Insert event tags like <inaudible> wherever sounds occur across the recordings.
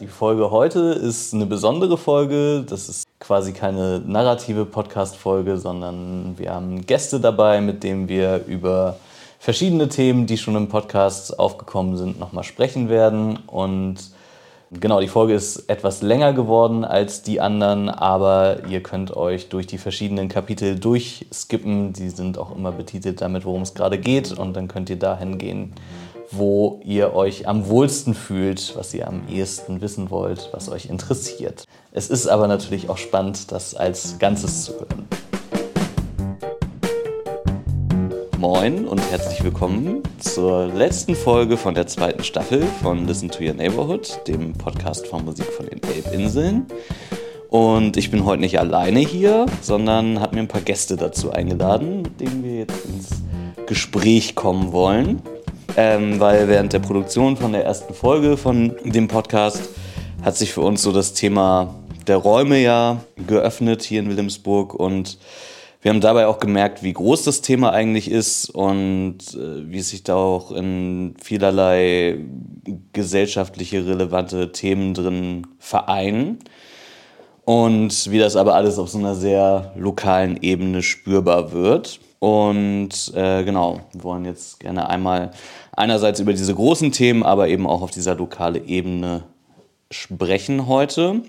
die Folge heute ist eine besondere Folge. Das ist quasi keine narrative Podcast-Folge, sondern wir haben Gäste dabei, mit denen wir über verschiedene Themen, die schon im Podcast aufgekommen sind, nochmal sprechen werden. Und genau, die Folge ist etwas länger geworden als die anderen, aber ihr könnt euch durch die verschiedenen Kapitel durchskippen. Die sind auch immer betitelt damit, worum es gerade geht. Und dann könnt ihr dahin gehen wo ihr euch am wohlsten fühlt, was ihr am ehesten wissen wollt, was euch interessiert. Es ist aber natürlich auch spannend, das als Ganzes zu hören. Moin und herzlich willkommen zur letzten Folge von der zweiten Staffel von Listen to Your Neighborhood, dem Podcast von Musik von den Elbinseln. Und ich bin heute nicht alleine hier, sondern habe mir ein paar Gäste dazu eingeladen, mit denen wir jetzt ins Gespräch kommen wollen ähm, weil während der Produktion von der ersten Folge von dem Podcast hat sich für uns so das Thema der Räume ja geöffnet hier in Wilhelmsburg und wir haben dabei auch gemerkt, wie groß das Thema eigentlich ist und äh, wie sich da auch in vielerlei gesellschaftliche relevante Themen drin vereinen und wie das aber alles auf so einer sehr lokalen Ebene spürbar wird. Und äh, genau, wir wollen jetzt gerne einmal einerseits über diese großen Themen, aber eben auch auf dieser lokalen Ebene sprechen heute.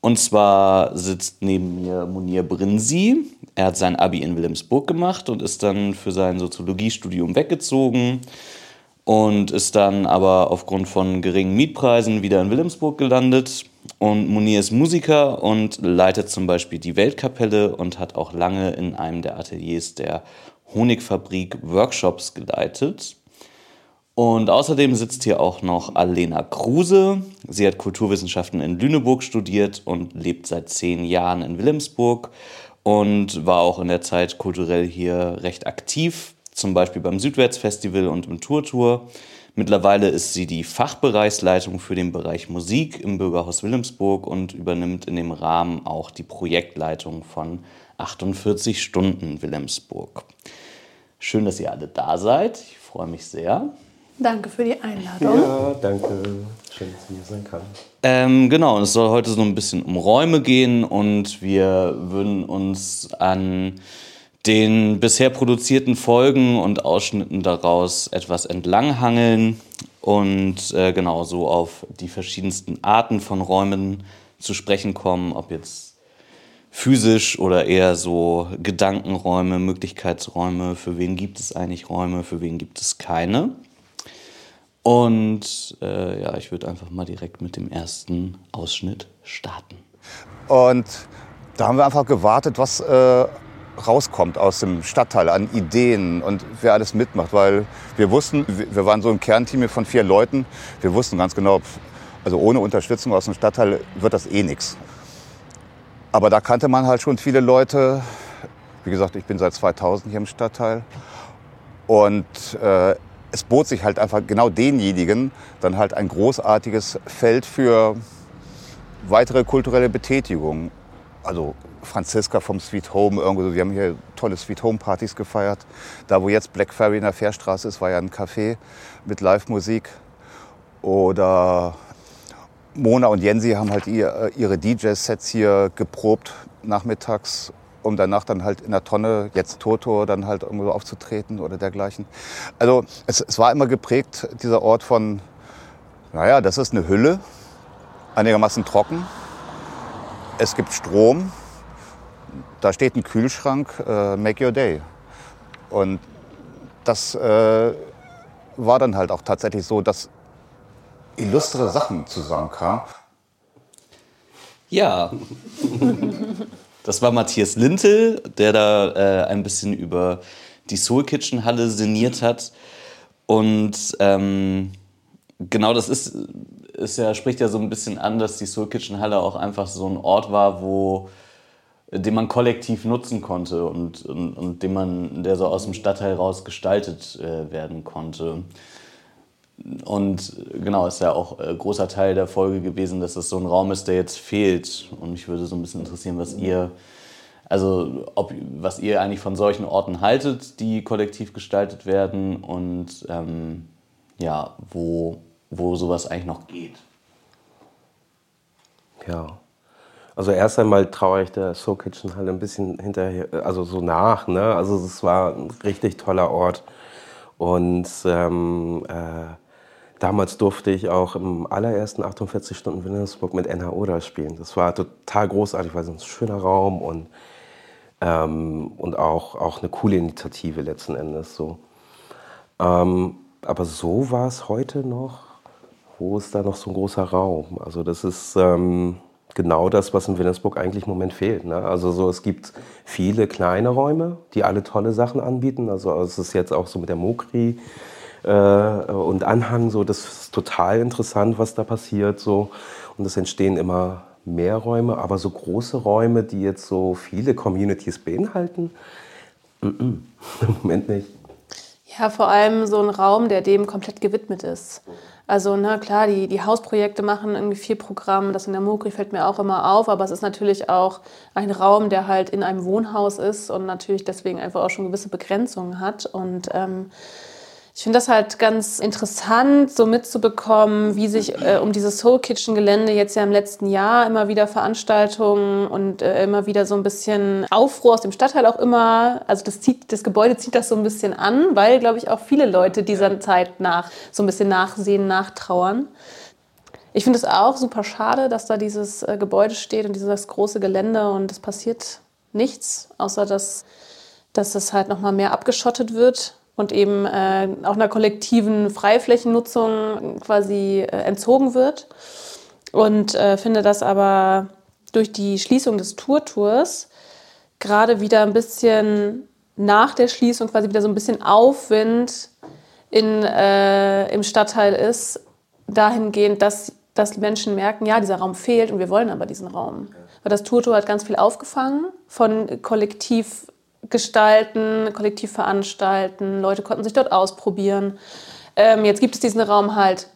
Und zwar sitzt neben mir Munir Brinsi. Er hat sein Abi in Wilhelmsburg gemacht und ist dann für sein Soziologiestudium weggezogen und ist dann aber aufgrund von geringen Mietpreisen wieder in Wilhelmsburg gelandet. Und Munir ist Musiker und leitet zum Beispiel die Weltkapelle und hat auch lange in einem der Ateliers der Honigfabrik Workshops geleitet. Und außerdem sitzt hier auch noch Alena Kruse. Sie hat Kulturwissenschaften in Lüneburg studiert und lebt seit zehn Jahren in Wilhelmsburg und war auch in der Zeit kulturell hier recht aktiv, zum Beispiel beim Südwärtsfestival und im Tourtour. Mittlerweile ist sie die Fachbereichsleitung für den Bereich Musik im Bürgerhaus Wilhelmsburg und übernimmt in dem Rahmen auch die Projektleitung von 48 Stunden Wilhelmsburg. Schön, dass ihr alle da seid. Ich freue mich sehr. Danke für die Einladung. Ja, danke. Schön, dass ich hier sein kann. Ähm, genau, es soll heute so ein bisschen um Räume gehen und wir würden uns an den bisher produzierten Folgen und Ausschnitten daraus etwas entlanghangeln und äh, genau so auf die verschiedensten Arten von Räumen zu sprechen kommen, ob jetzt physisch oder eher so Gedankenräume, Möglichkeitsräume, für wen gibt es eigentlich Räume, für wen gibt es keine. Und äh, ja, ich würde einfach mal direkt mit dem ersten Ausschnitt starten. Und da haben wir einfach gewartet, was äh, rauskommt aus dem Stadtteil an Ideen und wer alles mitmacht. Weil wir wussten, wir waren so ein Kernteam von vier Leuten, wir wussten ganz genau, also ohne Unterstützung aus dem Stadtteil wird das eh nichts. Aber da kannte man halt schon viele Leute. Wie gesagt, ich bin seit 2000 hier im Stadtteil. Und äh, es bot sich halt einfach genau denjenigen dann halt ein großartiges Feld für weitere kulturelle Betätigung. Also Franziska vom Sweet Home, irgendwo, wir haben hier tolle Sweet Home Partys gefeiert. Da, wo jetzt Black Ferry in der Fährstraße ist, war ja ein Café mit Live-Musik. Oder Mona und Jensi haben halt ihre DJ-Sets hier geprobt nachmittags um danach dann halt in der Tonne, jetzt Toto, dann halt irgendwo aufzutreten oder dergleichen. Also es, es war immer geprägt, dieser Ort von, naja, das ist eine Hülle, einigermaßen trocken. Es gibt Strom, da steht ein Kühlschrank, äh, make your day. Und das äh, war dann halt auch tatsächlich so, dass illustre Sachen zusammenkamen. Ja. <laughs> Das war Matthias Lintel, der da äh, ein bisschen über die Soul Kitchen Halle sinniert hat. Und ähm, genau das ist, ist ja, spricht ja so ein bisschen an, dass die Soul Kitchen Halle auch einfach so ein Ort war, wo den man kollektiv nutzen konnte und, und, und den man, der so aus dem Stadtteil raus gestaltet äh, werden konnte. Und genau, ist ja auch äh, großer Teil der Folge gewesen, dass das so ein Raum ist, der jetzt fehlt. Und mich würde so ein bisschen interessieren, was ihr, also ob, was ihr eigentlich von solchen Orten haltet, die kollektiv gestaltet werden und ähm, ja, wo, wo sowas eigentlich noch geht. Ja. Also erst einmal traue ich der Soul Kitchen halt ein bisschen hinterher, also so nach. Ne? Also es war ein richtig toller Ort. Und ähm, äh, damals durfte ich auch im allerersten 48 Stunden Wilhelmsburg mit NHO da spielen. Das war total großartig, weil es ein schöner Raum und, ähm, und auch, auch eine coole Initiative letzten Endes. So. Ähm, aber so war es heute noch. Wo ist da noch so ein großer Raum? Also das ist ähm, genau das, was in Wilhelmsburg eigentlich im Moment fehlt. Ne? Also so, es gibt viele kleine Räume, die alle tolle Sachen anbieten. Also es ist jetzt auch so mit der Mokri äh, und Anhang so, das ist total interessant, was da passiert so. Und es entstehen immer mehr Räume, aber so große Räume, die jetzt so viele Communities beinhalten, mm -mm, <laughs> im Moment nicht. Ja, vor allem so ein Raum, der dem komplett gewidmet ist. Also, na klar, die, die Hausprojekte machen irgendwie vier Programme. Das in der Mokri fällt mir auch immer auf. Aber es ist natürlich auch ein Raum, der halt in einem Wohnhaus ist und natürlich deswegen einfach auch schon gewisse Begrenzungen hat. Und ähm, ich finde das halt ganz interessant, so mitzubekommen, wie sich äh, um dieses Soul Kitchen Gelände jetzt ja im letzten Jahr immer wieder Veranstaltungen und äh, immer wieder so ein bisschen Aufruhr aus dem Stadtteil auch immer, also das, zieht, das Gebäude zieht das so ein bisschen an, weil, glaube ich, auch viele Leute dieser Zeit nach, so ein bisschen nachsehen, nachtrauern. Ich finde es auch super schade, dass da dieses äh, Gebäude steht und dieses große Gelände und es passiert nichts, außer dass, dass es halt nochmal mehr abgeschottet wird und eben äh, auch einer kollektiven Freiflächennutzung quasi äh, entzogen wird. Und äh, finde das aber durch die Schließung des Tour-Tours gerade wieder ein bisschen nach der Schließung quasi wieder so ein bisschen Aufwind in, äh, im Stadtteil ist, dahingehend, dass, dass Menschen merken, ja, dieser Raum fehlt und wir wollen aber diesen Raum. Weil das Tour-Tour hat ganz viel aufgefangen von kollektiv gestalten, kollektiv veranstalten. Leute konnten sich dort ausprobieren. Ähm, jetzt gibt es diesen Raum halt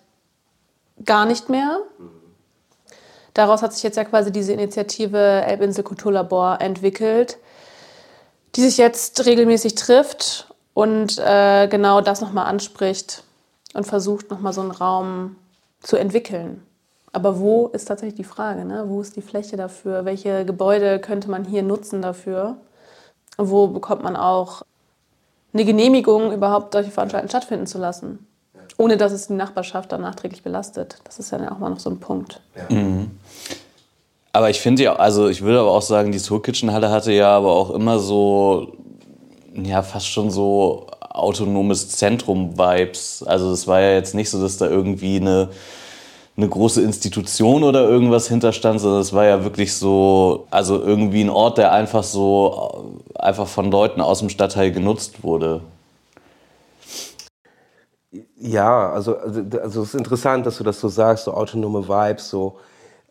gar nicht mehr. Daraus hat sich jetzt ja quasi diese Initiative Elbinsel Kulturlabor entwickelt, die sich jetzt regelmäßig trifft und äh, genau das nochmal anspricht und versucht nochmal so einen Raum zu entwickeln. Aber wo ist tatsächlich die Frage? Ne? Wo ist die Fläche dafür? Welche Gebäude könnte man hier nutzen dafür? Wo bekommt man auch eine Genehmigung, überhaupt solche Veranstaltungen stattfinden zu lassen. Ohne dass es die Nachbarschaft dann nachträglich belastet. Das ist ja dann auch mal noch so ein Punkt. Ja. Mhm. Aber ich finde ja, also ich würde aber auch sagen, die Soul Kitchen Halle hatte ja aber auch immer so, ja, fast schon so autonomes Zentrum-Vibes. Also es war ja jetzt nicht so, dass da irgendwie eine eine große Institution oder irgendwas hinterstand, sondern es war ja wirklich so, also irgendwie ein Ort, der einfach so, einfach von Leuten aus dem Stadtteil genutzt wurde. Ja, also, also, also es ist interessant, dass du das so sagst, so autonome Vibes, so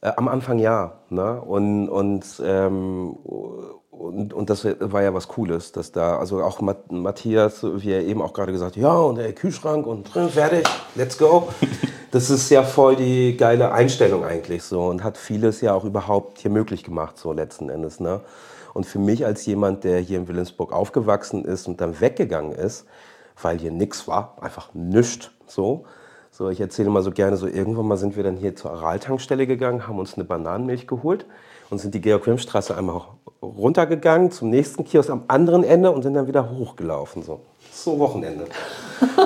äh, am Anfang ja. Ne? Und, und, ähm, und, und das war ja was Cooles, dass da, also auch Matthias, wie er eben auch gerade gesagt hat, ja, und der Kühlschrank und fertig, let's go. <laughs> Das ist ja voll die geile Einstellung eigentlich so und hat vieles ja auch überhaupt hier möglich gemacht, so letzten Endes. Ne? Und für mich als jemand, der hier in Wilhelmsburg aufgewachsen ist und dann weggegangen ist, weil hier nichts war, einfach nichts so. So, ich erzähle mal so gerne, so irgendwann mal sind wir dann hier zur Araltankstelle gegangen, haben uns eine Bananenmilch geholt und sind die Georg-Wilm-Straße einmal runtergegangen zum nächsten Kiosk am anderen Ende und sind dann wieder hochgelaufen. So, so Wochenende.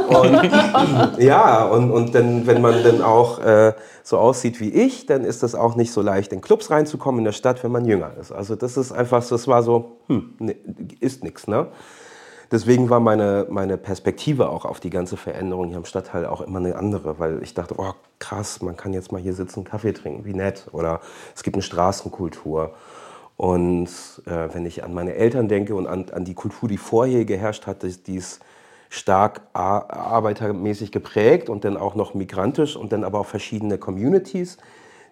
Und, <laughs> ja, und, und dann, wenn man dann auch äh, so aussieht wie ich, dann ist das auch nicht so leicht, in Clubs reinzukommen in der Stadt, wenn man jünger ist. Also das ist einfach, das war so, hm, ne, ist nichts, ne? Deswegen war meine, meine Perspektive auch auf die ganze Veränderung hier im Stadtteil auch immer eine andere, weil ich dachte, oh krass, man kann jetzt mal hier sitzen, Kaffee trinken, wie nett. Oder es gibt eine Straßenkultur. Und äh, wenn ich an meine Eltern denke und an, an die Kultur, die vorher geherrscht hat, die ist stark arbeitermäßig geprägt und dann auch noch migrantisch und dann aber auch verschiedene Communities,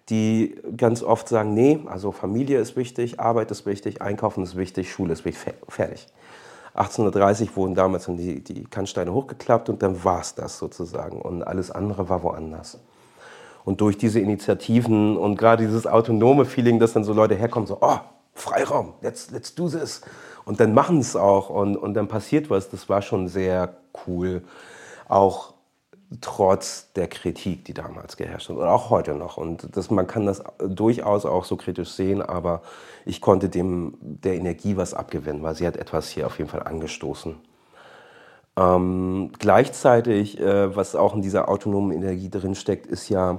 die ganz oft sagen, nee, also Familie ist wichtig, Arbeit ist wichtig, Einkaufen ist wichtig, Schule ist wichtig, fertig. 1830 wurden damals die, die Kannsteine hochgeklappt und dann war es das sozusagen. Und alles andere war woanders. Und durch diese Initiativen und gerade dieses autonome Feeling, dass dann so Leute herkommen, so, oh, Freiraum, let's, let's do this. Und dann machen es auch und, und dann passiert was. Das war schon sehr cool. Auch trotz der Kritik, die damals geherrscht hat oder auch heute noch. Und das, man kann das durchaus auch so kritisch sehen, aber ich konnte dem der Energie was abgewinnen, weil sie hat etwas hier auf jeden Fall angestoßen. Ähm, gleichzeitig, äh, was auch in dieser autonomen Energie drinsteckt, ist ja,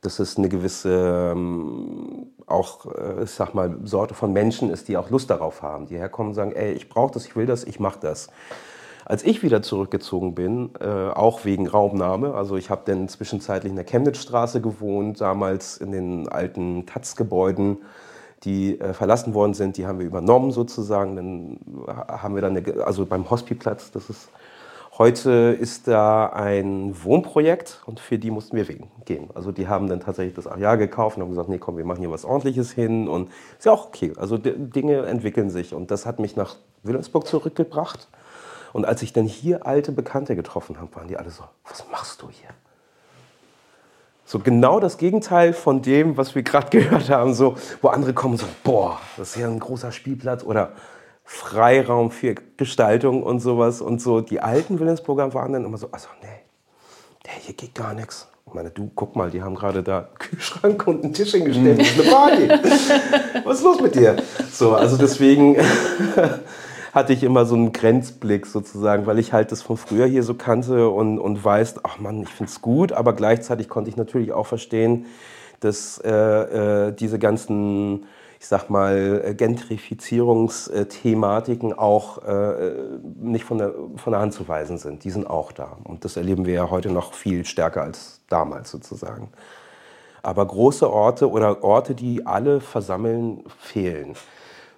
dass es eine gewisse, ähm, auch, äh, ich sag mal, Sorte von Menschen ist, die auch Lust darauf haben, die herkommen und sagen, ey, ich brauche das, ich will das, ich mache das. Als ich wieder zurückgezogen bin, äh, auch wegen Raumnahme, also ich habe dann zwischenzeitlich in der Chemnitzstraße gewohnt, damals in den alten Taz-Gebäuden, die äh, verlassen worden sind, die haben wir übernommen sozusagen. Dann haben wir dann, eine, also beim Hospiplatz, das ist Heute ist da ein Wohnprojekt und für die mussten wir gehen. Also die haben dann tatsächlich das Areal gekauft und haben gesagt, nee, komm, wir machen hier was Ordentliches hin und ist ja auch okay. Also Dinge entwickeln sich und das hat mich nach Wilhelmsburg zurückgebracht. Und als ich dann hier alte Bekannte getroffen habe, waren die alle so, was machst du hier? So genau das Gegenteil von dem, was wir gerade <laughs> gehört haben, so, wo andere kommen so, boah, das ist ja ein großer Spielplatz oder Freiraum für Gestaltung und sowas. Und so die alten Willensburger waren dann immer so, also nee, nee hier geht gar nichts. Ich meine, du, guck mal, die haben gerade da einen Kühlschrank und einen Tisch hingestellt. Das ist eine Party. <laughs> Was ist los mit dir? So, also deswegen <laughs> hatte ich immer so einen Grenzblick sozusagen, weil ich halt das von früher hier so kannte und, und weiß, ach Mann, ich finde es gut, aber gleichzeitig konnte ich natürlich auch verstehen, dass äh, äh, diese ganzen ich sag mal, äh, Gentrifizierungsthematiken auch äh, nicht von der, von der Hand zu weisen sind. Die sind auch da. Und das erleben wir ja heute noch viel stärker als damals sozusagen. Aber große Orte oder Orte, die alle versammeln, fehlen.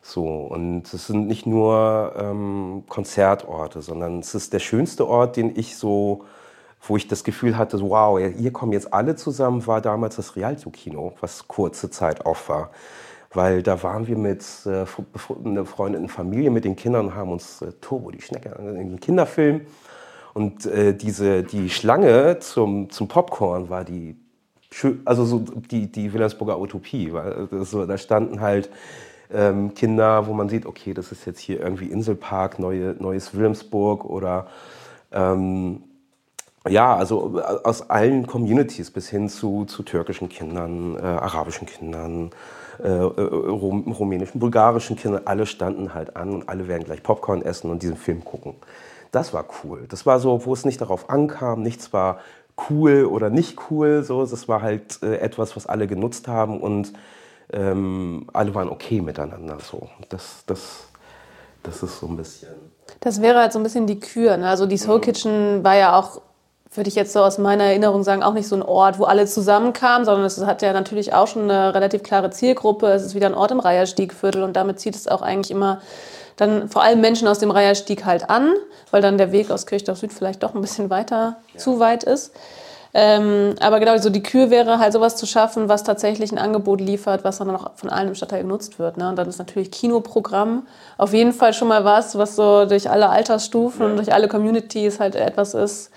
So, und es sind nicht nur ähm, Konzertorte, sondern es ist der schönste Ort, den ich so, wo ich das Gefühl hatte, wow, hier kommen jetzt alle zusammen, war damals das Rialto-Kino, was kurze Zeit auf war weil da waren wir mit äh, einer befreundeten Familie, mit den Kindern und haben uns äh, Turbo, die Schnecke, einen Kinderfilm. Und äh, diese, die Schlange zum, zum Popcorn war die, also so die, die Wilhelmsburger Utopie. Weil so, da standen halt ähm, Kinder, wo man sieht, okay, das ist jetzt hier irgendwie Inselpark, neue, neues Wilhelmsburg oder ähm, ja, also äh, aus allen Communities bis hin zu, zu türkischen Kindern, äh, arabischen Kindern, äh, äh, rumänischen, bulgarischen Kindern, alle standen halt an und alle werden gleich Popcorn essen und diesen Film gucken. Das war cool. Das war so, wo es nicht darauf ankam, nichts war cool oder nicht cool, so, das war halt äh, etwas, was alle genutzt haben und ähm, alle waren okay miteinander. So. Das, das, das ist so ein bisschen. Das wäre halt so ein bisschen die Kür. Ne? Also die Soul Kitchen war ja auch würde ich jetzt so aus meiner Erinnerung sagen, auch nicht so ein Ort, wo alle zusammenkamen, sondern es hat ja natürlich auch schon eine relativ klare Zielgruppe. Es ist wieder ein Ort im Reiherstiegviertel und damit zieht es auch eigentlich immer dann vor allem Menschen aus dem Reiherstieg halt an, weil dann der Weg aus Kirchdorf Süd vielleicht doch ein bisschen weiter ja. zu weit ist. Ähm, aber genau, so die Kür wäre halt sowas zu schaffen, was tatsächlich ein Angebot liefert, was dann auch von allen im Stadtteil genutzt wird. Ne? Und dann ist natürlich Kinoprogramm auf jeden Fall schon mal was, was so durch alle Altersstufen ja. und durch alle Communities halt etwas ist,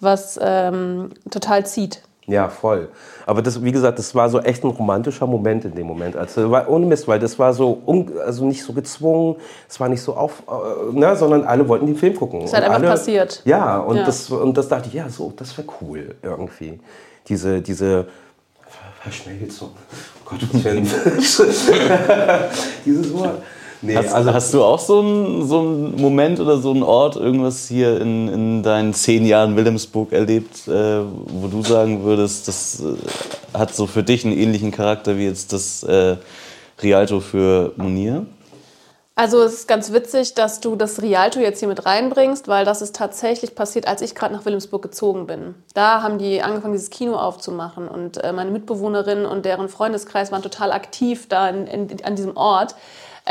was ähm, total zieht. Ja, voll. Aber das, wie gesagt, das war so echt ein romantischer Moment in dem Moment. Also war ohne Mist, weil das war so, also nicht so gezwungen, es war nicht so auf, äh, ne, sondern alle wollten den Film gucken. Es ist halt einfach alle, passiert. Ja, und, ja. Das, und das dachte ich, ja, so, das wäre cool irgendwie. Diese, diese Verschmelzung. Oh Gott, <laughs> Dieses Wort. Nee, hast, also hast du auch so einen, so einen Moment oder so einen Ort, irgendwas hier in, in deinen zehn Jahren Wilhelmsburg erlebt, äh, wo du sagen würdest, das äh, hat so für dich einen ähnlichen Charakter wie jetzt das äh, Rialto für Monier? Also es ist ganz witzig, dass du das Rialto jetzt hier mit reinbringst, weil das ist tatsächlich passiert, als ich gerade nach Wilhelmsburg gezogen bin. Da haben die angefangen, dieses Kino aufzumachen und äh, meine Mitbewohnerin und deren Freundeskreis waren total aktiv da in, in, an diesem Ort.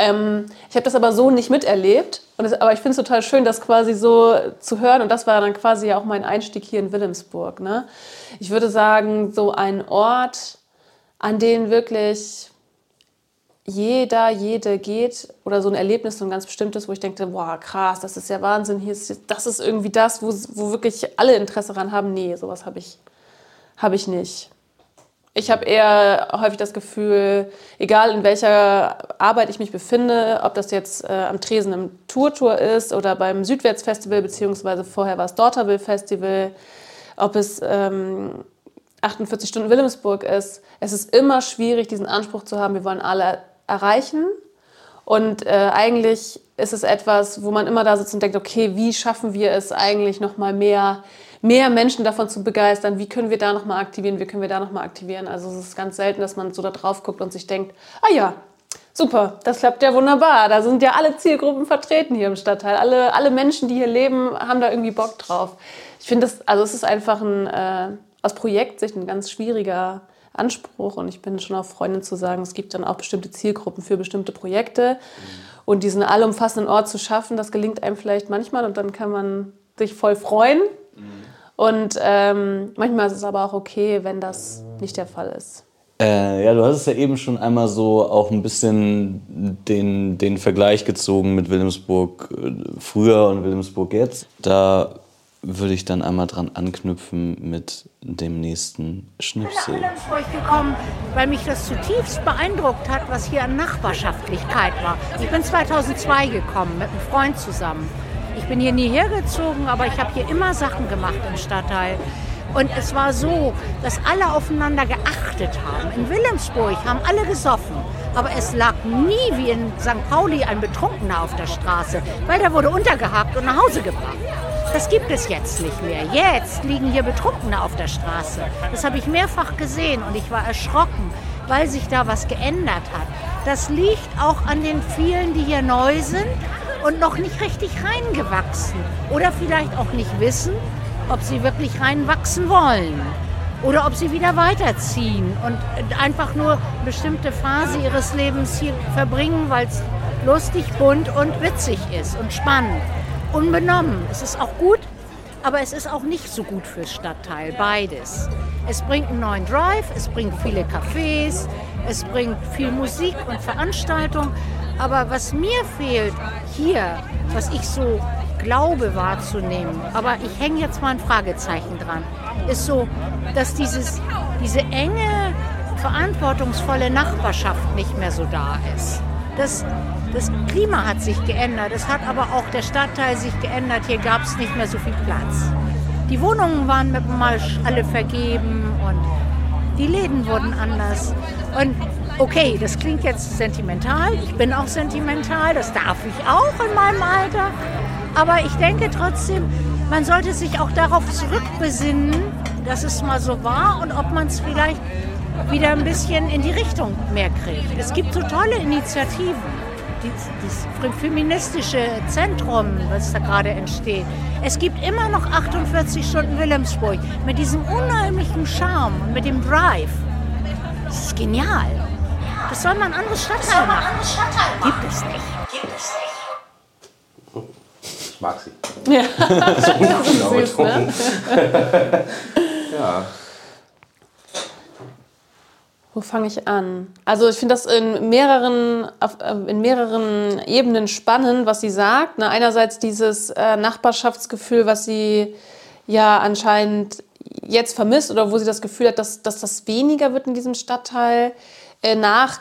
Ähm, ich habe das aber so nicht miterlebt. Das, aber ich finde es total schön, das quasi so zu hören. Und das war dann quasi auch mein Einstieg hier in Wilhelmsburg. Ne? Ich würde sagen, so ein Ort, an den wirklich jeder, jede geht oder so ein Erlebnis, so ein ganz bestimmtes, wo ich denke, boah, krass, das ist ja Wahnsinn, hier ist, das ist irgendwie das, wo, wo wirklich alle Interesse daran haben. Nee, sowas habe ich, hab ich nicht. Ich habe eher häufig das Gefühl, egal in welcher Arbeit ich mich befinde, ob das jetzt äh, am Tresen im Tour-Tour ist oder beim Südwärts-Festival, beziehungsweise vorher war es Dorterville Festival, ob es ähm, 48 Stunden Wilhelmsburg ist. Es ist immer schwierig, diesen Anspruch zu haben, wir wollen alle erreichen. Und äh, eigentlich ist es etwas, wo man immer da sitzt und denkt, okay, wie schaffen wir es eigentlich nochmal mehr, mehr Menschen davon zu begeistern? Wie können wir da nochmal aktivieren? Wie können wir da nochmal aktivieren? Also es ist ganz selten, dass man so da drauf guckt und sich denkt, ah ja, super, das klappt ja wunderbar. Da sind ja alle Zielgruppen vertreten hier im Stadtteil. Alle, alle Menschen, die hier leben, haben da irgendwie Bock drauf. Ich finde das, also es ist einfach ein, äh, aus Projektsicht ein ganz schwieriger Anspruch und ich bin schon auch Freundin zu sagen, es gibt dann auch bestimmte Zielgruppen für bestimmte Projekte. Und diesen allumfassenden Ort zu schaffen, das gelingt einem vielleicht manchmal und dann kann man sich voll freuen. Und ähm, manchmal ist es aber auch okay, wenn das nicht der Fall ist. Äh, ja, du hast es ja eben schon einmal so auch ein bisschen den, den Vergleich gezogen mit Wilhelmsburg äh, früher und Wilhelmsburg jetzt. Da würde ich dann einmal dran anknüpfen mit dem nächsten Schnipsel. Ich bin nach Wilhelmsburg gekommen, weil mich das zutiefst beeindruckt hat, was hier an Nachbarschaftlichkeit war. Ich bin 2002 gekommen mit einem Freund zusammen. Ich bin hier nie hergezogen, aber ich habe hier immer Sachen gemacht im Stadtteil. Und es war so, dass alle aufeinander geachtet haben. In Wilhelmsburg haben alle gesoffen. Aber es lag nie wie in St. Pauli ein Betrunkener auf der Straße, weil der wurde untergehakt und nach Hause gebracht. Das gibt es jetzt nicht mehr. Jetzt liegen hier Betrunkene auf der Straße. Das habe ich mehrfach gesehen und ich war erschrocken, weil sich da was geändert hat. Das liegt auch an den vielen, die hier neu sind und noch nicht richtig reingewachsen oder vielleicht auch nicht wissen, ob sie wirklich reinwachsen wollen oder ob sie wieder weiterziehen und einfach nur eine bestimmte Phase ihres Lebens hier verbringen, weil es lustig, bunt und witzig ist und spannend. Unbenommen. Es ist auch gut, aber es ist auch nicht so gut fürs Stadtteil. Beides. Es bringt einen neuen Drive, es bringt viele Cafés, es bringt viel Musik und Veranstaltung. Aber was mir fehlt hier, was ich so glaube wahrzunehmen, aber ich hänge jetzt mal ein Fragezeichen dran, ist so, dass dieses, diese enge, verantwortungsvolle Nachbarschaft nicht mehr so da ist. Das, das Klima hat sich geändert, es hat aber auch der Stadtteil sich geändert. Hier gab es nicht mehr so viel Platz. Die Wohnungen waren mit dem Marsch alle vergeben und die Läden wurden anders. Und okay, das klingt jetzt sentimental. Ich bin auch sentimental, das darf ich auch in meinem Alter. Aber ich denke trotzdem, man sollte sich auch darauf zurückbesinnen, dass es mal so war und ob man es vielleicht wieder ein bisschen in die Richtung mehr kriegt. Es gibt so tolle Initiativen. Das feministische Zentrum, was da gerade entsteht. Es gibt immer noch 48 Stunden Wilhelmsburg mit diesem unheimlichen Charme und mit dem Drive. Das ist genial. Das soll man ein anderes Stadtteil machen. Gibt es nicht. Gibt es nicht. Ich mag sie. Ja, <laughs> das ist <laughs> süß, ne? <laughs> ja. Wo fange ich an? Also ich finde das in mehreren, auf, äh, in mehreren Ebenen spannend, was sie sagt. Na, einerseits dieses äh, Nachbarschaftsgefühl, was sie ja anscheinend jetzt vermisst oder wo sie das Gefühl hat, dass, dass das weniger wird in diesem Stadtteil, äh, nach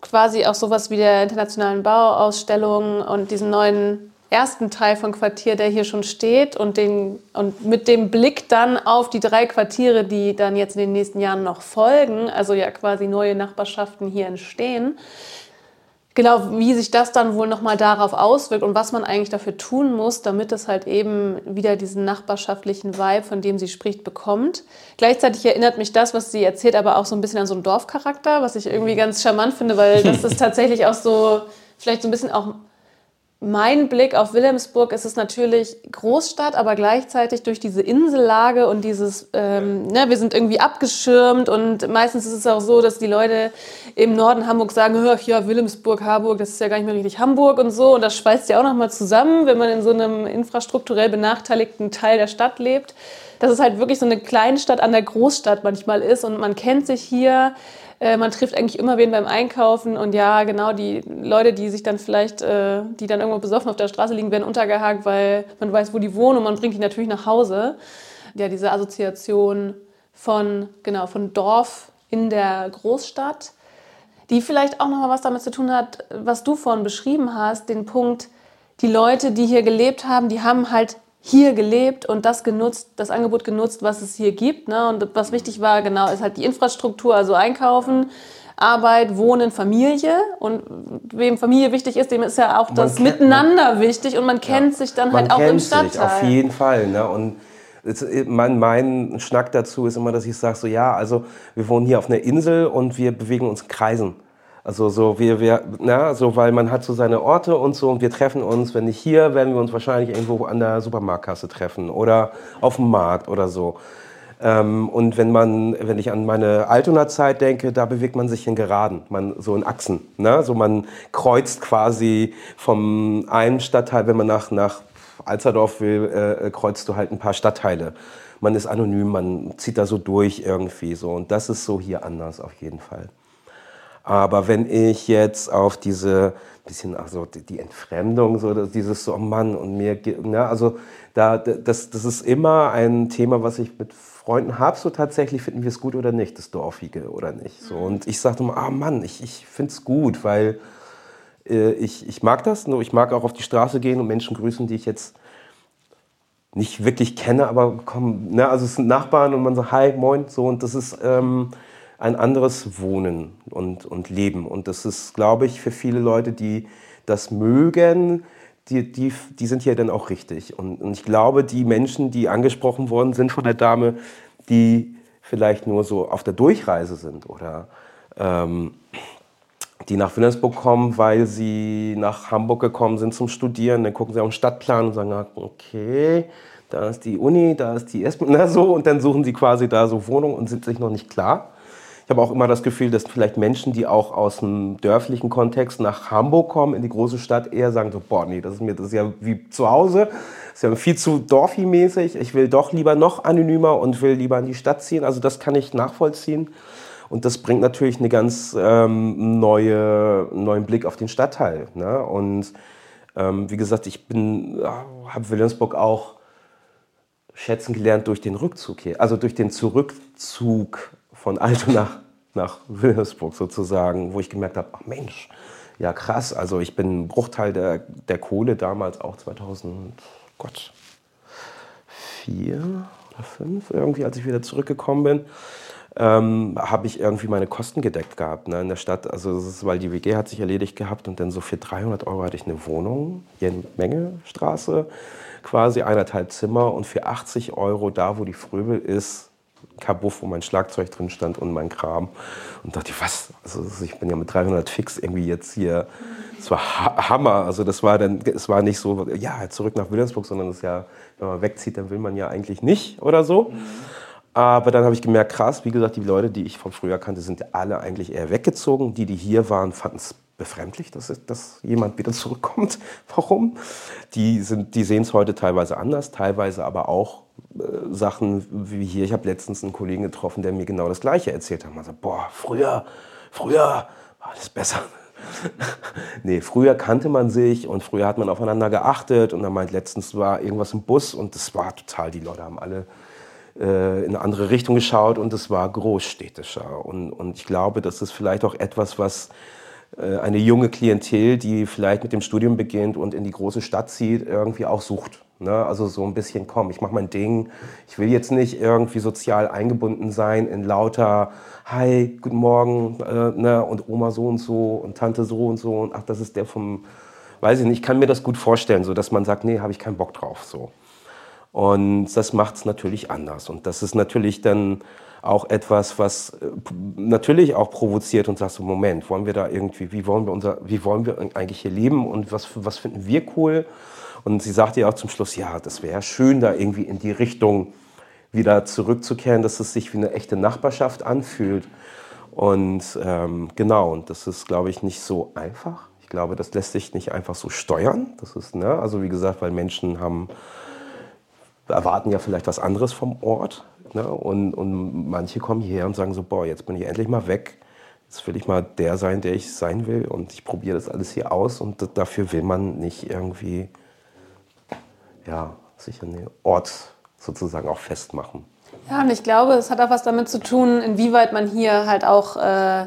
quasi auch sowas wie der internationalen Bauausstellung und diesem neuen ersten Teil von Quartier, der hier schon steht und, den, und mit dem Blick dann auf die drei Quartiere, die dann jetzt in den nächsten Jahren noch folgen, also ja quasi neue Nachbarschaften hier entstehen. Genau, wie sich das dann wohl nochmal darauf auswirkt und was man eigentlich dafür tun muss, damit es halt eben wieder diesen nachbarschaftlichen Vibe, von dem sie spricht, bekommt. Gleichzeitig erinnert mich das, was sie erzählt, aber auch so ein bisschen an so einen Dorfcharakter, was ich irgendwie ganz charmant finde, weil das <laughs> ist tatsächlich auch so, vielleicht so ein bisschen auch mein Blick auf Wilhelmsburg ist es natürlich Großstadt, aber gleichzeitig durch diese Insellage und dieses, ähm, ne, wir sind irgendwie abgeschirmt und meistens ist es auch so, dass die Leute im Norden Hamburg sagen, ja, Wilhelmsburg, Harburg, das ist ja gar nicht mehr richtig Hamburg und so. Und das schweißt ja auch nochmal zusammen, wenn man in so einem infrastrukturell benachteiligten Teil der Stadt lebt, dass es halt wirklich so eine Kleinstadt an der Großstadt manchmal ist und man kennt sich hier, äh, man trifft eigentlich immer wen beim Einkaufen und ja, genau, die Leute, die sich dann vielleicht, äh, die dann irgendwo besoffen auf der Straße liegen, werden untergehakt, weil man weiß, wo die wohnen und man bringt die natürlich nach Hause. Ja, diese Assoziation von, genau, von Dorf in der Großstadt, die vielleicht auch noch mal was damit zu tun hat, was du vorhin beschrieben hast, den Punkt, die Leute, die hier gelebt haben, die haben halt hier gelebt und das genutzt, das Angebot genutzt, was es hier gibt. Ne? Und was wichtig war, genau, ist halt die Infrastruktur, also Einkaufen, Arbeit, Wohnen, Familie. Und wem Familie wichtig ist, dem ist ja auch das kennt, Miteinander man, wichtig und man kennt ja, sich dann halt auch im Stadtteil. Sich, auf jeden Fall. Ne? Und mein, mein Schnack dazu ist immer, dass ich sage so, ja, also wir wohnen hier auf einer Insel und wir bewegen uns in Kreisen. Also so wir, wir, na, so weil man hat so seine Orte und so und wir treffen uns, wenn nicht hier, werden wir uns wahrscheinlich irgendwo an der Supermarktkasse treffen oder auf dem Markt oder so. Ähm, und wenn man, wenn ich an meine Altona-Zeit denke, da bewegt man sich in Geraden, man, so in Achsen. Ne? So man kreuzt quasi vom einen Stadtteil, wenn man nach, nach Alzerdorf will, äh, kreuzt du halt ein paar Stadtteile. Man ist anonym, man zieht da so durch irgendwie so. Und das ist so hier anders auf jeden Fall. Aber wenn ich jetzt auf diese bisschen also die Entfremdung, so dieses so, oh Mann, und mir, ne, also da, das, das ist immer ein Thema, was ich mit Freunden habe, so tatsächlich, finden wir es gut oder nicht, das Dorfige oder nicht. So. Mhm. Und ich sagte immer, ah Mann, ich, ich finde es gut, weil äh, ich, ich mag das, nur ich mag auch auf die Straße gehen und Menschen grüßen, die ich jetzt nicht wirklich kenne, aber kommen, ne, also es sind Nachbarn und man sagt, hi, moin, so, und das ist, ähm, ein anderes Wohnen und, und Leben. Und das ist, glaube ich, für viele Leute, die das mögen, die, die, die sind hier dann auch richtig. Und, und ich glaube, die Menschen, die angesprochen worden sind von der Dame, die vielleicht nur so auf der Durchreise sind oder ähm, die nach Wilhelmsburg kommen, weil sie nach Hamburg gekommen sind zum Studieren, dann gucken sie auf den Stadtplan und sagen, ah, okay, da ist die Uni, da ist die S-Bahn, <laughs> so, und dann suchen sie quasi da so Wohnungen und sind sich noch nicht klar. Ich habe auch immer das Gefühl, dass vielleicht Menschen, die auch aus dem dörflichen Kontext nach Hamburg kommen, in die große Stadt, eher sagen so, boah, nee, das ist mir das ist ja wie zu Hause, das ist ja viel zu dorfi-mäßig. Ich will doch lieber noch anonymer und will lieber in die Stadt ziehen. Also das kann ich nachvollziehen. Und das bringt natürlich eine ganz ähm, neue, neuen Blick auf den Stadtteil. Ne? Und ähm, wie gesagt, ich bin, habe Wilhelmsburg auch schätzen gelernt durch den Rückzug hier, also durch den Zurückzug von Altona nach Wilhelmsburg sozusagen, wo ich gemerkt habe, ach Mensch, ja krass, also ich bin ein Bruchteil der, der Kohle damals auch 2000, Gott, vier oder fünf irgendwie, als ich wieder zurückgekommen bin, ähm, habe ich irgendwie meine Kosten gedeckt gehabt ne, in der Stadt. Also das ist, weil die WG hat sich erledigt gehabt und dann so für 300 Euro hatte ich eine Wohnung hier in Menge Straße, quasi eineinhalb Zimmer und für 80 Euro da, wo die Fröbel ist, Kabuff, wo mein Schlagzeug drin stand und mein Kram. Und dachte ich, was? Also ich bin ja mit 300 fix irgendwie jetzt hier. Es war Hammer. Also das war dann, es war nicht so, ja, zurück nach Wilhelmsburg, sondern ist ja, wenn man wegzieht, dann will man ja eigentlich nicht oder so. Aber dann habe ich gemerkt, krass, wie gesagt, die Leute, die ich von früher kannte, sind alle eigentlich eher weggezogen. Die, die hier waren, fanden es befremdlich, dass, dass jemand wieder <laughs> zurückkommt. Warum? Die, die sehen es heute teilweise anders, teilweise aber auch Sachen wie hier. Ich habe letztens einen Kollegen getroffen, der mir genau das Gleiche erzählt hat. Man sagt, boah, früher, früher war alles besser. <laughs> nee, früher kannte man sich und früher hat man aufeinander geachtet. Und er meint, letztens war irgendwas im Bus und das war total, die Leute haben alle äh, in eine andere Richtung geschaut und es war großstädtischer. Und, und ich glaube, das ist vielleicht auch etwas, was äh, eine junge Klientel, die vielleicht mit dem Studium beginnt und in die große Stadt zieht, irgendwie auch sucht. Ne? Also so ein bisschen, komm, ich mache mein Ding. Ich will jetzt nicht irgendwie sozial eingebunden sein in lauter Hi, guten Morgen äh, ne? und Oma so und so und Tante so und so und ach, das ist der vom, weiß ich nicht, ich kann mir das gut vorstellen, so dass man sagt, nee, habe ich keinen Bock drauf. So. Und das macht es natürlich anders. Und das ist natürlich dann auch etwas, was äh, natürlich auch provoziert und sagt so, Moment, wollen wir da irgendwie, wie wollen wir unser, wie wollen wir eigentlich hier leben und was, was finden wir cool? Und sie sagte ja auch zum Schluss, ja, das wäre schön, da irgendwie in die Richtung wieder zurückzukehren, dass es sich wie eine echte Nachbarschaft anfühlt. Und ähm, genau, und das ist, glaube ich, nicht so einfach. Ich glaube, das lässt sich nicht einfach so steuern. Das ist, ne, also wie gesagt, weil Menschen haben, erwarten ja vielleicht was anderes vom Ort. Ne? Und, und manche kommen hierher und sagen so, boah, jetzt bin ich endlich mal weg. Jetzt will ich mal der sein, der ich sein will. Und ich probiere das alles hier aus. Und dafür will man nicht irgendwie ja, sich an den Ort sozusagen auch festmachen. Ja, und ich glaube, es hat auch was damit zu tun, inwieweit man hier halt auch äh,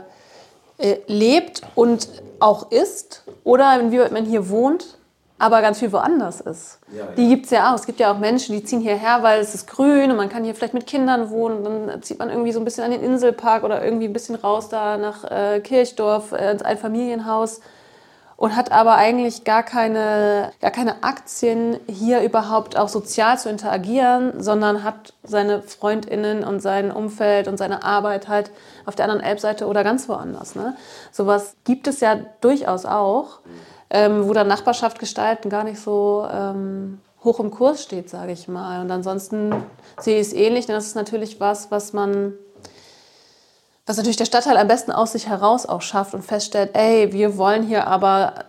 äh, lebt und auch ist oder inwieweit man hier wohnt aber ganz viel woanders ist. Ja, ja. Die gibt es ja auch. Es gibt ja auch Menschen, die ziehen hierher, weil es ist grün und man kann hier vielleicht mit Kindern wohnen. Dann zieht man irgendwie so ein bisschen an den Inselpark oder irgendwie ein bisschen raus da nach äh, Kirchdorf, äh, ins Einfamilienhaus und hat aber eigentlich gar keine, gar keine Aktien, hier überhaupt auch sozial zu interagieren, sondern hat seine FreundInnen und sein Umfeld und seine Arbeit halt auf der anderen Elbseite oder ganz woanders. Ne? Sowas gibt es ja durchaus auch, ähm, wo dann Nachbarschaft gestalten gar nicht so ähm, hoch im Kurs steht, sage ich mal. Und ansonsten sehe ich es ähnlich, denn das ist natürlich was, was man was natürlich der Stadtteil am besten aus sich heraus auch schafft und feststellt, ey, wir wollen hier aber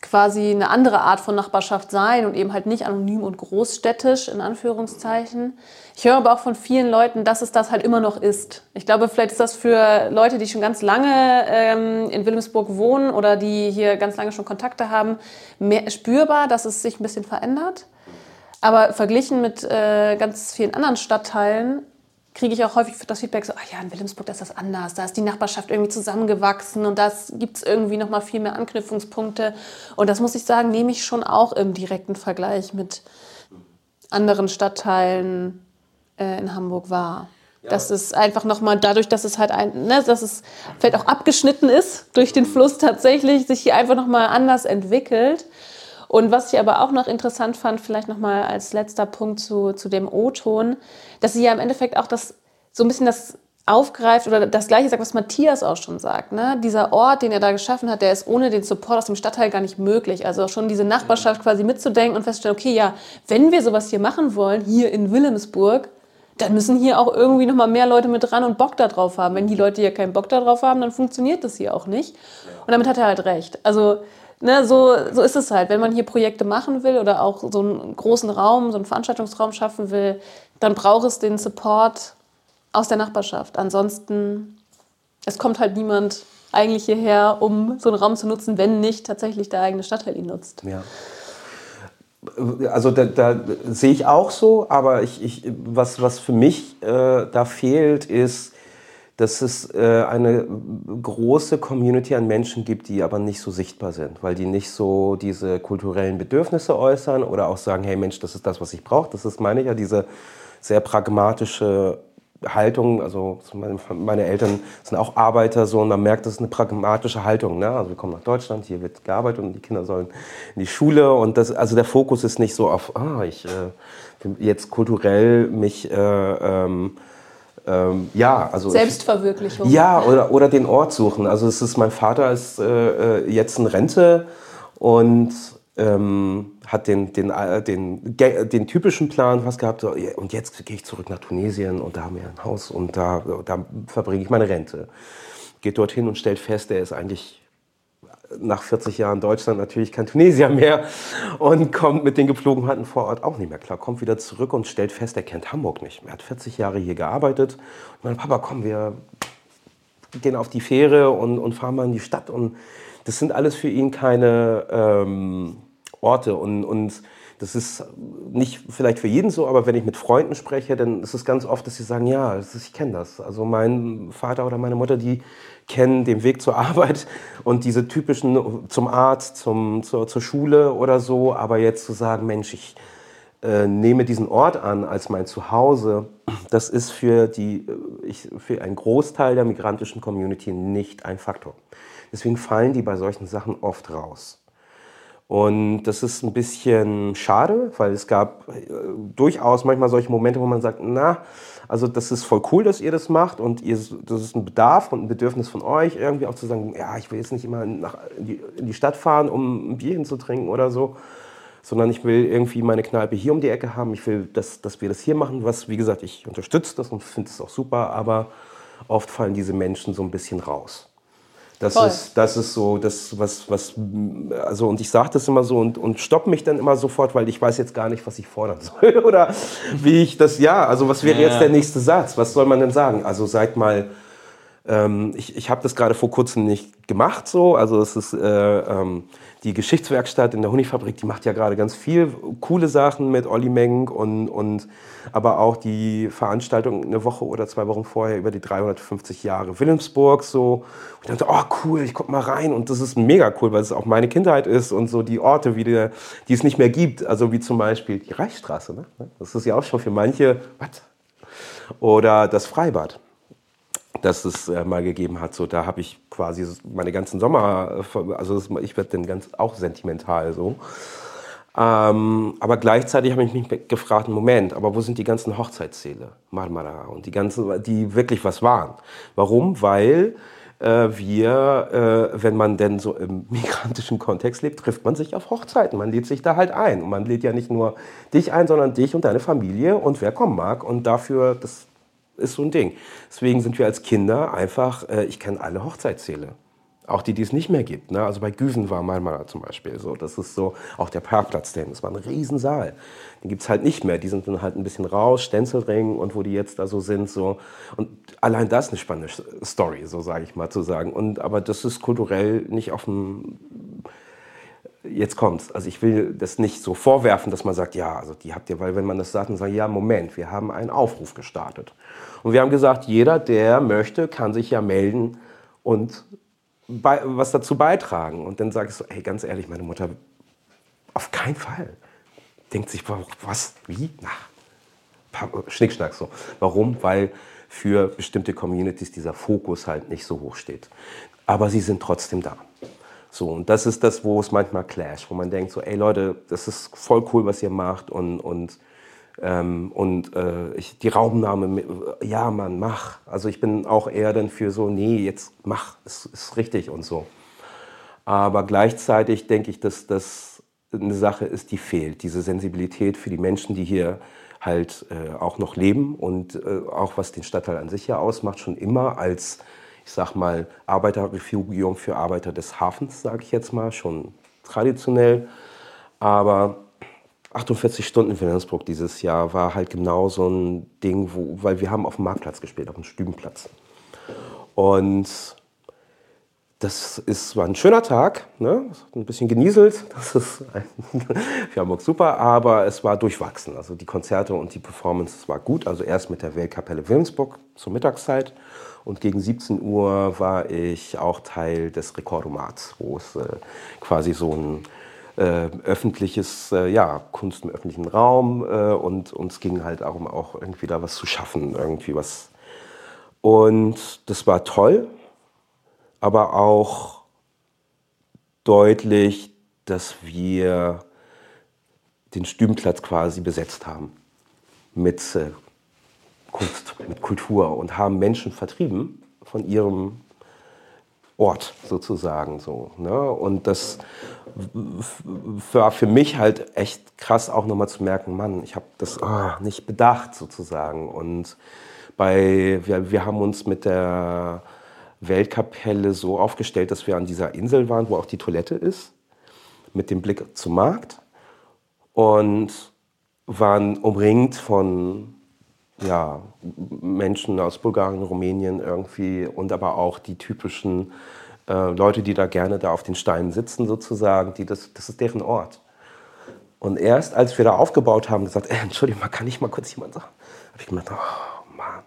quasi eine andere Art von Nachbarschaft sein und eben halt nicht anonym und großstädtisch in Anführungszeichen. Ich höre aber auch von vielen Leuten, dass es das halt immer noch ist. Ich glaube, vielleicht ist das für Leute, die schon ganz lange ähm, in Wilhelmsburg wohnen oder die hier ganz lange schon Kontakte haben, mehr spürbar, dass es sich ein bisschen verändert. Aber verglichen mit äh, ganz vielen anderen Stadtteilen kriege ich auch häufig das Feedback so, ach ja, in Wilhelmsburg da ist das anders, da ist die Nachbarschaft irgendwie zusammengewachsen und da gibt es irgendwie noch mal viel mehr Anknüpfungspunkte. Und das muss ich sagen, nehme ich schon auch im direkten Vergleich mit anderen Stadtteilen äh, in Hamburg wahr. Ja. Das ist einfach nochmal dadurch, dass es halt ein, ne, dass es vielleicht auch abgeschnitten ist durch den Fluss tatsächlich, sich hier einfach nochmal anders entwickelt. Und was ich aber auch noch interessant fand, vielleicht nochmal als letzter Punkt zu, zu dem O-Ton, dass sie ja im Endeffekt auch das so ein bisschen das aufgreift oder das Gleiche sagt, was Matthias auch schon sagt. Ne? Dieser Ort, den er da geschaffen hat, der ist ohne den Support aus dem Stadtteil gar nicht möglich. Also schon diese Nachbarschaft quasi mitzudenken und festzustellen, okay, ja, wenn wir sowas hier machen wollen, hier in Wilhelmsburg, dann müssen hier auch irgendwie noch mal mehr Leute mit dran und Bock darauf haben. Wenn die Leute hier keinen Bock darauf haben, dann funktioniert das hier auch nicht. Und damit hat er halt recht. Also ne, so, so ist es halt. Wenn man hier Projekte machen will oder auch so einen großen Raum, so einen Veranstaltungsraum schaffen will, dann braucht es den Support aus der Nachbarschaft. Ansonsten, es kommt halt niemand eigentlich hierher, um so einen Raum zu nutzen, wenn nicht tatsächlich der eigene Stadtteil ihn nutzt. Ja. Also da, da sehe ich auch so, aber ich, ich, was, was für mich äh, da fehlt, ist dass es äh, eine große Community an Menschen gibt, die aber nicht so sichtbar sind, weil die nicht so diese kulturellen Bedürfnisse äußern oder auch sagen, hey Mensch, das ist das, was ich brauche. Das ist, meine ich ja, diese sehr pragmatische Haltung, also meine, Eltern sind auch Arbeiter, so und man merkt, das ist eine pragmatische Haltung. Ne? Also wir kommen nach Deutschland, hier wird gearbeitet und die Kinder sollen in die Schule und das, also der Fokus ist nicht so auf, ah, ich äh, jetzt kulturell mich äh, ähm, ähm, ja, also Selbstverwirklichung. Ich, ja, oder, oder den Ort suchen. Also es ist, mein Vater ist äh, äh jetzt in Rente und ähm, hat den, den, äh, den, den typischen Plan fast gehabt, und jetzt gehe ich zurück nach Tunesien und da haben wir ein Haus und da, da verbringe ich meine Rente. Geht dorthin und stellt fest, er ist eigentlich nach 40 Jahren Deutschland natürlich kein Tunesier mehr und kommt mit den Gepflogenheiten vor Ort auch nicht mehr klar. Kommt wieder zurück und stellt fest, er kennt Hamburg nicht. Er hat 40 Jahre hier gearbeitet. Und mein Papa, komm, wir gehen auf die Fähre und, und fahren mal in die Stadt. Und das sind alles für ihn keine ähm, Orte. Und, und das ist nicht vielleicht für jeden so, aber wenn ich mit Freunden spreche, dann ist es ganz oft, dass sie sagen, ja, ich kenne das. Also mein Vater oder meine Mutter, die kennen den Weg zur Arbeit <laughs> und diese typischen zum Arzt, zum, zur, zur Schule oder so. Aber jetzt zu sagen, Mensch, ich äh, nehme diesen Ort an als mein Zuhause, <clears throat> das ist für, die, äh, ich, für einen Großteil der migrantischen Community nicht ein Faktor. Deswegen fallen die bei solchen Sachen oft raus. Und das ist ein bisschen schade, weil es gab äh, durchaus manchmal solche Momente, wo man sagt, na, also das ist voll cool, dass ihr das macht und ihr, das ist ein Bedarf und ein Bedürfnis von euch, irgendwie auch zu sagen, ja, ich will jetzt nicht immer nach, in, die, in die Stadt fahren, um ein Bierchen zu trinken oder so, sondern ich will irgendwie meine Kneipe hier um die Ecke haben. Ich will, dass, dass wir das hier machen, was, wie gesagt, ich unterstütze das und finde es auch super, aber oft fallen diese Menschen so ein bisschen raus. Das ist, das ist so, das, was, was, also, und ich sage das immer so und, und stopp mich dann immer sofort, weil ich weiß jetzt gar nicht, was ich fordern <laughs> soll oder wie ich das, ja, also was wäre ja. jetzt der nächste Satz? Was soll man denn sagen? Also seid mal, ähm, ich ich habe das gerade vor kurzem nicht gemacht so. Also es ist äh, ähm, die Geschichtswerkstatt in der Honigfabrik, die macht ja gerade ganz viel coole Sachen mit Olli Menk und, und aber auch die Veranstaltung eine Woche oder zwei Wochen vorher über die 350 Jahre Wilhelmsburg so. Und ich dachte, oh cool, ich guck mal rein und das ist mega cool, weil es auch meine Kindheit ist und so die Orte, wie die, die es nicht mehr gibt. Also wie zum Beispiel die Reichsstraße. Ne? Das ist ja auch schon für manche, was? Oder das Freibad das es äh, mal gegeben hat. So, da habe ich quasi meine ganzen Sommer, äh, also ich werde dann ganz auch sentimental so. Ähm, aber gleichzeitig habe ich mich gefragt, Moment, aber wo sind die ganzen Hochzeitssäle, Marmara und die ganzen, die wirklich was waren? Warum? Weil äh, wir, äh, wenn man denn so im <laughs> migrantischen Kontext lebt, trifft man sich auf Hochzeiten. Man lädt sich da halt ein. Und man lädt ja nicht nur dich ein, sondern dich und deine Familie und wer kommen mag. Und dafür, das ist so ein Ding. Deswegen sind wir als Kinder einfach, äh, ich kenne alle Hochzeitssäle. Auch die, die es nicht mehr gibt. Ne? Also bei Güsen war mal zum Beispiel so. Das ist so, auch der Parkplatz, denn das war ein Riesensaal. Den gibt es halt nicht mehr. Die sind dann halt ein bisschen raus, Stenzelring und wo die jetzt da so sind. So. Und allein das ist eine spannende Story, so sage ich mal zu sagen. Und, aber das ist kulturell nicht auf dem jetzt kommt's. Also ich will das nicht so vorwerfen, dass man sagt, ja, also die habt ihr, weil wenn man das sagt, dann sagt, ja, Moment, wir haben einen Aufruf gestartet. Und wir haben gesagt, jeder, der möchte, kann sich ja melden und bei, was dazu beitragen. Und dann sage ich so, hey, ganz ehrlich, meine Mutter, auf keinen Fall. Denkt sich, was, wie? Na, Schnickschnack so. Warum? Weil für bestimmte Communities dieser Fokus halt nicht so hoch steht. Aber sie sind trotzdem da. So, und das ist das, wo es manchmal clasht, wo man denkt so, ey Leute, das ist voll cool, was ihr macht und, und ähm, und äh, ich, die Raumnahme, ja Mann, mach. Also ich bin auch eher dann für so, nee, jetzt mach, es ist richtig und so. Aber gleichzeitig denke ich, dass das eine Sache ist, die fehlt. Diese Sensibilität für die Menschen, die hier halt äh, auch noch leben und äh, auch was den Stadtteil an sich ja ausmacht, schon immer als, ich sag mal, Arbeiterrefugium für Arbeiter des Hafens, sage ich jetzt mal, schon traditionell. Aber 48 Stunden in Wilhelmsburg dieses Jahr war halt genau so ein Ding, wo, weil wir haben auf dem Marktplatz gespielt, auf dem Stübenplatz. Und das ist, war ein schöner Tag, ne? ein bisschen genieselt, <laughs> das ist für <laughs> Hamburg super, aber es war durchwachsen. Also die Konzerte und die Performance war gut. Also erst mit der Weltkapelle Wilhelmsburg zur Mittagszeit und gegen 17 Uhr war ich auch Teil des Rekordumats, wo es äh, quasi so ein öffentliches, äh, ja, Kunst im öffentlichen Raum äh, und uns ging halt darum, auch irgendwie da was zu schaffen, irgendwie was. Und das war toll, aber auch deutlich, dass wir den Stübenplatz quasi besetzt haben mit äh, Kunst, mit Kultur und haben Menschen vertrieben von ihrem Ort sozusagen so. Ne? Und das war für mich halt echt krass auch nochmal zu merken, Mann, ich habe das oh, nicht bedacht sozusagen. Und bei, wir, wir haben uns mit der Weltkapelle so aufgestellt, dass wir an dieser Insel waren, wo auch die Toilette ist, mit dem Blick zum Markt und waren umringt von ja, Menschen aus Bulgarien, Rumänien irgendwie und aber auch die typischen äh, Leute, die da gerne da auf den Steinen sitzen sozusagen, die das, das ist deren Ort. Und erst als wir da aufgebaut haben, gesagt, ey, Entschuldigung, kann ich mal kurz jemand sagen? Habe ich gedacht, oh Mann,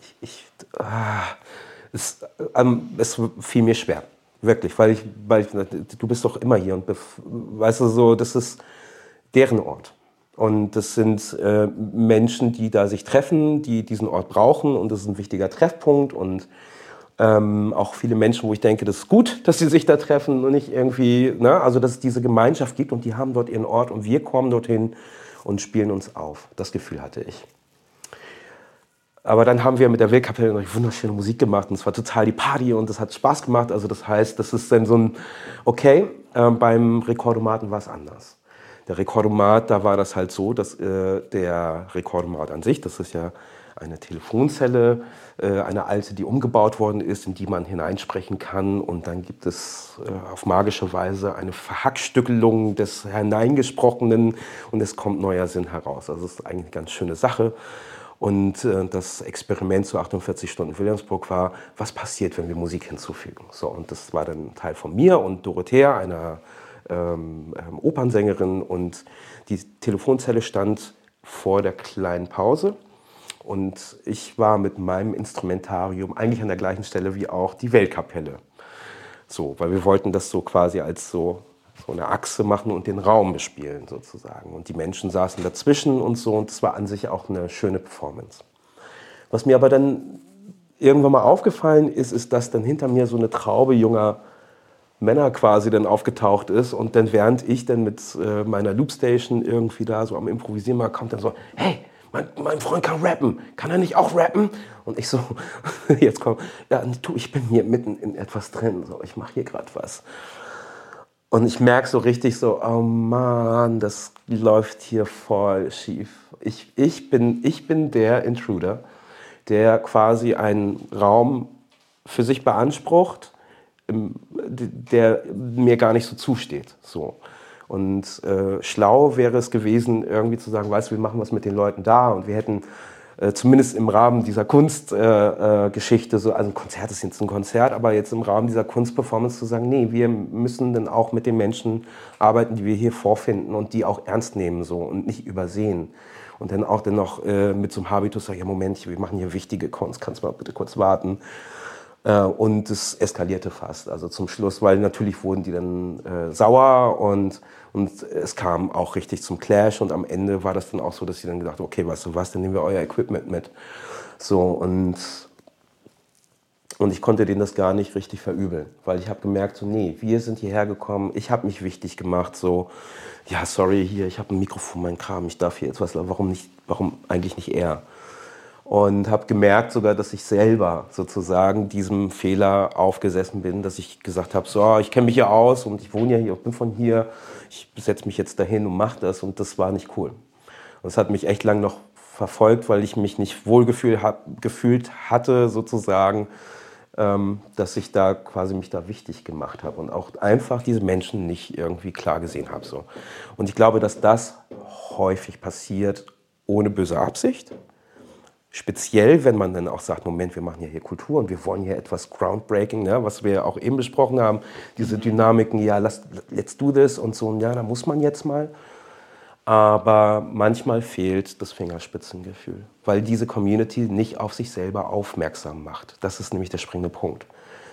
ich, ich ah, es, ähm, es fiel mir schwer, wirklich, weil ich, weil ich, du bist doch immer hier und weißt du so, das ist deren Ort. Und das sind äh, Menschen, die da sich treffen, die diesen Ort brauchen und das ist ein wichtiger Treffpunkt und ähm, auch viele Menschen, wo ich denke, das ist gut, <laughs> dass sie sich da treffen und nicht irgendwie, ne? also dass es diese Gemeinschaft gibt und die haben dort ihren Ort und wir kommen dorthin und spielen uns auf. Das Gefühl hatte ich. Aber dann haben wir mit der Weltkapelle noch wunderschöne Musik gemacht und es war total die Party und es hat Spaß gemacht. Also das heißt, das ist dann so ein, okay, äh, beim Rekordomaten war es anders. Der Rekordomat, da war das halt so, dass äh, der Rekordomat an sich, das ist ja eine Telefonzelle, äh, eine alte, die umgebaut worden ist, in die man hineinsprechen kann. Und dann gibt es äh, auf magische Weise eine Verhackstückelung des Hineingesprochenen und es kommt neuer Sinn heraus. Also es ist eigentlich eine ganz schöne Sache. Und äh, das Experiment zu 48 Stunden Williamsburg war, was passiert, wenn wir Musik hinzufügen. So, und das war dann Teil von mir und Dorothea, einer ähm, ähm, Opernsängerin. Und die Telefonzelle stand vor der kleinen Pause. Und ich war mit meinem Instrumentarium eigentlich an der gleichen Stelle wie auch die Weltkapelle. So, weil wir wollten das so quasi als so, so eine Achse machen und den Raum bespielen sozusagen. Und die Menschen saßen dazwischen und so und es war an sich auch eine schöne Performance. Was mir aber dann irgendwann mal aufgefallen ist, ist, dass dann hinter mir so eine Traube junger Männer quasi dann aufgetaucht ist und dann während ich dann mit äh, meiner Loopstation irgendwie da so am Improvisieren war, kommt dann so, hey, mein, mein, Freund kann rappen, kann er nicht auch rappen? Und ich so, <laughs> jetzt komm, ja, du, ich bin hier mitten in etwas drin, so, ich mache hier gerade was. Und ich merke so richtig so, oh Mann, das läuft hier voll schief. Ich, ich, bin, ich bin der Intruder, der quasi einen Raum für sich beansprucht, der mir gar nicht so zusteht. So. Und äh, schlau wäre es gewesen, irgendwie zu sagen, weißt du, wir machen was mit den Leuten da und wir hätten äh, zumindest im Rahmen dieser Kunstgeschichte, äh, so, also ein Konzert ist jetzt ein Konzert, aber jetzt im Rahmen dieser Kunstperformance zu sagen, nee, wir müssen dann auch mit den Menschen arbeiten, die wir hier vorfinden und die auch ernst nehmen so und nicht übersehen. Und dann auch dann noch äh, mit so einem Habitus sagen, ja Moment, wir machen hier wichtige Kunst, kannst mal bitte kurz warten. Äh, und es eskalierte fast, also zum Schluss, weil natürlich wurden die dann äh, sauer und, und es kam auch richtig zum Clash und am Ende war das dann auch so, dass sie dann gedacht okay, weißt du was, dann nehmen wir euer Equipment mit. So und, und ich konnte denen das gar nicht richtig verübeln, weil ich habe gemerkt, so nee, wir sind hierher gekommen, ich habe mich wichtig gemacht, so ja, sorry, hier, ich habe ein Mikrofon, mein Kram, ich darf hier jetzt was, warum nicht, warum eigentlich nicht er? Und habe gemerkt sogar, dass ich selber sozusagen diesem Fehler aufgesessen bin, dass ich gesagt habe, so, ich kenne mich hier aus und ich wohne ja hier, ich bin von hier, ich setze mich jetzt dahin und mache das und das war nicht cool. Und es hat mich echt lang noch verfolgt, weil ich mich nicht wohlgefühlt hab, gefühlt hatte sozusagen, ähm, dass ich da quasi mich da wichtig gemacht habe und auch einfach diese Menschen nicht irgendwie klar gesehen habe. So. Und ich glaube, dass das häufig passiert ohne böse Absicht Speziell, wenn man dann auch sagt, Moment, wir machen ja hier Kultur und wir wollen hier etwas Groundbreaking, ne, was wir ja auch eben besprochen haben, diese Dynamiken, ja, lass, let's do this und so, ja, da muss man jetzt mal. Aber manchmal fehlt das Fingerspitzengefühl, weil diese Community nicht auf sich selber aufmerksam macht. Das ist nämlich der springende Punkt.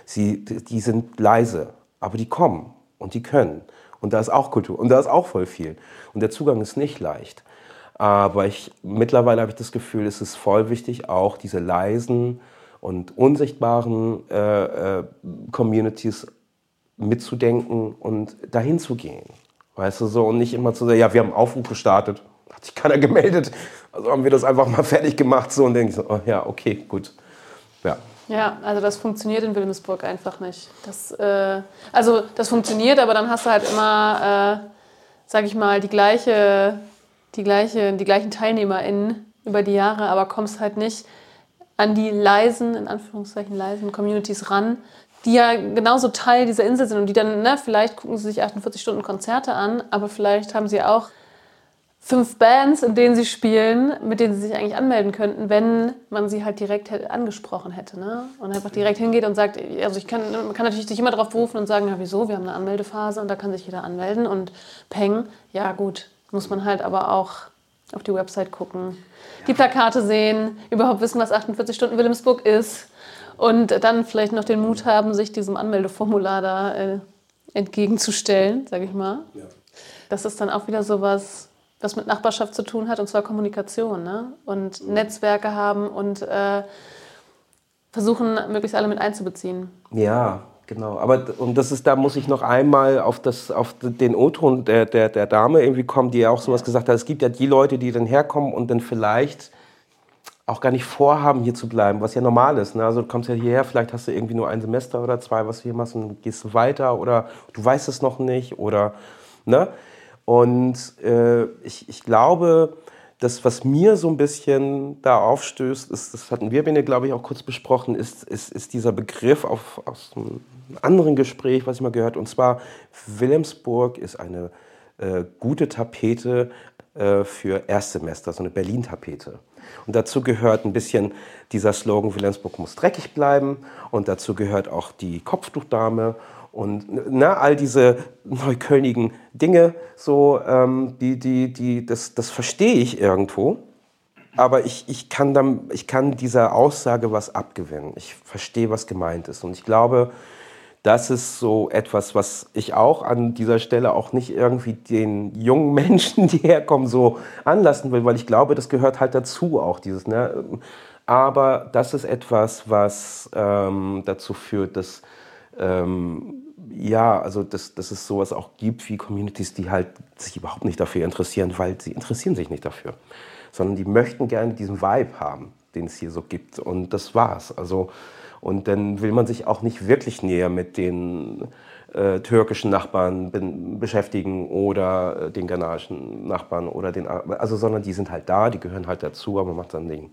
Sie, die sind leise, aber die kommen und die können. Und da ist auch Kultur und da ist auch voll viel. Und der Zugang ist nicht leicht. Aber ich, mittlerweile habe ich das Gefühl, es ist voll wichtig, auch diese leisen und unsichtbaren äh, äh, Communities mitzudenken und dahin zu gehen. Weißt du so, und nicht immer zu sagen, ja, wir haben Aufruf gestartet, hat sich keiner gemeldet, also haben wir das einfach mal <laughs> fertig gemacht so und denke ich so, oh, ja, okay, gut. Ja. Ja, also das funktioniert in Wilhelmsburg einfach nicht. Das, äh, also das funktioniert, aber dann hast du halt immer, äh, sag ich mal, die gleiche die, gleiche, die gleichen TeilnehmerInnen über die Jahre, aber kommst halt nicht an die leisen, in Anführungszeichen leisen Communities ran, die ja genauso Teil dieser Insel sind und die dann, ne, vielleicht gucken sie sich 48 Stunden Konzerte an, aber vielleicht haben sie auch fünf Bands, in denen sie spielen, mit denen sie sich eigentlich anmelden könnten, wenn man sie halt direkt angesprochen hätte. Ne? Und einfach direkt hingeht und sagt, also ich kann, man kann natürlich sich immer darauf berufen und sagen, ja wieso, wir haben eine Anmeldephase und da kann sich jeder anmelden und peng, ja gut, muss man halt aber auch auf die Website gucken, die Plakate sehen, überhaupt wissen, was 48 Stunden Wilhelmsburg ist und dann vielleicht noch den Mut haben, sich diesem Anmeldeformular da äh, entgegenzustellen, sage ich mal. Ja. Das ist dann auch wieder so was, was mit Nachbarschaft zu tun hat, und zwar Kommunikation ne? und mhm. Netzwerke haben und äh, versuchen, möglichst alle mit einzubeziehen. Ja, Genau, aber und das ist, da muss ich noch einmal auf, das, auf den O-Ton der, der, der Dame irgendwie kommen, die ja auch sowas gesagt hat. Es gibt ja die Leute, die dann herkommen und dann vielleicht auch gar nicht vorhaben, hier zu bleiben, was ja normal ist. Ne? Also du kommst ja hierher, vielleicht hast du irgendwie nur ein Semester oder zwei, was du hier machst und gehst du weiter oder du weißt es noch nicht oder ne? Und äh, ich, ich glaube, das, was mir so ein bisschen da aufstößt, ist, das hatten wir, Bene, glaube ich, auch kurz besprochen, ist, ist, ist dieser Begriff auf, aus einem anderen Gespräch, was ich mal gehört, und zwar Wilhelmsburg ist eine äh, gute Tapete äh, für Erstsemester, so eine Berlin-Tapete. Und dazu gehört ein bisschen dieser Slogan, Wilhelmsburg muss dreckig bleiben. Und dazu gehört auch die Kopftuchdame und na, ne, all diese neuköllnigen Dinge, so, ähm, die, die, die, das, das verstehe ich irgendwo. Aber ich, ich, kann dann, ich kann dieser Aussage was abgewinnen. Ich verstehe, was gemeint ist. Und ich glaube, das ist so etwas, was ich auch an dieser Stelle auch nicht irgendwie den jungen Menschen, die herkommen, so anlassen will, weil ich glaube, das gehört halt dazu auch dieses. Ne? Aber das ist etwas, was ähm, dazu führt, dass ähm, ja, also dass, dass es sowas auch gibt wie Communities, die halt sich überhaupt nicht dafür interessieren, weil sie interessieren sich nicht dafür, sondern die möchten gerne diesen Vibe haben, den es hier so gibt. Und das war's. Also und dann will man sich auch nicht wirklich näher mit den äh, türkischen Nachbarn beschäftigen oder äh, den ghanaischen Nachbarn oder den, also sondern die sind halt da, die gehören halt dazu, aber man macht sein Ding.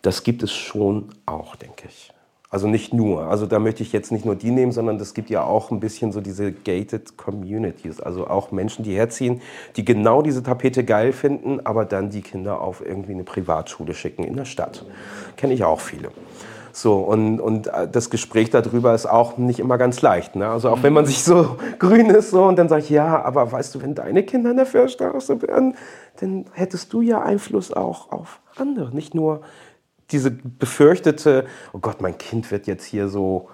Das gibt es schon auch, denke ich. Also nicht nur. Also da möchte ich jetzt nicht nur die nehmen, sondern es gibt ja auch ein bisschen so diese gated Communities. Also auch Menschen, die herziehen, die genau diese Tapete geil finden, aber dann die Kinder auf irgendwie eine Privatschule schicken in der Stadt. Kenne ich auch viele. So, und, und äh, das Gespräch darüber ist auch nicht immer ganz leicht. Ne? Also auch wenn man sich so <laughs> grün ist so und dann sagt, ja, aber weißt du, wenn deine Kinder in der Försterstraße wären, dann hättest du ja Einfluss auch auf andere. Nicht nur diese befürchtete, oh Gott, mein Kind wird jetzt hier so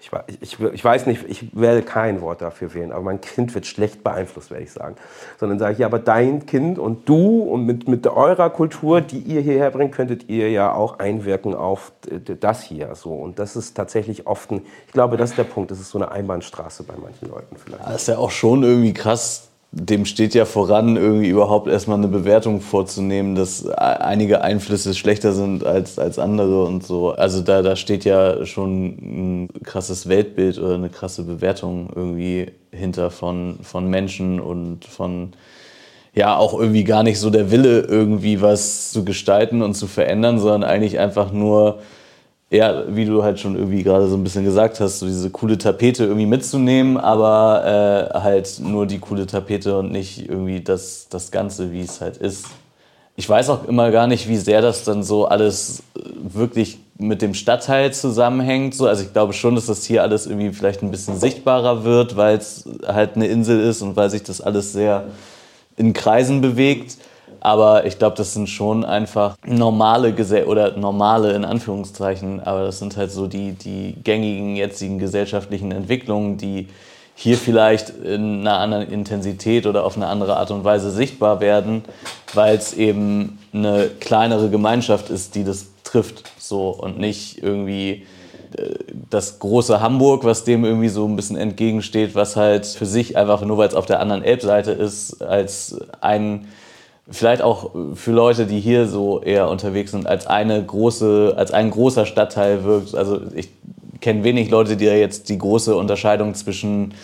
ich, ich, ich, weiß nicht, ich werde kein Wort dafür wählen, aber mein Kind wird schlecht beeinflusst, werde ich sagen. Sondern sage ich, ja, aber dein Kind und du und mit, mit eurer Kultur, die ihr hierher bringt, könntet ihr ja auch einwirken auf das hier. So. Und das ist tatsächlich oft ein, ich glaube, das ist der Punkt, das ist so eine Einbahnstraße bei manchen Leuten vielleicht. Das ist ja auch schon irgendwie krass, dem steht ja voran, irgendwie überhaupt erstmal eine Bewertung vorzunehmen, dass einige Einflüsse schlechter sind als, als andere und so. Also da, da steht ja schon ein krasses Weltbild oder eine krasse Bewertung irgendwie hinter von, von Menschen und von ja auch irgendwie gar nicht so der Wille, irgendwie was zu gestalten und zu verändern, sondern eigentlich einfach nur ja, wie du halt schon irgendwie gerade so ein bisschen gesagt hast, so diese coole Tapete irgendwie mitzunehmen, aber äh, halt nur die coole Tapete und nicht irgendwie das, das Ganze, wie es halt ist. Ich weiß auch immer gar nicht, wie sehr das dann so alles äh, wirklich mit dem Stadtteil zusammenhängt. So, also ich glaube schon, dass das hier alles irgendwie vielleicht ein bisschen sichtbarer wird, weil es halt eine Insel ist und weil sich das alles sehr in Kreisen bewegt. Aber ich glaube, das sind schon einfach normale Gesell oder normale in Anführungszeichen, aber das sind halt so die, die gängigen jetzigen gesellschaftlichen Entwicklungen, die hier vielleicht in einer anderen Intensität oder auf eine andere Art und Weise sichtbar werden, weil es eben eine kleinere Gemeinschaft ist, die das trifft, so und nicht irgendwie äh, das große Hamburg, was dem irgendwie so ein bisschen entgegensteht, was halt für sich einfach nur weil es auf der anderen Elbseite ist, als ein vielleicht auch für Leute, die hier so eher unterwegs sind, als eine große, als ein großer Stadtteil wirkt. Also ich kenne wenig Leute, die da jetzt die große Unterscheidung zwischen,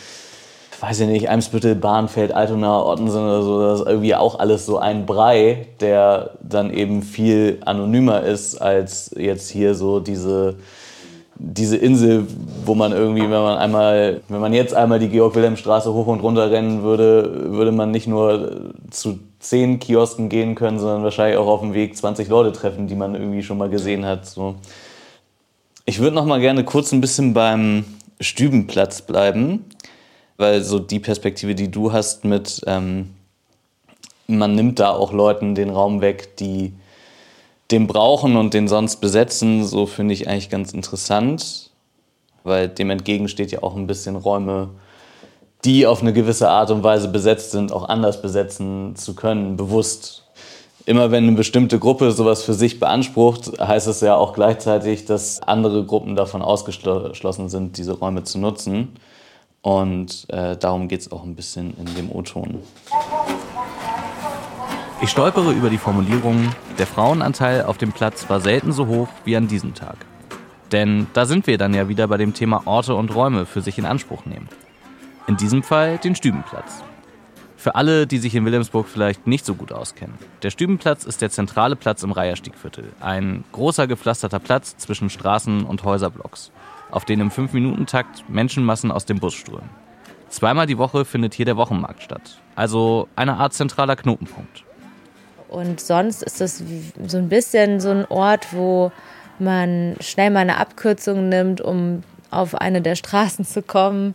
weiß ich nicht, Eimsbüttel, Bahnfeld, Altona, Ottensen oder so, das ist irgendwie auch alles so ein Brei, der dann eben viel anonymer ist als jetzt hier so diese diese Insel, wo man irgendwie, wenn man einmal, wenn man jetzt einmal die Georg-Wilhelm-Straße hoch und runter rennen würde, würde man nicht nur zu zehn Kiosken gehen können, sondern wahrscheinlich auch auf dem Weg 20 Leute treffen, die man irgendwie schon mal gesehen hat. So. Ich würde noch mal gerne kurz ein bisschen beim Stübenplatz bleiben, weil so die Perspektive, die du hast mit, ähm, man nimmt da auch Leuten den Raum weg, die den brauchen und den sonst besetzen, so finde ich eigentlich ganz interessant, weil dem entgegen steht ja auch ein bisschen Räume die auf eine gewisse Art und Weise besetzt sind, auch anders besetzen zu können, bewusst. Immer wenn eine bestimmte Gruppe sowas für sich beansprucht, heißt es ja auch gleichzeitig, dass andere Gruppen davon ausgeschlossen sind, diese Räume zu nutzen. Und äh, darum geht es auch ein bisschen in dem O-Ton. Ich stolpere über die Formulierung, der Frauenanteil auf dem Platz war selten so hoch wie an diesem Tag. Denn da sind wir dann ja wieder bei dem Thema Orte und Räume für sich in Anspruch nehmen. In diesem Fall den Stübenplatz. Für alle, die sich in Wilhelmsburg vielleicht nicht so gut auskennen. Der Stübenplatz ist der zentrale Platz im Reiherstiegviertel. Ein großer gepflasterter Platz zwischen Straßen und Häuserblocks, auf den im 5-Minuten-Takt Menschenmassen aus dem Bus strömen. Zweimal die Woche findet hier der Wochenmarkt statt. Also eine Art zentraler Knotenpunkt. Und sonst ist es so ein bisschen so ein Ort, wo man schnell mal eine Abkürzung nimmt, um auf eine der Straßen zu kommen,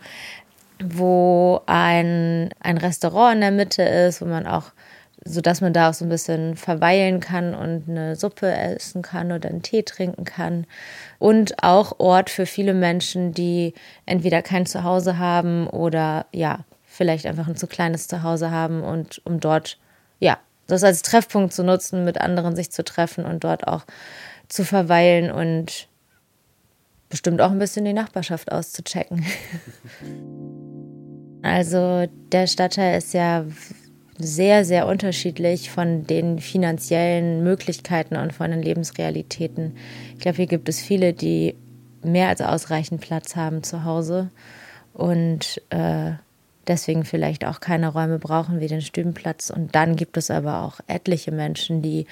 wo ein, ein Restaurant in der Mitte ist, wo man auch, sodass man da auch so ein bisschen verweilen kann und eine Suppe essen kann oder einen Tee trinken kann. Und auch Ort für viele Menschen, die entweder kein Zuhause haben oder ja, vielleicht einfach ein zu kleines Zuhause haben und um dort ja das als Treffpunkt zu nutzen, mit anderen sich zu treffen und dort auch zu verweilen und bestimmt auch ein bisschen die Nachbarschaft auszuchecken. <laughs> also der Stadtteil ist ja sehr, sehr unterschiedlich von den finanziellen Möglichkeiten und von den Lebensrealitäten. Ich glaube, hier gibt es viele, die mehr als ausreichend Platz haben zu Hause und äh, deswegen vielleicht auch keine Räume brauchen wie den Stübenplatz. Und dann gibt es aber auch etliche Menschen, die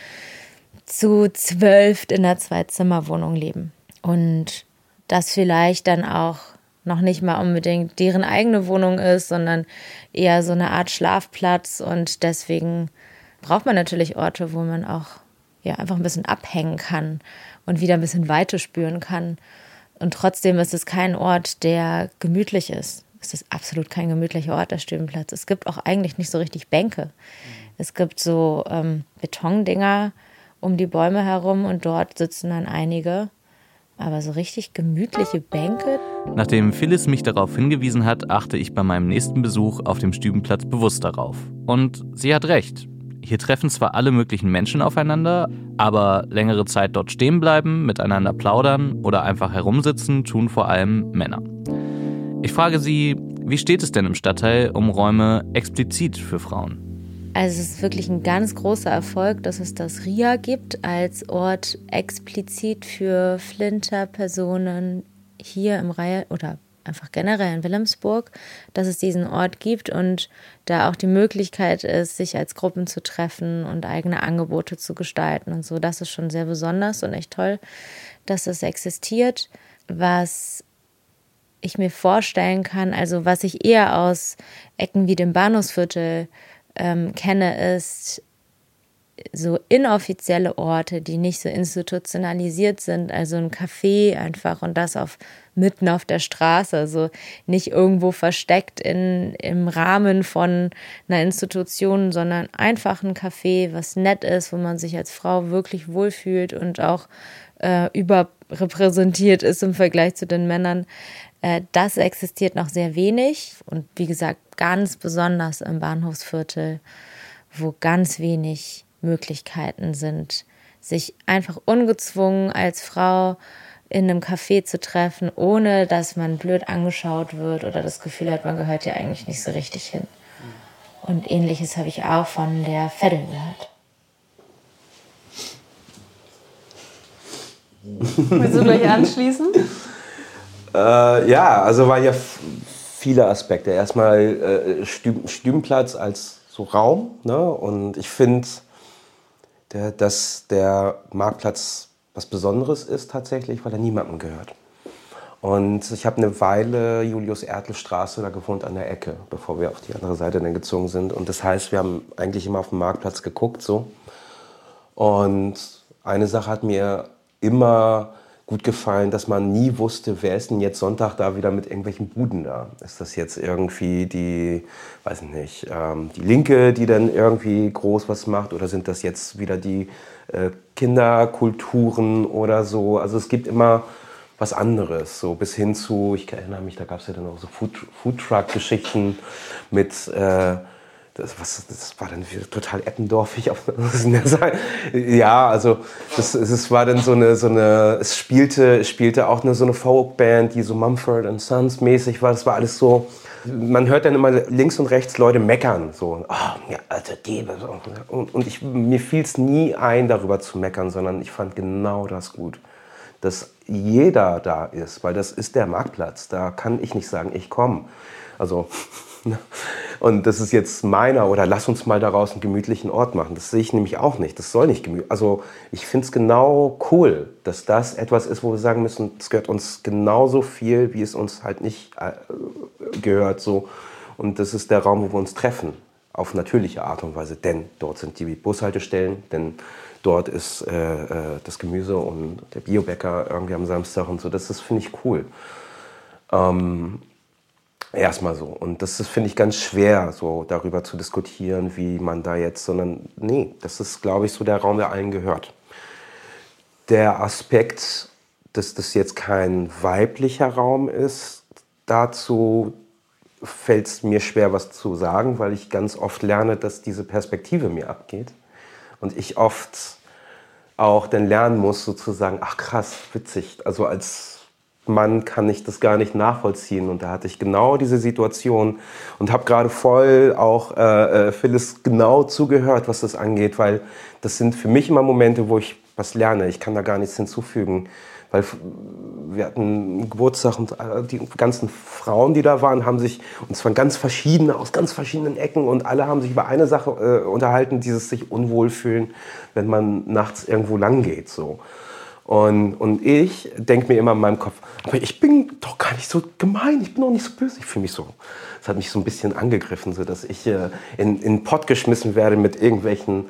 zu zwölf in einer Zwei-Zimmer-Wohnung leben. Und das vielleicht dann auch noch nicht mal unbedingt deren eigene Wohnung ist, sondern eher so eine Art Schlafplatz. Und deswegen braucht man natürlich Orte, wo man auch ja, einfach ein bisschen abhängen kann und wieder ein bisschen Weite spüren kann. Und trotzdem ist es kein Ort, der gemütlich ist es ist absolut kein gemütlicher Ort, der Stübenplatz. Es gibt auch eigentlich nicht so richtig Bänke. Es gibt so ähm, Betondinger um die Bäume herum und dort sitzen dann einige. Aber so richtig gemütliche Bänke. Nachdem Phyllis mich darauf hingewiesen hat, achte ich bei meinem nächsten Besuch auf dem Stübenplatz bewusst darauf. Und sie hat recht. Hier treffen zwar alle möglichen Menschen aufeinander, aber längere Zeit dort stehen bleiben, miteinander plaudern oder einfach herumsitzen tun vor allem Männer. Ich frage Sie, wie steht es denn im Stadtteil um Räume explizit für Frauen? Also es ist wirklich ein ganz großer Erfolg, dass es das RIA gibt als Ort explizit für Flinter-Personen hier im Reihe oder einfach generell in Wilhelmsburg, dass es diesen Ort gibt und da auch die Möglichkeit ist, sich als Gruppen zu treffen und eigene Angebote zu gestalten und so. Das ist schon sehr besonders und echt toll, dass es existiert. Was ich mir vorstellen kann, also was ich eher aus Ecken wie dem Bahnhofsviertel ähm, kenne, ist so inoffizielle Orte, die nicht so institutionalisiert sind, also ein Café einfach und das auf mitten auf der Straße, also nicht irgendwo versteckt in, im Rahmen von einer Institution, sondern einfach ein Café, was nett ist, wo man sich als Frau wirklich wohlfühlt und auch äh, überrepräsentiert ist im Vergleich zu den Männern. Äh, das existiert noch sehr wenig und wie gesagt, ganz besonders im Bahnhofsviertel, wo ganz wenig Möglichkeiten sind, sich einfach ungezwungen als Frau in einem Café zu treffen, ohne dass man blöd angeschaut wird oder das Gefühl hat, man gehört ja eigentlich nicht so richtig hin. Und ähnliches habe ich auch von der Veddel gehört. Willst du gleich anschließen? Äh, ja, also waren ja viele Aspekte. Erstmal äh, Stübenplatz als so Raum. Ne? Und ich finde, der, dass der Marktplatz was Besonderes ist tatsächlich, weil er niemandem gehört. Und ich habe eine Weile Julius-Ertl-Straße da gewohnt an der Ecke, bevor wir auf die andere Seite dann gezogen sind. Und das heißt, wir haben eigentlich immer auf den Marktplatz geguckt so. Und eine Sache hat mir immer gut gefallen, dass man nie wusste, wer ist denn jetzt Sonntag da wieder mit irgendwelchen Buden da. Ist das jetzt irgendwie die, weiß nicht, ähm, die Linke, die dann irgendwie groß was macht oder sind das jetzt wieder die äh, Kinderkulturen oder so? Also es gibt immer was anderes, so bis hin zu, ich erinnere mich, da gab es ja dann auch so Food, Foodtruck-Geschichten mit äh, das, was, das war dann total eppendorfig. <laughs> Ja, also das, es war dann so eine, so eine, es spielte, spielte auch eine, so eine Folkband, die so Mumford and Sons mäßig war. Das war alles so, man hört dann immer links und rechts Leute meckern, so, oh, ja, also die, und, und ich, mir fiel es nie ein, darüber zu meckern, sondern ich fand genau das gut, dass jeder da ist, weil das ist der Marktplatz, da kann ich nicht sagen, ich komme. Also <laughs> Und das ist jetzt meiner oder lass uns mal daraus einen gemütlichen Ort machen. Das sehe ich nämlich auch nicht. Das soll nicht gemütlich. Also ich finde es genau cool, dass das etwas ist, wo wir sagen müssen, es gehört uns genauso viel, wie es uns halt nicht äh, gehört. So Und das ist der Raum, wo wir uns treffen, auf natürliche Art und Weise. Denn dort sind die Bushaltestellen, denn dort ist äh, äh das Gemüse und der Biobäcker irgendwie am Samstag und so. Das ist, finde ich, cool. Ähm, Erstmal so. Und das finde ich ganz schwer, so darüber zu diskutieren, wie man da jetzt, sondern nee, das ist, glaube ich, so der Raum, der allen gehört. Der Aspekt, dass das jetzt kein weiblicher Raum ist, dazu fällt es mir schwer, was zu sagen, weil ich ganz oft lerne, dass diese Perspektive mir abgeht. Und ich oft auch dann lernen muss, sozusagen, ach krass, witzig. Also als Mann kann ich das gar nicht nachvollziehen. Und da hatte ich genau diese Situation und habe gerade voll auch äh, äh, Phyllis genau zugehört, was das angeht, weil das sind für mich immer Momente, wo ich was lerne. Ich kann da gar nichts hinzufügen. Weil wir hatten Geburtstag und äh, die ganzen Frauen, die da waren, haben sich, und zwar ganz verschiedene, aus ganz verschiedenen Ecken, und alle haben sich über eine Sache äh, unterhalten, dieses sich unwohl fühlen, wenn man nachts irgendwo lang geht. So. Und, und ich denke mir immer in meinem Kopf, aber ich bin doch gar nicht so gemein, ich bin doch nicht so böse. Ich fühle mich so, das hat mich so ein bisschen angegriffen, so dass ich äh, in, in den Pott geschmissen werde mit irgendwelchen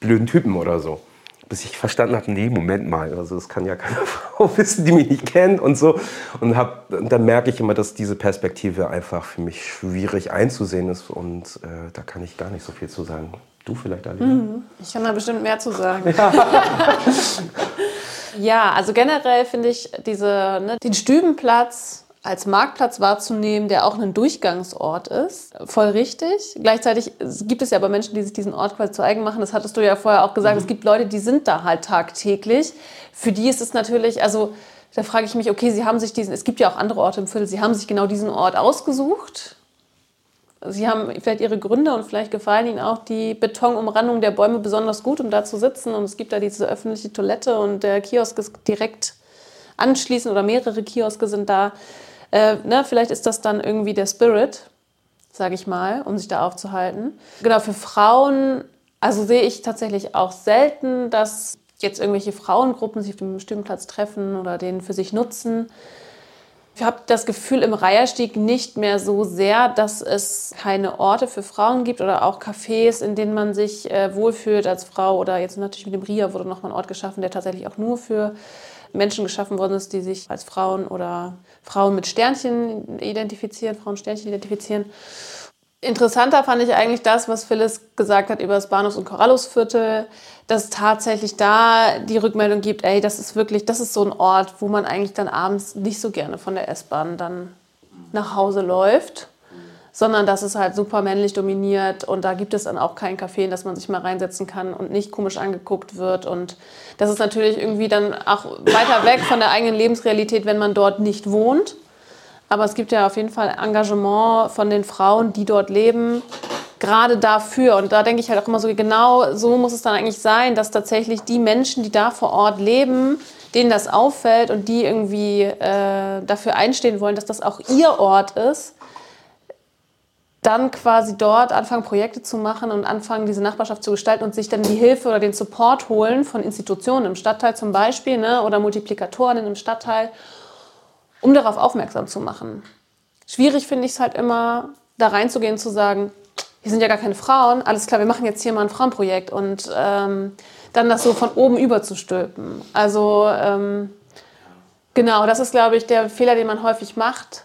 blöden Typen oder so. Bis ich verstanden habe, nee, Moment mal, also das kann ja keine <laughs> Frau wissen, die mich nicht kennt und so. Und, hab, und dann merke ich immer, dass diese Perspektive einfach für mich schwierig einzusehen ist und äh, da kann ich gar nicht so viel zu sagen. Du vielleicht, Ali? Mhm. Ich kann da bestimmt mehr zu sagen. Ja. <laughs> <laughs> Ja, also generell finde ich diese, ne, den Stübenplatz als Marktplatz wahrzunehmen, der auch ein Durchgangsort ist, voll richtig. Gleichzeitig gibt es ja aber Menschen, die sich diesen Ort quasi zu eigen machen. Das hattest du ja vorher auch gesagt. Mhm. Es gibt Leute, die sind da halt tagtäglich. Für die ist es natürlich, also da frage ich mich, okay, sie haben sich diesen, es gibt ja auch andere Orte im Viertel, sie haben sich genau diesen Ort ausgesucht Sie haben vielleicht Ihre Gründe und vielleicht gefallen Ihnen auch die Betonumrandung der Bäume besonders gut, um da zu sitzen. Und es gibt da diese öffentliche Toilette und der Kiosk ist direkt anschließend oder mehrere Kioske sind da. Äh, ne, vielleicht ist das dann irgendwie der Spirit, sage ich mal, um sich da aufzuhalten. Genau, für Frauen, also sehe ich tatsächlich auch selten, dass jetzt irgendwelche Frauengruppen sich auf dem bestimmten Platz treffen oder den für sich nutzen. Ich habe das Gefühl im Reiherstieg nicht mehr so sehr, dass es keine Orte für Frauen gibt oder auch Cafés, in denen man sich äh, wohlfühlt als Frau. Oder jetzt natürlich mit dem RIA wurde nochmal ein Ort geschaffen, der tatsächlich auch nur für Menschen geschaffen worden ist, die sich als Frauen oder Frauen mit Sternchen identifizieren, Frauen Sternchen identifizieren. Interessanter fand ich eigentlich das, was Phyllis gesagt hat über das Bahnhofs- und Corallusviertel, dass tatsächlich da die Rückmeldung gibt, ey, das ist wirklich, das ist so ein Ort, wo man eigentlich dann abends nicht so gerne von der S-Bahn dann nach Hause läuft, sondern das ist halt super männlich dominiert und da gibt es dann auch kein Café, in das man sich mal reinsetzen kann und nicht komisch angeguckt wird und das ist natürlich irgendwie dann auch weiter weg von der eigenen Lebensrealität, wenn man dort nicht wohnt. Aber es gibt ja auf jeden Fall Engagement von den Frauen, die dort leben, gerade dafür. Und da denke ich halt auch immer so, genau so muss es dann eigentlich sein, dass tatsächlich die Menschen, die da vor Ort leben, denen das auffällt und die irgendwie äh, dafür einstehen wollen, dass das auch ihr Ort ist, dann quasi dort anfangen, Projekte zu machen und anfangen, diese Nachbarschaft zu gestalten und sich dann die Hilfe oder den Support holen von Institutionen im Stadtteil zum Beispiel ne, oder Multiplikatoren im Stadtteil um darauf aufmerksam zu machen. Schwierig finde ich es halt immer, da reinzugehen und zu sagen, wir sind ja gar keine Frauen, alles klar, wir machen jetzt hier mal ein Frauenprojekt und ähm, dann das so von oben über zu stülpen. Also ähm, genau, das ist, glaube ich, der Fehler, den man häufig macht,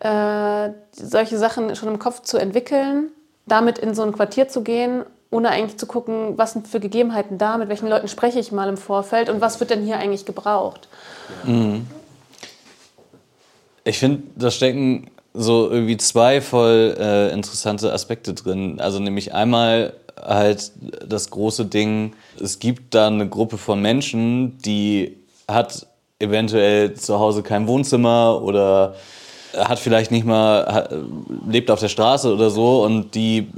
äh, solche Sachen schon im Kopf zu entwickeln, damit in so ein Quartier zu gehen, ohne eigentlich zu gucken, was sind für Gegebenheiten da, mit welchen Leuten spreche ich mal im Vorfeld und was wird denn hier eigentlich gebraucht. Mhm. Ich finde, da stecken so irgendwie zwei voll äh, interessante Aspekte drin. Also nämlich einmal halt das große Ding, es gibt da eine Gruppe von Menschen, die hat eventuell zu Hause kein Wohnzimmer oder hat vielleicht nicht mal, lebt auf der Straße oder so und die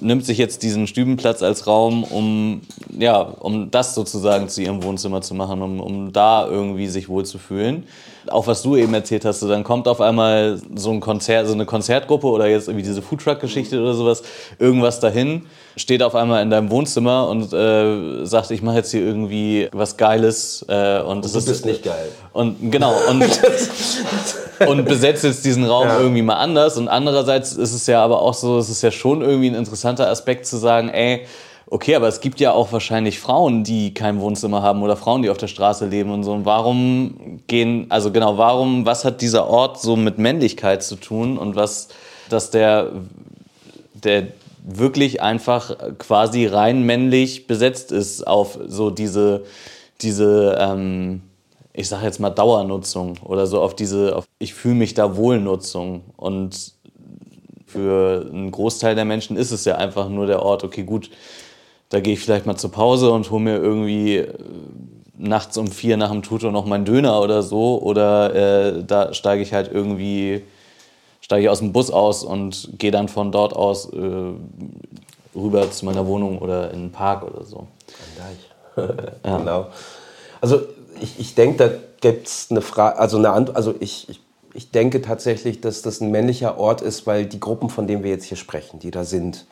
nimmt sich jetzt diesen Stübenplatz als Raum, um, ja, um das sozusagen zu ihrem Wohnzimmer zu machen, um, um da irgendwie sich wohlzufühlen. Auch was du eben erzählt hast, so, dann kommt auf einmal so ein Konzert, so eine Konzertgruppe oder jetzt irgendwie diese Foodtruck-Geschichte oder sowas, irgendwas dahin, steht auf einmal in deinem Wohnzimmer und äh, sagt, ich mache jetzt hier irgendwie was Geiles äh, und das Du ist bist nicht geil. und genau und <laughs> und besetzt jetzt diesen Raum Ja. irgendwie mal anders. Und andererseits ist es ja aber auch so, es ist ja schon irgendwie ein interessanter Aspekt zu sagen, ey, okay, aber es gibt ja auch wahrscheinlich Frauen, die kein Wohnzimmer haben oder Frauen, die auf der Straße leben und so. Und warum gehen, also genau, warum, was hat dieser Ort so mit Männlichkeit zu tun und was, dass der, der wirklich einfach quasi rein männlich besetzt ist auf so diese, diese, ähm, ich sage jetzt mal Dauernutzung oder so auf diese, auf, ich fühle mich da wohl Nutzung. Und für einen Großteil der Menschen ist es ja einfach nur der Ort, okay, gut, da gehe ich vielleicht mal zur Pause und hole mir irgendwie äh, nachts um vier nach dem Tutor noch meinen Döner oder so. Oder äh, da steige ich halt irgendwie, steige ich aus dem Bus aus und gehe dann von dort aus äh, rüber zu meiner Wohnung oder in den Park oder so. <laughs> <laughs> Genau. Also ich, ich denke, da gibt es eine Frage, also eine Ant also ich, ich, ich denke tatsächlich, dass das ein männlicher Ort ist, weil die Gruppen, von denen wir jetzt hier sprechen, die da sind,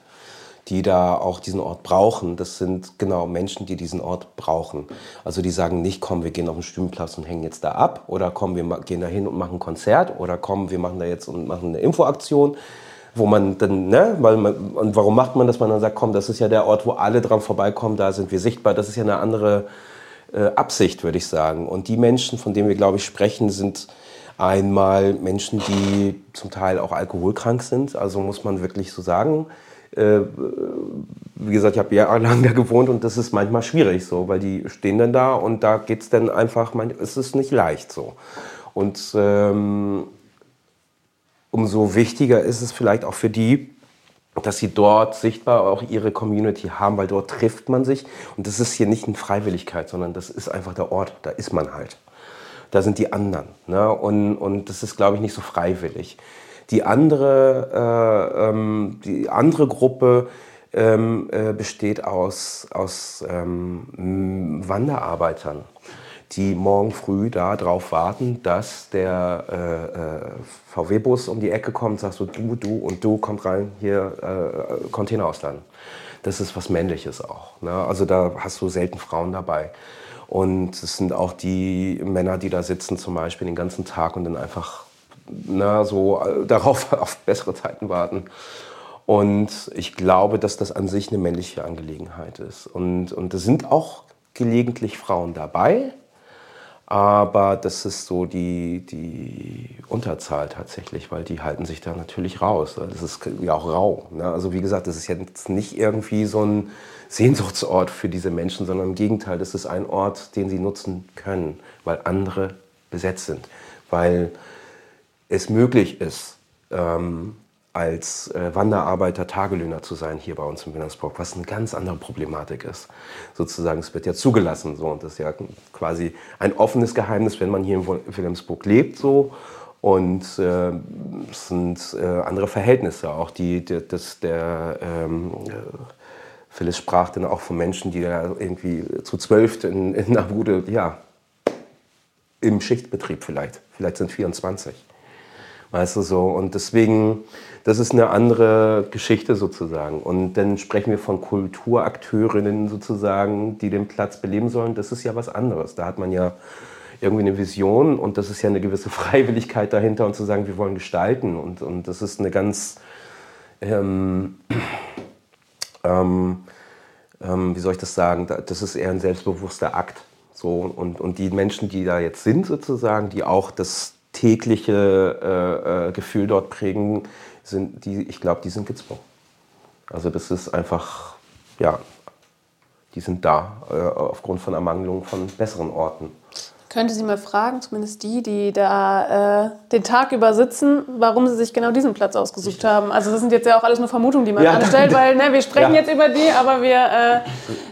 die da auch diesen Ort brauchen, das sind genau Menschen, die diesen Ort brauchen. Also die sagen nicht, komm, wir gehen auf den Stühlenplatz und hängen jetzt da ab oder komm, wir gehen da hin und machen ein Konzert oder komm, wir machen da jetzt und machen eine Infoaktion, wo man dann, ne, weil man, und warum macht man das? Man dann sagt, komm, das ist ja der Ort, wo alle dran vorbeikommen, da sind wir sichtbar, das ist ja eine andere äh, Absicht, würde ich sagen. Und die Menschen, von denen wir, glaube ich, sprechen, sind einmal Menschen, die zum Teil auch alkoholkrank sind. Also muss man wirklich so sagen. Äh, wie gesagt, ich habe jahrelang da gewohnt und das ist manchmal schwierig so, weil die stehen dann da und da geht es dann einfach, man, es ist nicht leicht so. Und ähm, umso wichtiger ist es vielleicht auch für die, dass sie dort sichtbar auch ihre Community haben, weil dort trifft man sich. Und das ist hier nicht eine Freiwilligkeit, sondern das ist einfach der Ort, da ist man halt. Da sind die anderen. Ne? Und, und das ist, glaube ich, nicht so freiwillig. Die andere, äh, ähm, die andere Gruppe ähm, äh, besteht aus, aus ähm, Wanderarbeitern, die morgen früh darauf warten, dass der äh, äh, VW-Bus um die Ecke kommt, sagst so, du, du und du, kommt rein, hier äh, Container ausladen. Das ist was Männliches auch. Ne? Also da hast du selten Frauen dabei. Und es sind auch die Männer, die da sitzen zum Beispiel den ganzen Tag und dann einfach na, so äh, <laughs> darauf auf bessere Zeiten warten. Und ich glaube, dass das an sich eine männliche Angelegenheit ist. Und, und es sind auch gelegentlich Frauen dabei, aber das ist so die, die Unterzahl tatsächlich, weil die halten sich da natürlich raus. Das ist ja auch rau. Ne? Also wie gesagt, das ist jetzt nicht irgendwie so ein Sehnsuchtsort für diese Menschen, sondern im Gegenteil, das ist ein Ort, den sie nutzen können, weil andere besetzt sind. Weil es möglich ist, ähm, als äh, Wanderarbeiter Tagelöhner zu sein hier bei uns in Wilhelmsburg, was eine ganz andere Problematik ist. Sozusagen, es wird ja zugelassen so und das ist ja quasi ein offenes Geheimnis, wenn man hier in Wil- Wilhelmsburg lebt so und äh, es sind äh, andere Verhältnisse auch, die, die das der ähm, äh, Phyllis sprach dann auch von Menschen, die da irgendwie zu zwölf in, in einer Bude, ja, im Schichtbetrieb vielleicht, vielleicht sind 24. Weißt du so? Und deswegen, das ist eine andere Geschichte sozusagen. Und dann sprechen wir von Kulturakteurinnen sozusagen, die den Platz beleben sollen. Das ist ja was anderes. Da hat man ja irgendwie eine Vision und das ist ja eine gewisse <laughs> Freiwilligkeit dahinter und zu sagen, wir wollen gestalten. Und, und das ist eine ganz, ähm, ähm, ähm, wie soll ich das sagen, Da- das ist eher ein selbstbewusster Akt. So, und, und die Menschen, die da jetzt sind sozusagen, die auch das tägliche äh, äh, Gefühl dort prägen, sind die, ich glaube, die sind gezwungen. Also das ist einfach, ja, die sind da äh, aufgrund von Ermangelung von besseren Orten. Könnte sie mal fragen, zumindest die, die da äh, den Tag über sitzen, warum sie sich genau diesen Platz ausgesucht haben. Also das sind jetzt ja auch alles nur Vermutungen, die man Ja, anstellt, weil ne, wir sprechen Ja. jetzt über die, aber wir,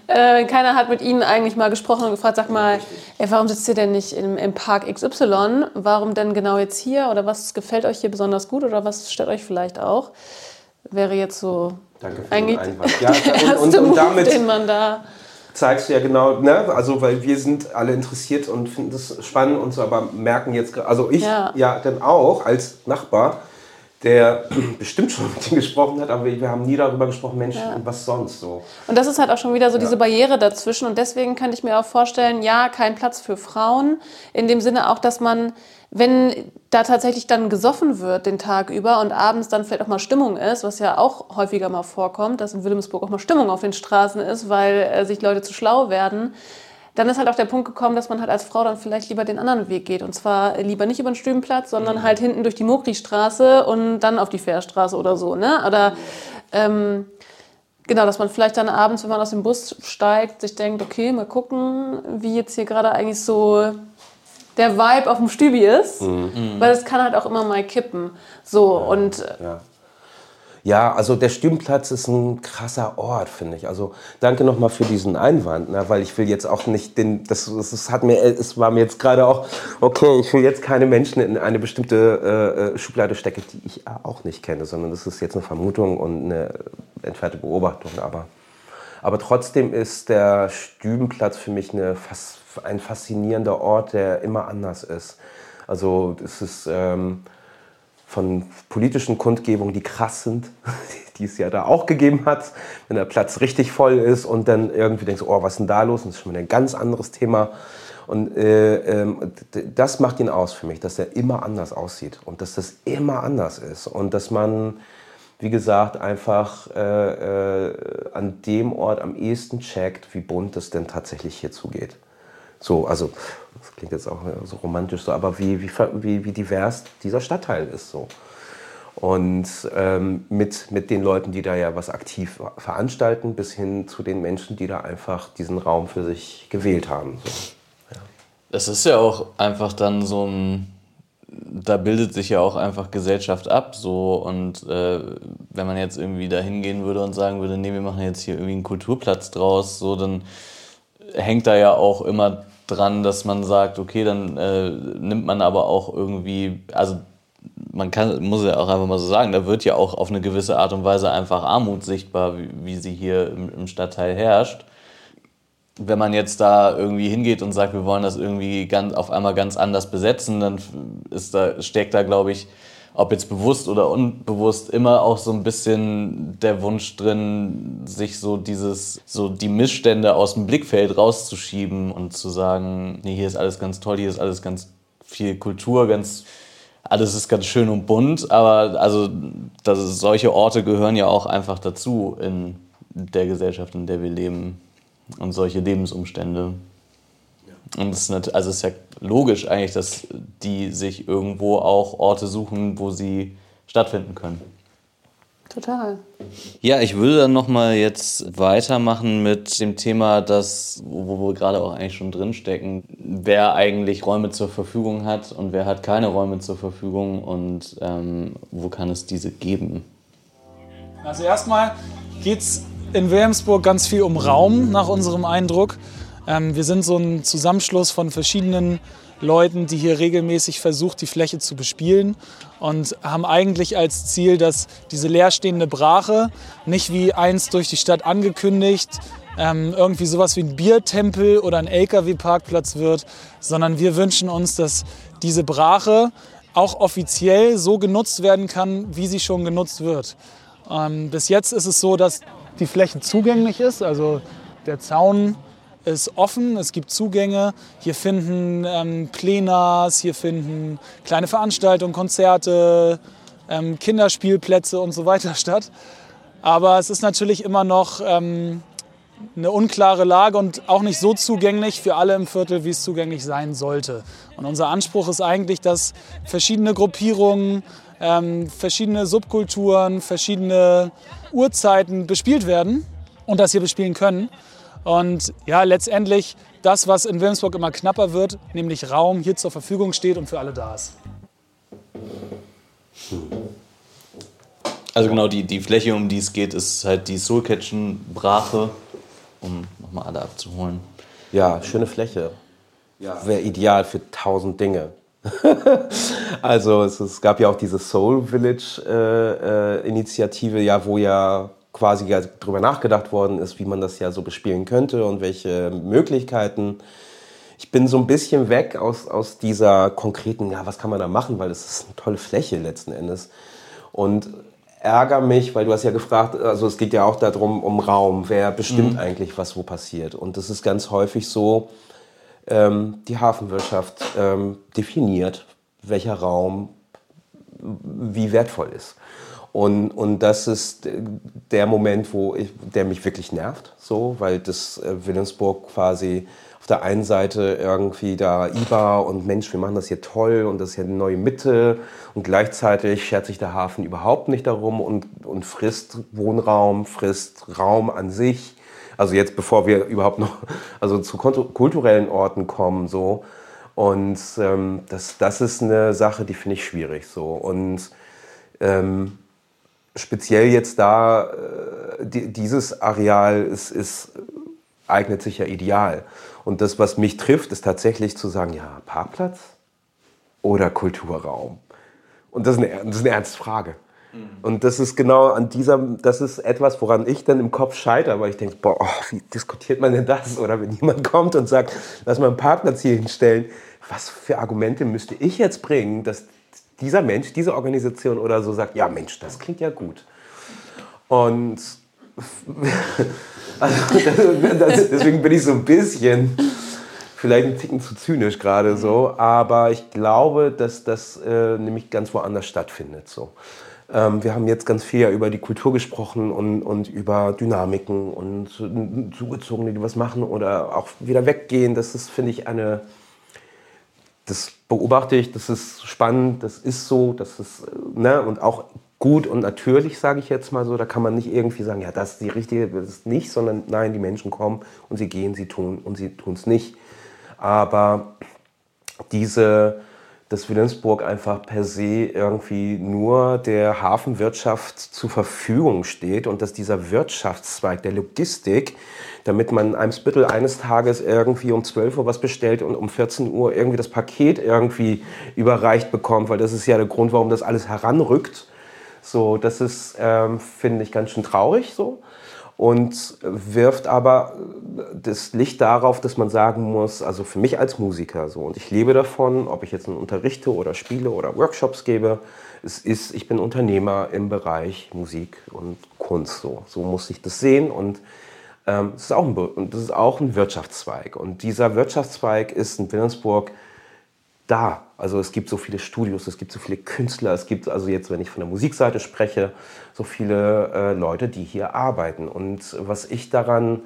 äh, äh, keiner hat mit ihnen eigentlich mal gesprochen und gefragt, sag mal, ey, warum sitzt ihr denn nicht im, im Park XY? Warum denn genau jetzt hier? Oder was gefällt euch hier besonders gut? Oder was stört euch vielleicht auch? Wäre jetzt so Danke für eigentlich den Einwand. Ja, <laughs> der und- erste und- und damit- den man da... zeigst du ja genau, ne? also weil wir sind alle interessiert und finden das spannend und so, aber merken jetzt, also ich ja, ja dann auch als Nachbar, der <clears throat> bestimmt schon mit ihm gesprochen hat, aber wir haben nie darüber gesprochen, Mensch, ja. was sonst so. Und das ist halt auch schon wieder so ja. diese Barriere dazwischen und deswegen könnte ich mir auch vorstellen, ja, kein Platz für Frauen, in dem Sinne auch, dass man, wenn da tatsächlich dann gesoffen wird den Tag über und abends dann vielleicht auch mal Stimmung ist, was ja auch häufiger mal vorkommt, dass in Wilhelmsburg auch mal Stimmung auf den Straßen ist, weil äh, sich Leute zu schlau werden, dann ist halt auch der Punkt gekommen, dass man halt als Frau dann vielleicht lieber den anderen Weg geht. Und zwar lieber nicht über den Stübenplatz, sondern mhm. halt hinten durch die Mokri-Straße und dann auf die Fährstraße oder so. Ne? Oder ähm, genau, dass man vielleicht dann abends, wenn man aus dem Bus steigt, sich denkt, okay, mal gucken, wie jetzt hier gerade eigentlich so der Vibe auf dem Stübi ist. Mhm. Weil es kann halt auch immer mal kippen. So, ja, und ja. Ja, also der Stübenplatz ist ein krasser Ort, finde ich. Also danke nochmal für diesen Einwand, ne, weil ich will jetzt auch nicht den, das, das hat mir, es war mir jetzt gerade auch, okay, ich will jetzt keine Menschen in eine bestimmte äh, äh Schublade stecken, die ich auch nicht kenne, sondern das ist jetzt eine Vermutung und eine entfernte Beobachtung. Aber, aber trotzdem ist der Stübenplatz für mich eine, ein faszinierender Ort, der immer anders ist. Also es ist... Ähm, von politischen Kundgebungen, die krass sind, <laughs> die es ja da auch gegeben hat, wenn der Platz richtig voll ist und dann irgendwie denkst, oh, was ist denn da los? Und das ist schon ein ganz anderes Thema. Und äh, äh, das macht ihn aus für mich, dass er immer anders aussieht und dass das immer anders ist und dass man, wie gesagt, einfach äh, äh an dem Ort am ehesten checkt, wie bunt es denn tatsächlich hier zugeht. So, also das klingt jetzt auch so romantisch so, aber wie, wie, wie divers dieser Stadtteil ist so. Und ähm, mit, mit den Leuten, die da ja was aktiv veranstalten, bis hin zu den Menschen, die da einfach diesen Raum für sich gewählt haben. So. Ja. Das ist ja auch einfach dann so ein, da bildet sich ja auch einfach Gesellschaft ab. So, und äh, wenn man jetzt irgendwie da hingehen würde und sagen würde, nee, wir machen jetzt hier irgendwie einen Kulturplatz draus, so, dann hängt da ja auch immer dran, dass man sagt, okay, dann äh, nimmt man aber auch irgendwie, also man kann, muss ja auch einfach mal so sagen, da wird ja auch auf eine gewisse Art und Weise einfach Armut sichtbar, wie, wie sie hier im, im, Stadtteil herrscht. Wenn man jetzt da irgendwie hingeht und sagt, wir wollen das irgendwie ganz, auf einmal ganz anders besetzen, dann ist da, steckt da, glaube ich, ob jetzt bewusst oder unbewusst, immer auch so ein bisschen der Wunsch drin, sich so dieses, so die Missstände aus dem Blickfeld rauszuschieben und zu sagen, nee, hier ist alles ganz toll, hier ist alles ganz viel Kultur, ganz, alles ist ganz schön und bunt, aber also das, solche Orte gehören ja auch einfach dazu in der Gesellschaft, in der wir leben und solche Lebensumstände. Und es ist, also es ist ja logisch eigentlich, dass die sich irgendwo auch Orte suchen, wo sie stattfinden können. Total. Ja, ich würde dann nochmal jetzt weitermachen mit dem Thema, das, wo wir gerade auch eigentlich schon drinstecken, wer eigentlich Räume zur Verfügung hat und wer hat keine Räume zur Verfügung und ähm, wo kann es diese geben. Also erstmal geht es in Wilhelmsburg ganz viel um Raum nach unserem Eindruck. Ähm, wir sind so ein Zusammenschluss von verschiedenen Leuten, die hier regelmäßig versucht, die Fläche zu bespielen und haben eigentlich als Ziel, dass diese leerstehende Brache nicht wie einst durch die Stadt angekündigt ähm, irgendwie sowas wie ein Biertempel oder ein LKW-Parkplatz wird, sondern wir wünschen uns, dass diese Brache auch offiziell so genutzt werden kann, wie sie schon genutzt wird. Ähm, bis jetzt ist es so, dass die Fläche zugänglich ist, also der Zaun ist offen, es gibt Zugänge. Hier finden ähm, Plenars, hier finden kleine Veranstaltungen, Konzerte, ähm, Kinderspielplätze und so weiter <laughs> statt. Aber es ist natürlich immer noch ähm, eine unklare Lage und auch nicht so zugänglich für alle im Viertel, wie es zugänglich sein sollte. Und unser Anspruch ist eigentlich, dass verschiedene Gruppierungen, ähm, verschiedene Subkulturen, verschiedene Uhrzeiten bespielt werden und das hier bespielen können. Und ja, letztendlich das, was in Wilhelmsburg immer knapper wird, nämlich Raum hier zur Verfügung steht und für alle da ist. Also genau, die, die Fläche, um die es geht, ist halt die Soul Kitchen Brache, um nochmal alle abzuholen. Ja, schöne Fläche. Ja. Wäre ideal für tausend Dinge. <laughs> also es, es, gab ja auch diese Soul Village äh, äh, Initiative, ja, wo ja quasi ja drüber nachgedacht worden ist, wie man das ja so bespielen könnte und welche Möglichkeiten. Ich bin so ein bisschen weg aus, aus dieser konkreten, ja, was kann man da machen, weil es ist eine tolle Fläche letzten Endes. Und ärgere mich, weil du hast ja gefragt, also es geht ja auch darum, um Raum, wer bestimmt mhm. eigentlich, was wo passiert. Und das ist ganz häufig so, ähm, die Hafenwirtschaft ähm, definiert, welcher Raum wie wertvoll ist. Und, und das ist der Moment, wo ich, der mich wirklich nervt, so, weil das äh, Wilhelmsburg quasi auf der einen Seite irgendwie da IBA und Mensch, wir machen das hier toll und das ist ja eine neue Mitte und gleichzeitig schert sich der Hafen überhaupt nicht darum und, und frisst Wohnraum, frisst Raum an sich. Also jetzt, bevor wir überhaupt noch also zu kulturellen Orten kommen, so. Und ähm, das, das ist eine Sache, die finde ich schwierig, so. Und ähm, speziell jetzt da, äh, die, dieses Areal ist, ist, eignet sich ja ideal. Und das, was mich trifft, ist tatsächlich zu sagen, ja, Parkplatz oder Kulturraum. Und das ist eine, das ist eine ernste Frage. Mhm. Und das ist genau an dieser, das ist etwas, woran ich dann im Kopf scheitere, weil ich denke, boah, oh, wie diskutiert man denn das? Oder wenn jemand <laughs> kommt und sagt, lass mal einen Parkplatz hier hinstellen, was für Argumente müsste ich jetzt bringen, dass dieser Mensch, diese Organisation oder so sagt, ja Mensch, das klingt ja gut. Und <laughs> also, deswegen bin ich so ein bisschen, vielleicht ein Ticken zu zynisch gerade so, aber ich glaube, dass das äh, nämlich ganz woanders stattfindet. So. Ähm, wir haben jetzt ganz viel über die Kultur gesprochen und, und über Dynamiken und Zugezogene, die was machen oder auch wieder weggehen. Das ist, finde ich, eine das beobachte ich, das ist spannend, das ist so, das ist, ne, und auch gut und natürlich, sage ich jetzt mal so. Da kann man nicht irgendwie sagen, ja, das ist die richtige, das ist nicht, sondern nein, die Menschen kommen und sie gehen, sie tun und sie tun es nicht. Aber diese, dass Wilhelmsburg einfach per se irgendwie nur der Hafenwirtschaft zur Verfügung steht und dass dieser Wirtschaftszweig der Logistik damit man in Eimsbüttel eines Tages irgendwie um 12 Uhr was bestellt und um 14 Uhr irgendwie das Paket irgendwie überreicht bekommt, weil das ist ja der Grund, warum das alles heranrückt. So, das ist, ähm, finde ich, ganz schön traurig so und wirft aber das Licht darauf, dass man sagen muss, also für mich als Musiker so, und ich lebe davon, ob ich jetzt unterrichte oder spiele oder Workshops gebe, es ist, ich bin Unternehmer im Bereich Musik und Kunst so. So muss ich das sehen und ähm, das, ist auch ein, das ist auch ein Wirtschaftszweig. Und dieser Wirtschaftszweig ist in Wilhelmsburg da. Also es gibt so viele Studios, es gibt so viele Künstler, es gibt also jetzt, wenn ich von der Musikseite spreche, so viele äh, Leute, die hier arbeiten. Und was ich daran,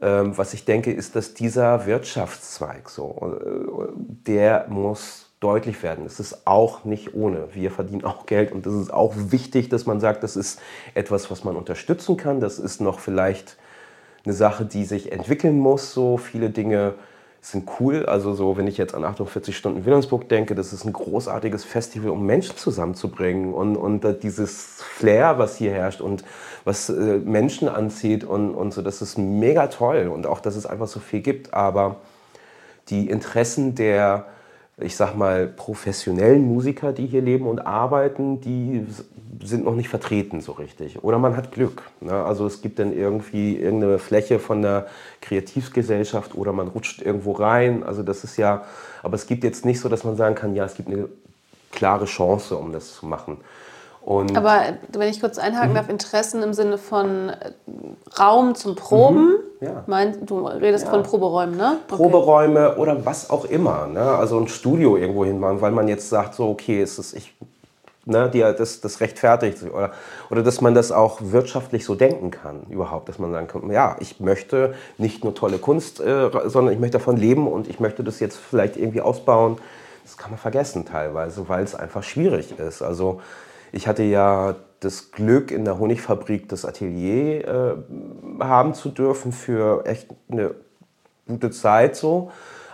äh, was ich denke, ist, dass dieser Wirtschaftszweig so, äh, der muss deutlich werden. Es ist auch nicht ohne. Wir verdienen auch Geld und das ist auch wichtig, dass man sagt, das ist etwas, was man unterstützen kann. Das ist noch vielleicht eine Sache, die sich entwickeln muss. So viele Dinge sind cool. Also so, wenn ich jetzt an 48 Stunden Wilhelmsburg denke, das ist ein großartiges Festival, um Menschen zusammenzubringen und, und dieses Flair, was hier herrscht und was äh, Menschen anzieht und, und so, das ist mega toll und auch, dass es einfach so viel gibt. Aber die Interessen der ich sag mal, professionellen Musiker, die hier leben und arbeiten, die sind noch nicht vertreten so richtig. Oder man hat Glück. Ne? Also es gibt dann irgendwie irgendeine Fläche von der Kreativgesellschaft oder man rutscht irgendwo rein. Also das ist ja, aber es gibt jetzt nicht so, dass man sagen kann, ja, es gibt eine klare Chance, um das zu machen. Und Aber wenn ich kurz einhaken mhm. darf, Interessen im Sinne von äh, Raum zum Proben. Mhm. Ja. Mein, du redest ja. von Proberäumen, ne? Okay. Proberäume oder was auch immer. Ne? Also ein Studio irgendwo hinmachen, weil man jetzt sagt, so, okay, ist es, ich, ne, die, das, das rechtfertigt sich. Oder, oder dass man das auch wirtschaftlich so denken kann, überhaupt. Dass man sagen kann, ja, ich möchte nicht nur tolle Kunst, äh, sondern ich möchte davon leben und ich möchte das jetzt vielleicht irgendwie ausbauen. Das kann man vergessen teilweise, weil es einfach schwierig ist. Also ich hatte ja das Glück, in der Honigfabrik das Atelier äh, haben zu dürfen für echt eine gute Zeit so.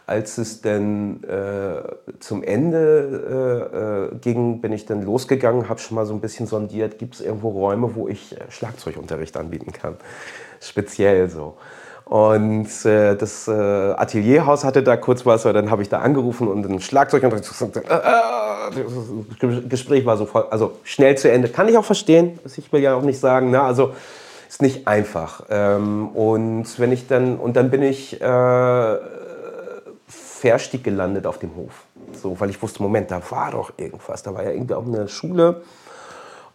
Als es dann äh, zum Ende äh, äh ging, bin ich dann losgegangen, habe schon mal so ein bisschen sondiert, gibt es irgendwo Räume, wo ich äh, Schlagzeugunterricht anbieten kann. Speziell so. Und äh, das äh, Atelierhaus hatte da kurz was, dann habe ich da angerufen und ein Schlagzeug und äh, das Gespräch war sofort, also schnell zu Ende. Kann ich auch verstehen, ich will ja auch nicht sagen, ne? also ist nicht einfach. Ähm, und wenn ich dann, und dann bin ich äh, Verstieg gelandet auf dem Hof. So, weil ich wusste, Moment, da war doch irgendwas. Da war ja irgendwie auch eine Schule.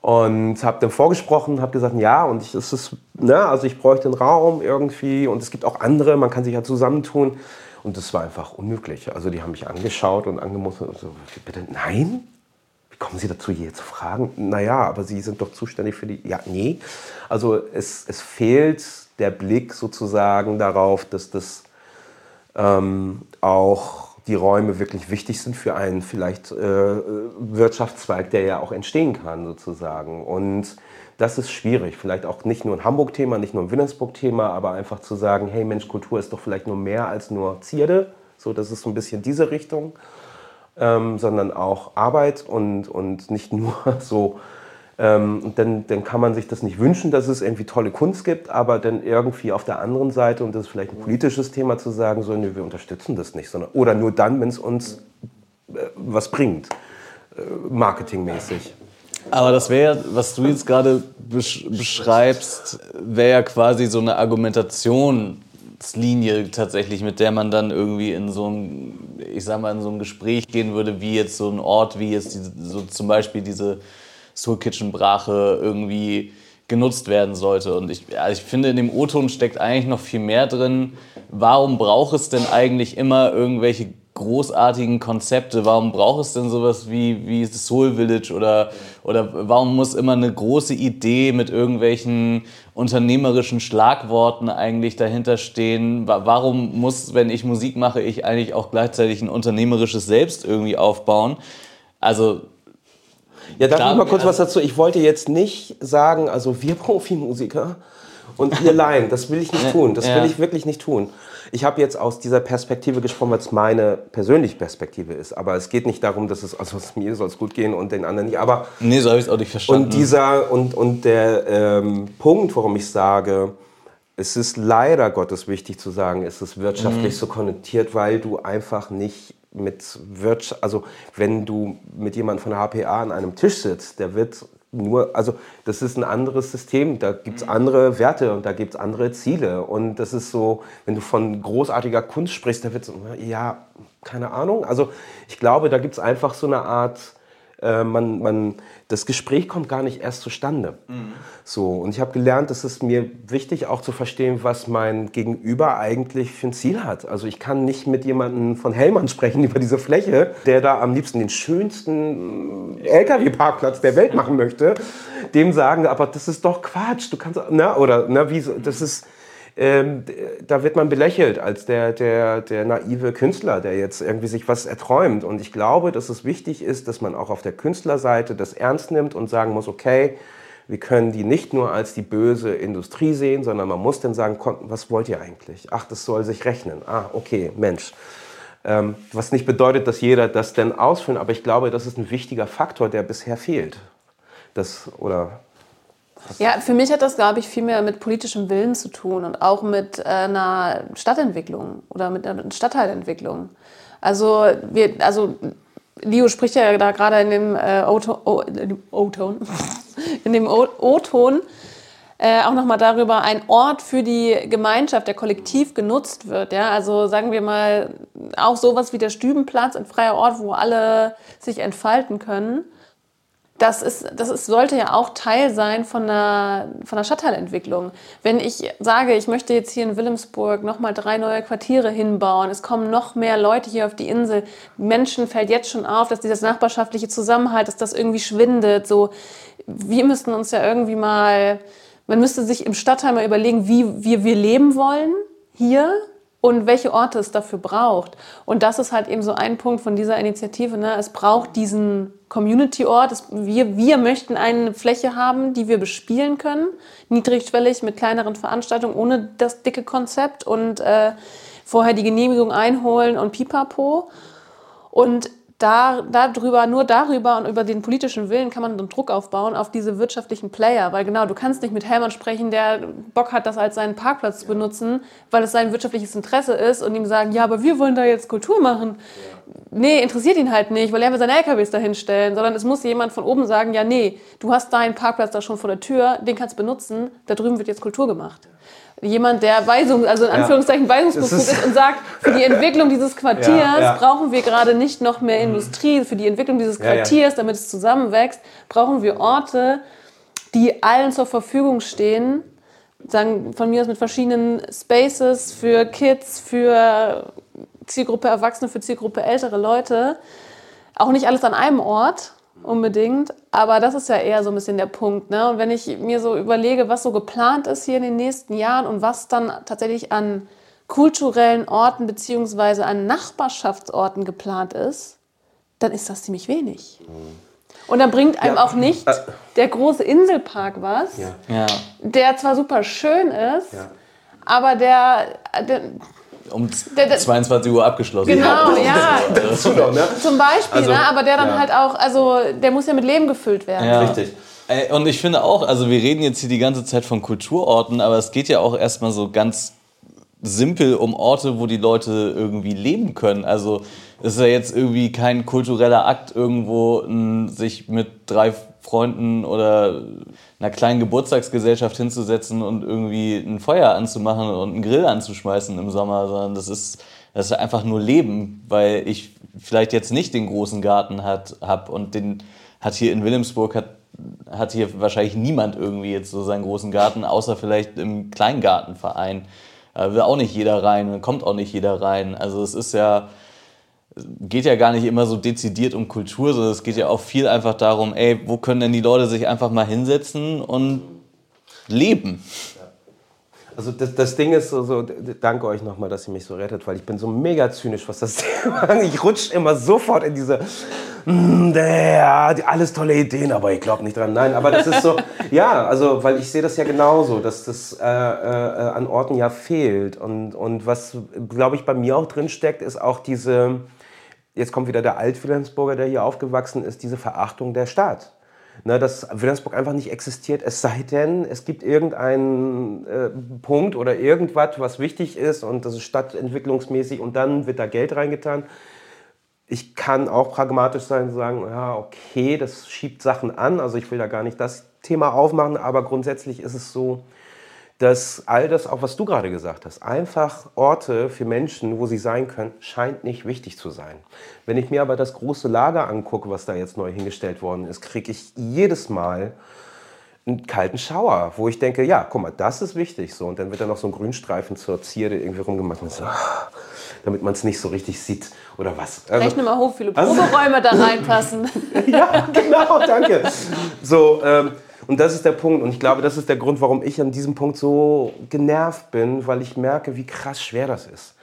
Und habe dann vorgesprochen, habe gesagt, ja, und ich, es ne, also ich bräuchte einen Raum irgendwie und es gibt auch andere, man kann sich ja zusammentun. Und das war einfach unmöglich. Also die haben mich angeschaut und angemustert und so, bitte, nein? Wie kommen Sie dazu, hier zu fragen? Naja, aber Sie sind doch zuständig für die. Ja, nee. Also es, es fehlt der Blick sozusagen darauf, dass das ähm, auch die Räume wirklich wichtig sind für einen vielleicht äh, Wirtschaftszweig, der ja auch entstehen kann sozusagen. Und das ist schwierig. Vielleicht auch nicht nur ein Hamburg-Thema, nicht nur ein Wilhelmsburg-Thema, aber einfach zu sagen, hey Mensch, Kultur ist doch vielleicht nur mehr als nur Zierde. So, das ist so ein bisschen diese Richtung, ähm, sondern auch Arbeit und, und nicht nur <laughs> so ähm, dann, dann kann man sich das nicht wünschen, dass es irgendwie tolle Kunst gibt, aber dann irgendwie auf der anderen Seite, und das ist vielleicht ein politisches Thema, zu sagen, so, nee, wir unterstützen das nicht, sondern, oder nur dann, wenn es uns äh, was bringt, äh, marketingmäßig. Aber das wäre, was du jetzt gerade besch beschreibst, wäre ja quasi so eine Argumentationslinie tatsächlich, mit der man dann irgendwie in so ein, ich sag mal, in so ein Gespräch gehen würde, wie jetzt so ein Ort, wie jetzt diese, so zum Beispiel diese Soul Kitchen Brache irgendwie genutzt werden sollte. Und ich, also ich finde, in dem O-Ton steckt eigentlich noch viel mehr drin. Warum braucht es denn eigentlich immer irgendwelche großartigen Konzepte? Warum braucht es denn sowas wie, wie Soul Village oder, oder warum muss immer eine große Idee mit irgendwelchen unternehmerischen Schlagworten eigentlich dahinter stehen? Warum muss, wenn ich Musik mache, ich eigentlich auch gleichzeitig ein unternehmerisches Selbst irgendwie aufbauen? Also ja, darf ich mal kurz was dazu? Ich wollte jetzt nicht sagen, also wir <laughs> Profimusiker und ihr <laughs> Laien, das will ich nicht tun. Das will ich wirklich nicht tun. Ich habe jetzt aus dieser Perspektive gesprochen, weil es meine persönliche Perspektive ist. Aber es geht nicht darum, dass es, also <laughs> mir soll es gut gehen und den anderen nicht. Aber nee, so habe ich es auch nicht verstanden. Und dieser und, und der ähm, Punkt, warum ich sage, es ist leider Gottes wichtig zu sagen, es ist wirtschaftlich mhm. so konnotiert, weil du einfach nicht mit Wirtschaft, also wenn du mit jemandem von der HPA an einem Tisch sitzt, der wird nur, also das ist ein anderes System, da gibt es mhm. andere Werte und da gibt es andere Ziele. Und das ist so, wenn du von großartiger Kunst sprichst, da wird so, ja, keine Ahnung. Also ich glaube, da gibt es einfach so eine Art äh, man, man, das Gespräch kommt gar nicht erst zustande. Mhm. So, und ich habe gelernt, dass es mir wichtig auch zu verstehen, was mein Gegenüber eigentlich für ein Ziel hat. Also ich kann nicht mit jemandem von Hellmann <laughs> sprechen über diese Fläche, der da am liebsten den schönsten LKW-Parkplatz der Welt machen möchte, dem sagen, aber das ist doch Quatsch, du kannst, ne, oder, ne, wie, das ist, ähm, da wird man belächelt als der, der, der naive Künstler, der jetzt irgendwie sich was erträumt. Und ich glaube, dass es wichtig ist, dass man auch auf der Künstlerseite das ernst nimmt und sagen muss, okay, wir können die nicht nur als die böse Industrie sehen, sondern man muss dann sagen, was wollt ihr eigentlich? Ach, das soll sich rechnen. Ah, okay, Mensch. Ähm, was nicht bedeutet, dass jeder das denn ausfüllt, aber ich glaube, das ist ein wichtiger Faktor, der bisher fehlt. Das, oder ja, für mich hat das, glaube ich, viel mehr mit politischem Willen zu tun und auch mit äh, einer Stadtentwicklung oder mit einer Stadtteilentwicklung. Also, wir, also Leo spricht ja da gerade in dem äh, O-Ton, in dem O-Ton <laughs> äh, auch nochmal darüber, ein Ort für die Gemeinschaft, der kollektiv genutzt wird. Ja? Also sagen wir mal, auch sowas wie der Stübenplatz, ein freier Ort, wo alle sich entfalten können das, ist, das ist, sollte ja auch Teil sein von einer, von einer Stadtteilentwicklung. Wenn ich sage, ich möchte jetzt hier in Wilhelmsburg nochmal drei neue Quartiere hinbauen, es kommen noch mehr Leute hier auf die Insel, Menschen fällt jetzt schon auf, dass dieses nachbarschaftliche Zusammenhalt, dass das irgendwie schwindet. So, wir müssten uns ja irgendwie mal, man müsste sich im Stadtteil mal überlegen, wie wir, wir leben wollen hier und welche Orte es dafür braucht. Und das ist halt eben so ein Punkt von dieser Initiative. Ne? Es braucht diesen Community-Ort. Wir, wir möchten eine Fläche haben, die wir bespielen können, niedrigschwellig mit kleineren Veranstaltungen, ohne das dicke Konzept und äh, vorher die Genehmigung einholen und pipapo. Und da, darüber, nur darüber und über den politischen Willen kann man einen Druck aufbauen auf diese wirtschaftlichen Player. Weil genau, du kannst nicht mit Helmand sprechen, der Bock hat, das als seinen Parkplatz zu benutzen, weil es sein wirtschaftliches Interesse ist und ihm sagen, ja, aber wir wollen da jetzt Kultur machen. Nee, interessiert ihn halt nicht, weil er will seine LKWs da hinstellen, sondern es muss jemand von oben sagen, ja, nee, du hast deinen Parkplatz da schon vor der Tür, den kannst du benutzen, da drüben wird jetzt Kultur gemacht. Jemand, der Weisung, also in Anführungszeichen weisungsbefugt Das ist- ist und sagt, für die <laughs> Entwicklung dieses Quartiers Ja, ja. brauchen wir gerade nicht noch mehr Industrie, für die Entwicklung dieses Ja, ja. Quartiers, damit es zusammenwächst, brauchen wir Orte, die allen zur Verfügung stehen, sagen von mir aus mit verschiedenen Spaces für Kids, für Zielgruppe Erwachsene, für Zielgruppe ältere Leute. Auch nicht alles an einem Ort unbedingt, aber das ist ja eher so ein bisschen der Punkt. Ne? Und wenn ich mir so überlege, was so geplant ist hier in den nächsten Jahren und was dann tatsächlich an kulturellen Orten beziehungsweise an Nachbarschaftsorten geplant ist, dann ist das ziemlich wenig. Und dann bringt einem auch nicht der große Inselpark was, Ja. der zwar super schön ist, Ja. aber der, der Um Der- der- 22 Uhr abgeschlossen. genau, ja, Dazu noch, ne? zum Beispiel, Also, ne? aber der dann ja. halt auch, also der muss ja mit Leben gefüllt werden. Ja. Richtig. Ey, Und ich finde auch, also wir reden jetzt hier die ganze Zeit von Kulturorten, aber es geht ja auch erstmal so ganz simpel um Orte, wo die Leute irgendwie leben können. Also es ist ja jetzt irgendwie kein kultureller Akt, irgendwo sich mit drei Freunden oder einer kleinen Geburtstagsgesellschaft hinzusetzen und irgendwie ein Feuer anzumachen und einen Grill anzuschmeißen im Sommer, sondern das ist, das ist einfach nur Leben, weil ich vielleicht jetzt nicht den großen Garten hat, hab und den hat hier in Wilhelmsburg hat, hat hier wahrscheinlich niemand irgendwie jetzt so seinen großen Garten, außer vielleicht im Kleingartenverein. Da will auch nicht jeder rein, kommt auch nicht jeder rein. Also es ist ja, geht ja gar nicht immer so dezidiert um Kultur, sondern es geht ja auch viel einfach darum, ey, wo können denn die Leute sich einfach mal hinsetzen und leben? Also das, das Ding ist so, so, danke euch nochmal, dass ihr mich so rettet, weil ich bin so mega zynisch, was das <laughs> Thema angeht. Ich rutsche immer sofort in diese, "Mm, die- alles tolle Ideen, aber ich glaube nicht dran. Nein, aber das ist so, <laughs> ja, also, weil ich sehe das ja genauso, dass das äh, äh, an Orten ja fehlt. Und, und was, glaube ich, bei mir auch drin steckt, ist auch diese, jetzt kommt wieder der Alt-Wilhelmsburger, der hier aufgewachsen ist, diese Verachtung der Stadt. Ne, dass Wilhelmsburg einfach nicht existiert, es sei denn, es gibt irgendeinen äh, Punkt oder irgendwas, was wichtig ist und das ist stadtentwicklungsmäßig und dann wird da Geld reingetan. Ich kann auch pragmatisch sein und sagen, ja, okay, das schiebt Sachen an, also ich will da gar nicht das Thema aufmachen, aber grundsätzlich ist es so, dass all das, auch was du gerade gesagt hast, einfach Orte für Menschen, wo sie sein können, scheint nicht wichtig zu sein. Wenn ich mir aber das große Lager angucke, was da jetzt neu hingestellt worden ist, kriege ich jedes Mal einen kalten Schauer, wo ich denke, ja, guck mal, das ist wichtig. So. Und dann wird da noch so ein Grünstreifen zur Zierde irgendwie rumgemacht. Und so, damit man es nicht so richtig sieht oder was. Also- Rechne mal hoch, wie viele Also- Proberäume da reinpassen. <laughs> ja, genau, danke. So, ähm, und das ist der Punkt. Und ich glaube, das ist der Grund, warum ich an diesem Punkt so genervt bin, weil ich merke, wie krass schwer das ist.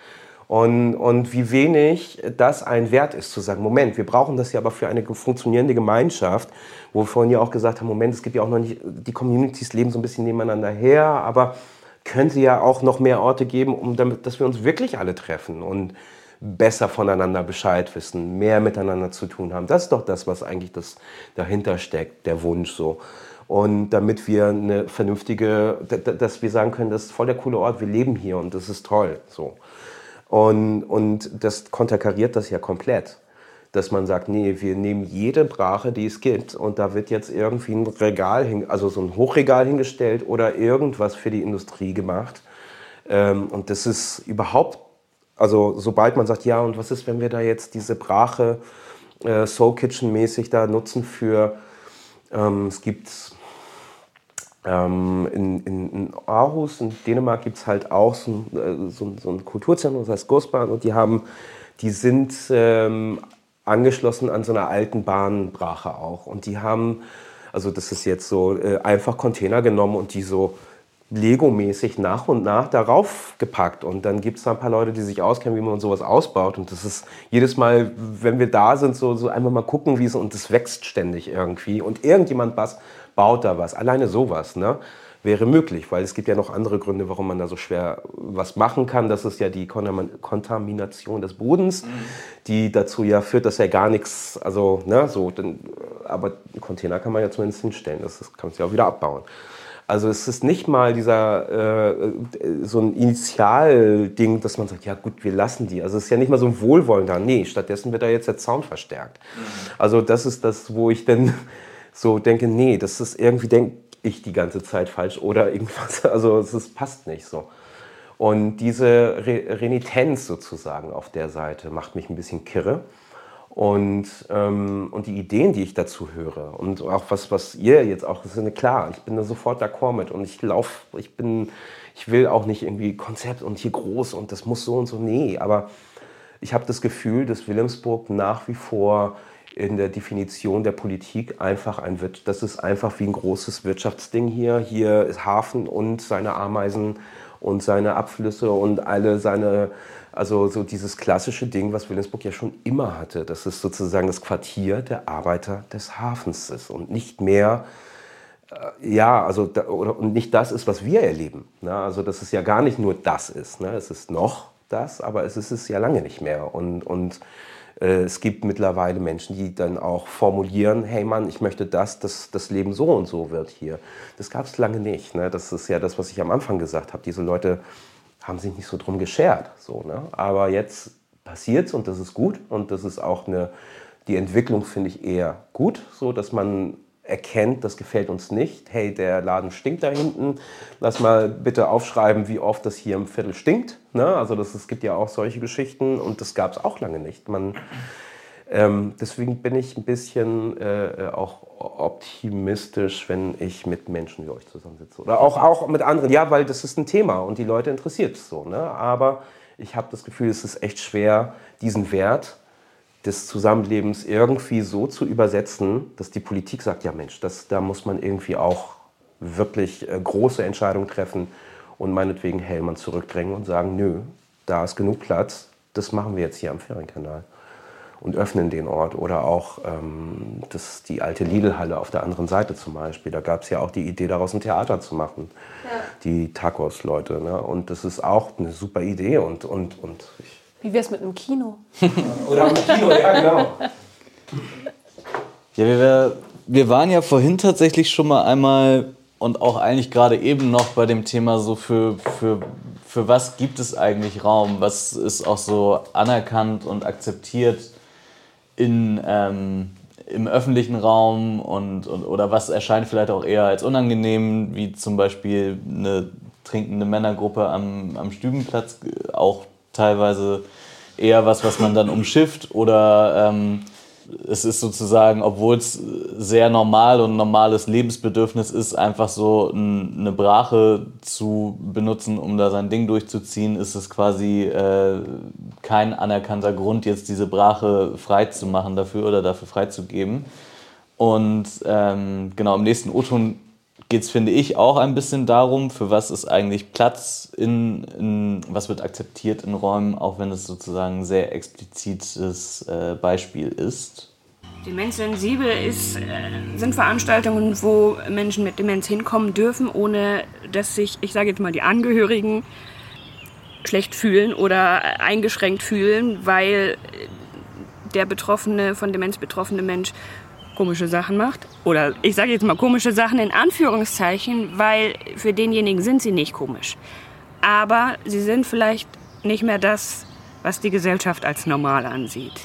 Und, und wie wenig das ein Wert ist, zu sagen, Moment, wir brauchen das ja aber für eine funktionierende Gemeinschaft, wo wir vorhin ja auch gesagt haben, Moment, es gibt ja auch noch nicht, die Communities leben so ein bisschen nebeneinander her, aber könnte ja auch noch mehr Orte geben, um damit, dass wir uns wirklich alle treffen und besser voneinander Bescheid wissen, mehr miteinander zu tun haben. Das ist doch das, was eigentlich das dahinter steckt, der Wunsch so. Und damit wir eine vernünftige, dass wir sagen können, das ist voll der coole Ort, wir leben hier und das ist toll. So. Und, und das konterkariert das ja komplett. Dass man sagt, nee, wir nehmen jede Brache, die es gibt, und da wird jetzt irgendwie ein Regal, hin, also so ein Hochregal hingestellt oder irgendwas für die Industrie gemacht. Ähm, und das ist überhaupt, also sobald man sagt, ja, und was ist, wenn wir da jetzt diese Brache äh, Soul Kitchen mäßig da nutzen für, ähm, es gibt ähm, in, in, in Aarhus, in Dänemark, gibt es halt auch so ein, äh, so, so ein Kulturzentrum, das heißt Gospahn, und die haben, die sind ähm, angeschlossen an so einer alten Bahnbrache auch. Und die haben, also das ist jetzt so, äh, einfach Container genommen und die so Lego-mäßig nach und nach darauf gepackt. Und dann gibt es da ein paar Leute, die sich auskennen, wie man sowas ausbaut. Und das ist jedes Mal, wenn wir da sind, so, so einfach mal gucken, wie es, und das wächst ständig irgendwie. Und irgendjemand was, baut da was. Alleine sowas, ne? Wäre möglich, weil es gibt ja noch andere Gründe, warum man da so schwer was machen kann. Das ist ja die Kontam- Kontamination des Bodens, die dazu ja führt, dass ja gar nichts, also, ne, so, dann, aber einen Container kann man ja zumindest hinstellen. Das, das kann man ja auch wieder abbauen. Also es ist nicht mal dieser äh, so ein Initialding, dass man sagt, ja gut, wir lassen die. Also es ist ja nicht mal so ein Wohlwollender. Nee, stattdessen wird da jetzt der Zaun verstärkt. Also das ist das, wo ich dann so denke, nee, das ist irgendwie, denke ich die ganze Zeit falsch oder irgendwas. <laughs> Also es passt nicht so. Und diese Re Renitenz sozusagen auf der Seite macht mich ein bisschen kirre. Und, ähm, und die Ideen, die ich dazu höre und auch was, was ihr jetzt auch, das ist klar, ich bin da sofort d'accord mit und ich laufe, ich bin, ich will auch nicht irgendwie Konzept und hier groß und das muss so und so, nee, aber ich habe das Gefühl, dass Wilhelmsburg nach wie vor in der Definition der Politik einfach ein wird, das ist einfach wie ein großes Wirtschaftsding hier, hier ist Hafen und seine Ameisen und seine Abflüsse und alle seine also so dieses klassische Ding, was Wilhelmsburg ja schon immer hatte, dass es sozusagen das Quartier der Arbeiter des Hafens ist und nicht mehr, äh, ja, also da, oder, und nicht das ist, was wir erleben. Ne? Also dass es ja gar nicht nur das ist. Ne? Es ist noch das, aber es ist es ja lange nicht mehr. Und, und es gibt mittlerweile Menschen, die dann auch formulieren, hey Mann, ich möchte das, dass das Leben so und so wird hier. Das gab es lange nicht. Ne? Das ist ja das, was ich am Anfang gesagt habe. Diese Leute haben sich nicht so drum geschert. So, ne? Aber jetzt passiert es und das ist gut und das ist auch eine, die Entwicklung finde ich eher gut, so dass man erkennt, das gefällt uns nicht. Hey, der Laden stinkt da hinten. Lass mal bitte aufschreiben, wie oft das hier im Viertel stinkt. Ne? Also das, es gibt ja auch solche Geschichten und das gab es auch lange nicht. Man, ähm, deswegen bin ich ein bisschen äh, auch optimistisch, wenn ich mit Menschen wie euch zusammensitze. Oder auch, auch mit anderen. Ja, weil das ist ein Thema und die Leute interessiert es so. Ne? Aber ich habe das Gefühl, es ist echt schwer, diesen Wert des Zusammenlebens irgendwie so zu übersetzen, dass die Politik sagt, ja Mensch, das, da muss man irgendwie auch wirklich äh, große Entscheidungen treffen und meinetwegen Hellmann zurückdrängen und sagen, nö, da ist genug Platz, das machen wir jetzt hier am Ferienkanal und öffnen den Ort. Oder auch ähm, das, die alte Lidl-Halle auf der anderen Seite zum Beispiel. Da gab es ja auch die Idee, daraus ein Theater zu machen. Ja. Die Tacos-Leute. Ne? Und das ist auch eine super Idee. Und, und, und Wie wäre es mit einem Kino? <laughs> Oder einem Kino, ja, genau. Ja, wir, wir waren ja vorhin tatsächlich schon mal einmal und auch eigentlich gerade eben noch bei dem Thema so für, für, für was gibt es eigentlich Raum? Was ist auch so anerkannt und akzeptiert in, ähm, im öffentlichen Raum und, und, oder was erscheint vielleicht auch eher als unangenehm, wie zum Beispiel eine trinkende Männergruppe am, am Stübenplatz, auch teilweise eher was, was man dann umschifft oder ähm, es ist sozusagen, obwohl es sehr normal und normales Lebensbedürfnis ist, einfach so eine Brache zu benutzen, um da sein Ding durchzuziehen, ist es quasi äh, kein anerkannter Grund, jetzt diese Brache frei zu machen dafür oder dafür freizugeben. Und ähm, genau, im nächsten O-Ton geht es, finde ich, auch ein bisschen darum, für was ist eigentlich Platz in, in, was wird akzeptiert in Räumen, auch wenn es sozusagen ein sehr explizites äh, Beispiel ist. Demenzsensibel ist, äh, sind Veranstaltungen, wo Menschen mit Demenz hinkommen dürfen, ohne dass sich, ich sage jetzt mal, die Angehörigen schlecht fühlen oder eingeschränkt fühlen, weil der betroffene, von Demenz betroffene Mensch komische Sachen macht. Oder ich sage jetzt mal komische Sachen in Anführungszeichen, weil für denjenigen sind sie nicht komisch. Aber sie sind vielleicht nicht mehr das, was die Gesellschaft als normal ansieht.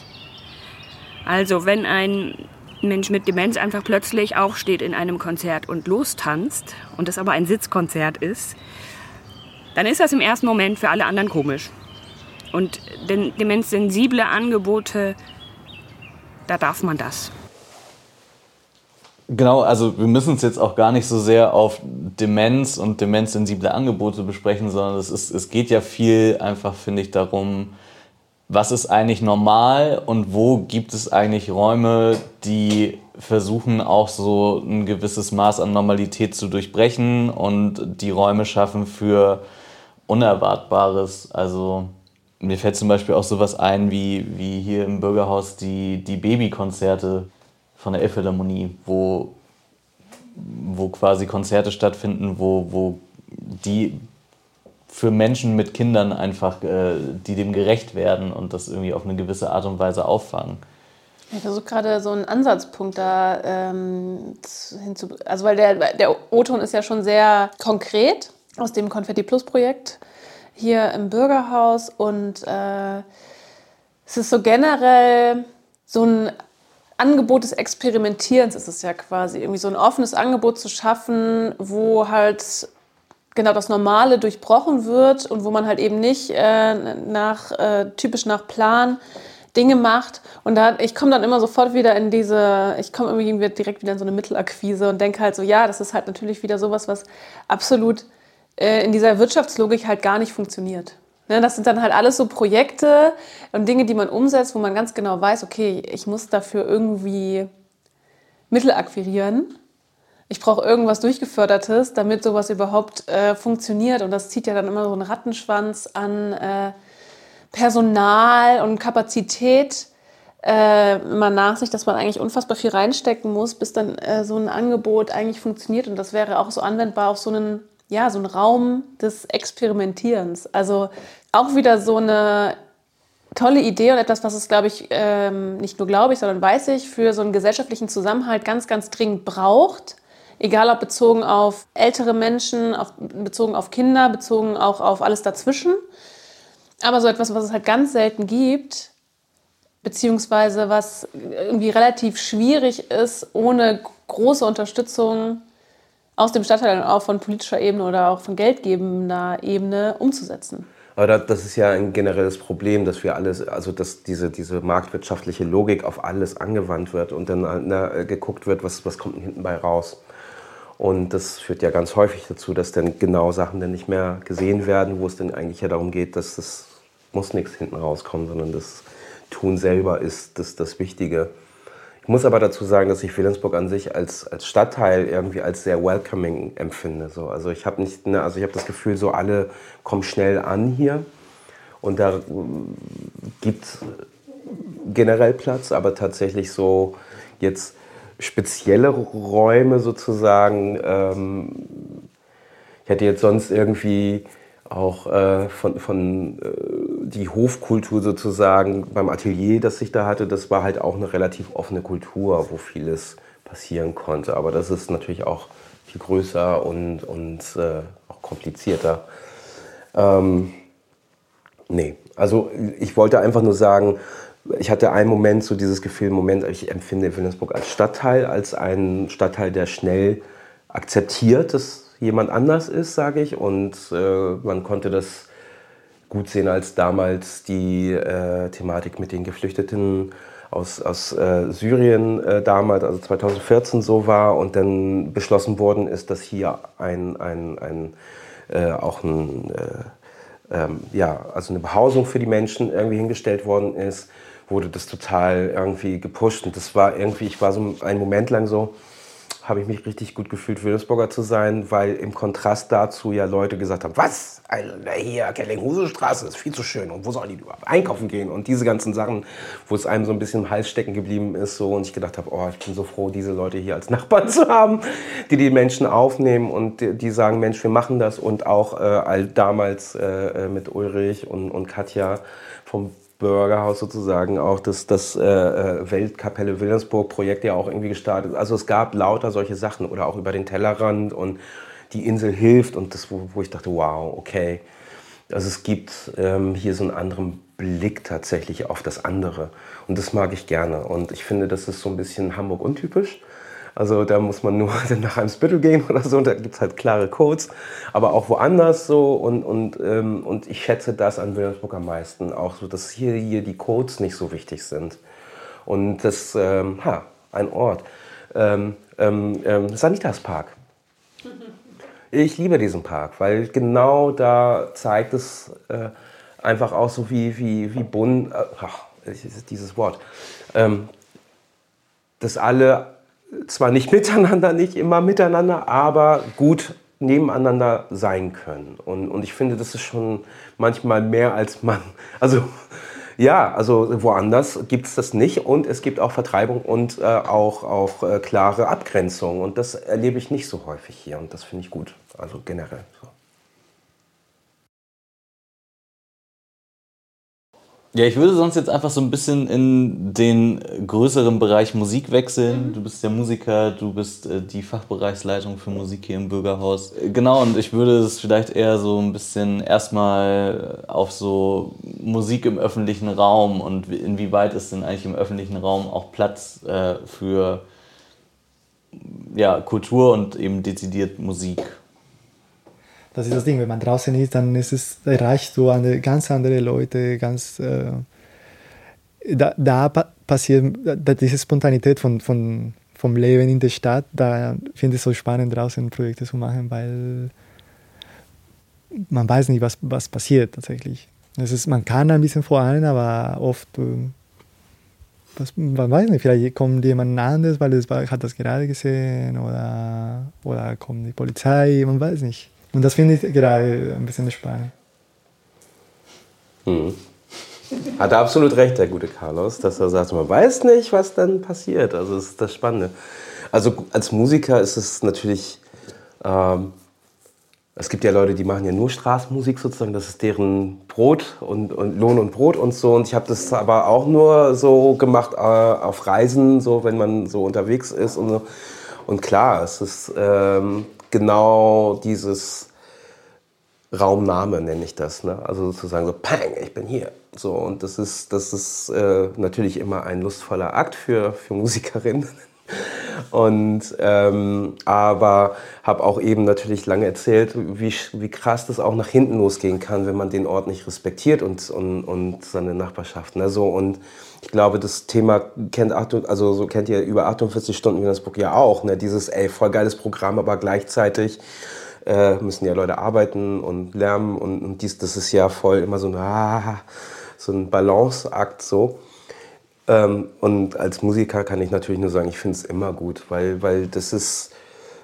Also wenn ein Mensch mit Demenz einfach plötzlich aufsteht in einem Konzert und lostanzt und es aber ein Sitzkonzert ist, dann ist das im ersten Moment für alle anderen komisch. Und denn demenzsensible Angebote, da darf man das. Genau, also wir müssen es jetzt auch gar nicht so sehr auf Demenz und demenzsensible Angebote besprechen, sondern es, ist, es geht ja viel einfach, finde ich, darum, was ist eigentlich normal und wo gibt es eigentlich Räume, die versuchen auch so ein gewisses Maß an Normalität zu durchbrechen und die Räume schaffen für Unerwartbares. Also mir fällt zum Beispiel auch sowas ein wie, wie hier im Bürgerhaus die, die Babykonzerte von der Elbphilharmonie, wo, wo quasi Konzerte stattfinden, wo, wo die für Menschen mit Kindern einfach, äh, die dem gerecht werden und das irgendwie auf eine gewisse Art und Weise auffangen. Ich versuche gerade so einen Ansatzpunkt da ähm, hinzu. Also, weil der, der O-Ton ist ja schon sehr konkret aus dem Konfetti Plus Projekt hier im Bürgerhaus und äh, es ist so generell so ein Angebot des Experimentierens ist es ja quasi, irgendwie so ein offenes Angebot zu schaffen, wo halt genau das Normale durchbrochen wird und wo man halt eben nicht äh, nach, äh, typisch nach Plan Dinge macht. Und da, ich komme dann immer sofort wieder in diese, ich komme irgendwie direkt wieder in so eine Mittelakquise und denke halt so, ja, das ist halt natürlich wieder sowas, was absolut äh, in dieser Wirtschaftslogik halt gar nicht funktioniert. Ne, das sind dann halt alles so Projekte und Dinge, die man umsetzt, wo man ganz genau weiß, okay, ich muss dafür irgendwie Mittel akquirieren. Ich brauche irgendwas Durchgefördertes, damit sowas überhaupt äh, funktioniert. Und das zieht ja dann immer so einen Rattenschwanz an äh, Personal und Kapazität äh, immer nach sich, dass man eigentlich unfassbar viel reinstecken muss, bis dann äh, so ein Angebot eigentlich funktioniert. Und das wäre auch so anwendbar auf so einen ja, so ein Raum des Experimentierens. Also auch wieder so eine tolle Idee und etwas, was es, glaube ich, ähm, nicht nur glaube ich, sondern weiß ich, für so einen gesellschaftlichen Zusammenhalt ganz, ganz dringend braucht. Egal ob bezogen auf ältere Menschen, auf, bezogen auf Kinder, bezogen auch auf alles dazwischen. Aber so etwas, was es halt ganz selten gibt, beziehungsweise was irgendwie relativ schwierig ist, ohne große Unterstützung aus dem Stadtteil und auch von politischer Ebene oder auch von geldgebender Ebene umzusetzen. Aber das ist ja ein generelles Problem, dass wir alles, also dass diese, diese marktwirtschaftliche Logik auf alles angewandt wird und dann na, geguckt wird, was, was kommt denn hinten bei raus. Und das führt ja ganz häufig dazu, dass dann genau Sachen dann nicht mehr gesehen werden, wo es dann eigentlich ja darum geht, dass das muss nichts hinten rauskommen, sondern das Tun selber ist das, das Wichtige. Ich muss aber dazu sagen, dass ich Wilhelmsburg an sich als, als Stadtteil irgendwie als sehr welcoming empfinde. So. Also ich habe nicht, ne, also ich habe das Gefühl, so alle kommen schnell an hier und da gibt es generell Platz, aber tatsächlich so jetzt spezielle Räume sozusagen. Ähm, ich hätte jetzt sonst irgendwie auch äh, von, von äh, die Hofkultur sozusagen beim Atelier, das ich da hatte, das war halt auch eine relativ offene Kultur, wo vieles passieren konnte. Aber das ist natürlich auch viel größer und, und äh, auch komplizierter. Ähm, nee, also ich wollte einfach nur sagen, ich hatte einen Moment so dieses Gefühl, Moment, ich empfinde Wilhelmsburg als Stadtteil, als einen Stadtteil, der schnell akzeptiert, dass jemand anders ist, sage ich. Und äh, man konnte das gut sehen, als damals die äh, Thematik mit den Geflüchteten aus, aus äh, Syrien äh, damals, also 2014 so war und dann beschlossen worden ist, dass hier ein, ein, ein äh, auch ein, äh, ähm, ja, also eine Behausung für die Menschen irgendwie hingestellt worden ist, wurde das total irgendwie gepusht und das war irgendwie, ich war so einen Moment lang so, habe ich mich richtig gut gefühlt, Wilhelmsburger zu sein, weil im Kontrast dazu ja Leute gesagt haben, was? Also hier, Kellinghusestraße ist viel zu schön und wo sollen die überhaupt einkaufen gehen? Und diese ganzen Sachen, wo es einem so ein bisschen im Hals stecken geblieben ist so und ich gedacht habe, oh, ich bin so froh, diese Leute hier als Nachbarn <laughs> zu haben, die die Menschen aufnehmen und die, die sagen, Mensch, wir machen das und auch äh, damals äh, äh, mit Ulrich und, und Katja vom Bürgerhaus sozusagen auch das, das äh, äh, Weltkapelle Wilhelmsburg-Projekt ja auch irgendwie gestartet. Also es gab lauter solche Sachen oder auch über den Tellerrand und die Insel hilft und das, wo, wo ich dachte, wow, okay. Also es gibt ähm, hier so einen anderen Blick tatsächlich auf das andere und das mag ich gerne und ich finde, das ist so ein bisschen Hamburg untypisch. Also da muss man nur <laughs> nach einem Spittel gehen oder so, und da gibt es halt klare Codes. Aber auch woanders so und, und, ähm, und ich schätze das an Wilhelmsburg am meisten. Auch so, dass hier, hier die Codes nicht so wichtig sind. Und das, ähm, ha, ein Ort. Ähm, ähm, ähm Sanitas Park. <laughs> Ich liebe diesen Park, weil genau da zeigt es äh, einfach auch so wie, wie, wie bunt, äh, ach, dieses Wort, ähm, dass alle zwar nicht <laughs> miteinander, nicht immer miteinander, aber gut nebeneinander sein können. Und, und ich finde, das ist schon manchmal mehr als man. <laughs> Also ja, also woanders gibt es das nicht und es gibt auch Vertreibung und äh, auch, auch äh, klare Abgrenzung. Und das erlebe ich nicht so häufig hier und das finde ich gut, also generell. So. Ja, ich würde sonst jetzt einfach so ein bisschen in den größeren Bereich Musik wechseln. Du bist der Musiker, du bist äh, die Fachbereichsleitung für Musik hier im Bürgerhaus. Äh, genau, und ich würde es vielleicht eher so ein bisschen erstmal auf so Musik im öffentlichen Raum und inwieweit ist denn eigentlich im öffentlichen Raum auch Platz äh, für ja, Kultur und eben dezidiert Musik. Das ist das Ding, wenn man draußen ist, dann ist es, erreicht du eine ganz andere Leute, ganz äh, da, da passiert da, diese Spontanität von, von, vom Leben in der Stadt, da finde ich es so spannend, draußen Projekte zu machen, weil man weiß nicht, was, was passiert tatsächlich. Das ist, man kann ein bisschen voran, aber oft äh, was, man weiß nicht, vielleicht kommt jemand anderes, weil es hat das gerade gesehen oder, oder kommt die Polizei, man weiß nicht. Und das finde ich gerade ein bisschen spannend. Hm. Hat er absolut recht, der gute Carlos, dass er sagt, man weiß nicht, was dann passiert. Also das ist das Spannende. Also als Musiker ist es natürlich ähm, es gibt ja Leute, die machen ja nur Straßenmusik sozusagen, das ist deren Brot und, und Lohn und Brot und so. Und ich habe das aber auch nur so gemacht äh, auf Reisen, so wenn man so unterwegs ist und so. Und klar, es ist ähm, genau dieses Raumname nenne ich das, ne? Also sozusagen so, pang, ich bin hier. So und das ist das ist äh, natürlich immer ein lustvoller Akt für für Musikerinnen. Und, ähm, aber habe auch eben natürlich lange erzählt, wie, wie krass das auch nach hinten losgehen kann, wenn man den Ort nicht respektiert und, und, und seine Nachbarschaft. Ne? So, und ich glaube, das Thema kennt, also so kennt ihr über 48 Stunden Wienersburg ja auch. Ne? Dieses, ey, voll geiles Programm, aber gleichzeitig äh, müssen ja Leute arbeiten und lernen und, und dies, das ist ja voll immer so ein, ah, so ein Balanceakt so. Ähm, und als Musiker kann ich natürlich nur sagen, ich finde es immer gut, weil, weil das ist,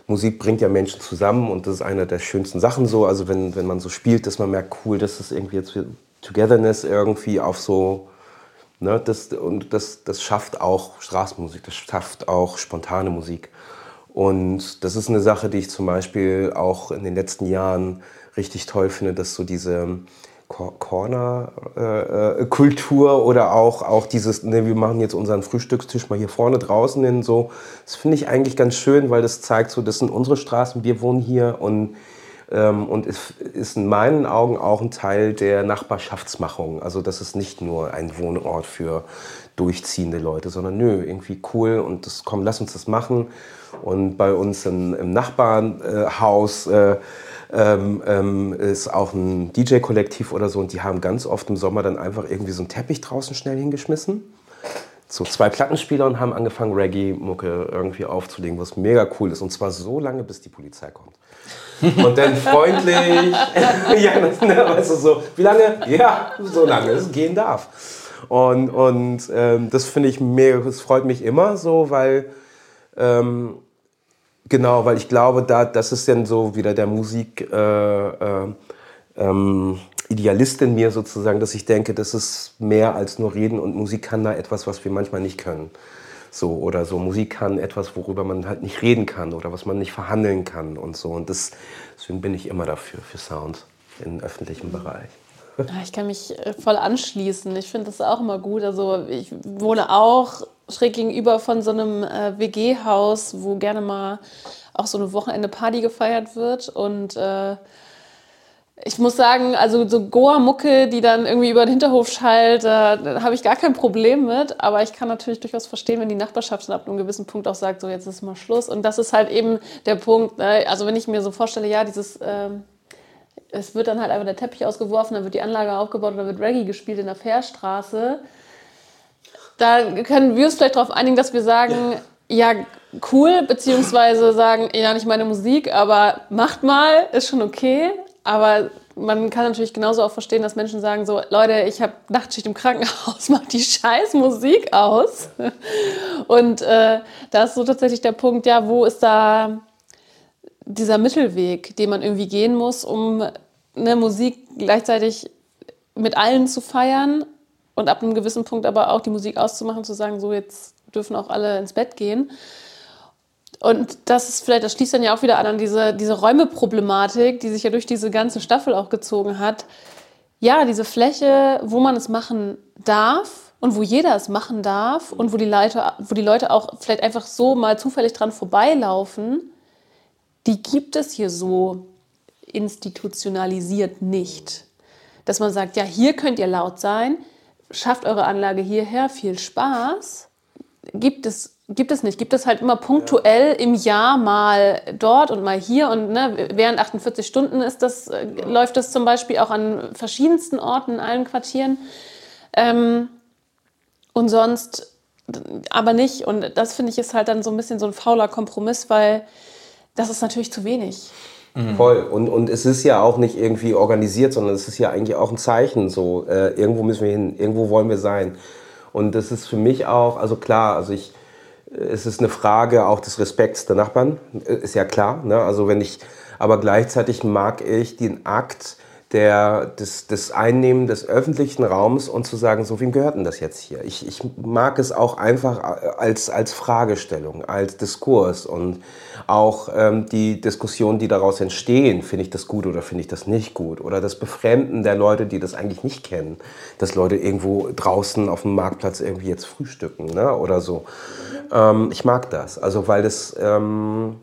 Musik bringt ja Menschen zusammen und das ist eine der schönsten Sachen so. Also wenn, wenn man so spielt, dass man merkt, cool, das ist irgendwie jetzt Togetherness irgendwie auf so, ne, das, und das, das schafft auch Straßenmusik, das schafft auch spontane Musik. Und das ist eine Sache, die ich zum Beispiel auch in den letzten Jahren richtig toll finde, dass so diese, Corner-Kultur äh, oder auch, auch dieses, ne, wir machen jetzt unseren Frühstückstisch mal hier vorne draußen hin, so. Das finde ich eigentlich ganz schön, weil das zeigt so, das sind unsere Straßen, wir wohnen hier und, ähm, und es ist in meinen Augen auch ein Teil der Nachbarschaftsmachung. Also das ist nicht nur ein Wohnort für durchziehende Leute, sondern nö, irgendwie cool und das, komm, lass uns das machen. Und bei uns in, im Nachbarnhaus äh, ähm, ähm, ist auch ein DJ-Kollektiv oder so und die haben ganz oft im Sommer dann einfach irgendwie so einen Teppich draußen schnell hingeschmissen. So zwei Plattenspieler und haben angefangen, Reggae-Mucke irgendwie aufzulegen, was mega cool ist. Und zwar so lange, bis die Polizei kommt. <laughs> Und dann freundlich, <laughs> ja, ne, weißt du, so, wie lange? Ja, so lange es gehen darf. Und, und ähm, das finde ich mega, das freut mich immer so, weil ähm, Genau, weil ich glaube, da, das ist dann so wieder der Musik äh, äh, ähm, Idealist in mir sozusagen, dass ich denke, das ist mehr als nur reden und Musik kann da etwas, was wir manchmal nicht können. So, oder so, Musik kann etwas, worüber man halt nicht reden kann oder was man nicht verhandeln kann und so. Und das, deswegen bin ich immer dafür, für Sound im öffentlichen Bereich. Ich kann mich äh, voll anschließen. Ich finde das auch immer gut. Also ich wohne auch schräg gegenüber von so einem äh, WG-Haus, wo gerne mal auch so eine Wochenende Party gefeiert wird. Und äh, ich muss sagen, also so Goa-Mucke, die dann irgendwie über den Hinterhof schallt, da, da habe ich gar kein Problem mit. Aber ich kann natürlich durchaus verstehen, wenn die Nachbarschaft dann ab einem gewissen Punkt auch sagt, so jetzt ist mal Schluss. Und das ist halt eben der Punkt. Ne? Also wenn ich mir so vorstelle, ja, dieses... Ähm, es wird dann halt einfach der Teppich ausgeworfen, dann wird die Anlage aufgebaut und dann wird Reggae gespielt in der Fährstraße. Da können wir uns vielleicht darauf einigen, dass wir sagen, ja, cool, beziehungsweise sagen, ja, nicht meine Musik, aber macht mal, ist schon okay. Aber man kann natürlich genauso auch verstehen, dass Menschen sagen so, Leute, ich habe Nachtschicht im Krankenhaus, <laughs> mach die scheiß Musik aus. Und äh, da ist so tatsächlich der Punkt, ja, wo ist da dieser Mittelweg, den man irgendwie gehen muss, um eine Musik gleichzeitig mit allen zu feiern und ab einem gewissen Punkt aber auch die Musik auszumachen, zu sagen, so jetzt dürfen auch alle ins Bett gehen. Und das ist vielleicht, das schließt dann ja auch wieder an an diese, diese Räumeproblematik, die sich ja durch diese ganze Staffel auch gezogen hat. ja, diese Fläche, wo man es machen darf und wo jeder es machen darf und wo die Leute, wo die Leute auch vielleicht einfach so mal zufällig dran vorbeilaufen, die gibt es hier so institutionalisiert nicht. Dass man sagt, ja, hier könnt ihr laut sein, schafft eure Anlage hierher, viel Spaß. Gibt es, gibt es nicht. Gibt es halt immer punktuell im Jahr mal dort und mal hier. Und ne, während 48 Stunden ist das, äh, läuft das zum Beispiel auch an verschiedensten Orten in allen Quartieren. Ähm, und sonst aber nicht. Und das finde ich ist halt dann so ein bisschen so ein fauler Kompromiss, weil das ist natürlich zu wenig. Mhm. Voll. Und, und es ist ja auch nicht irgendwie organisiert, sondern es ist ja eigentlich auch ein Zeichen. So, äh, irgendwo müssen wir hin, irgendwo wollen wir sein. Und das ist für mich auch, also klar, also ich, äh, es ist eine Frage auch des Respekts der Nachbarn, äh, ist ja klar. Ne? Also wenn ich, aber gleichzeitig mag ich den Akt, der, des, des Einnehmen des öffentlichen Raums und zu sagen, so wem gehört denn das jetzt hier? Ich, ich mag es auch einfach als, als Fragestellung, als Diskurs und auch ähm, die Diskussionen, die daraus entstehen, finde ich das gut oder finde ich das nicht gut oder das Befremden der Leute, die das eigentlich nicht kennen, dass Leute irgendwo draußen auf dem Marktplatz irgendwie jetzt frühstücken ne? oder so. Ähm, ich mag das, also weil das... Ähm,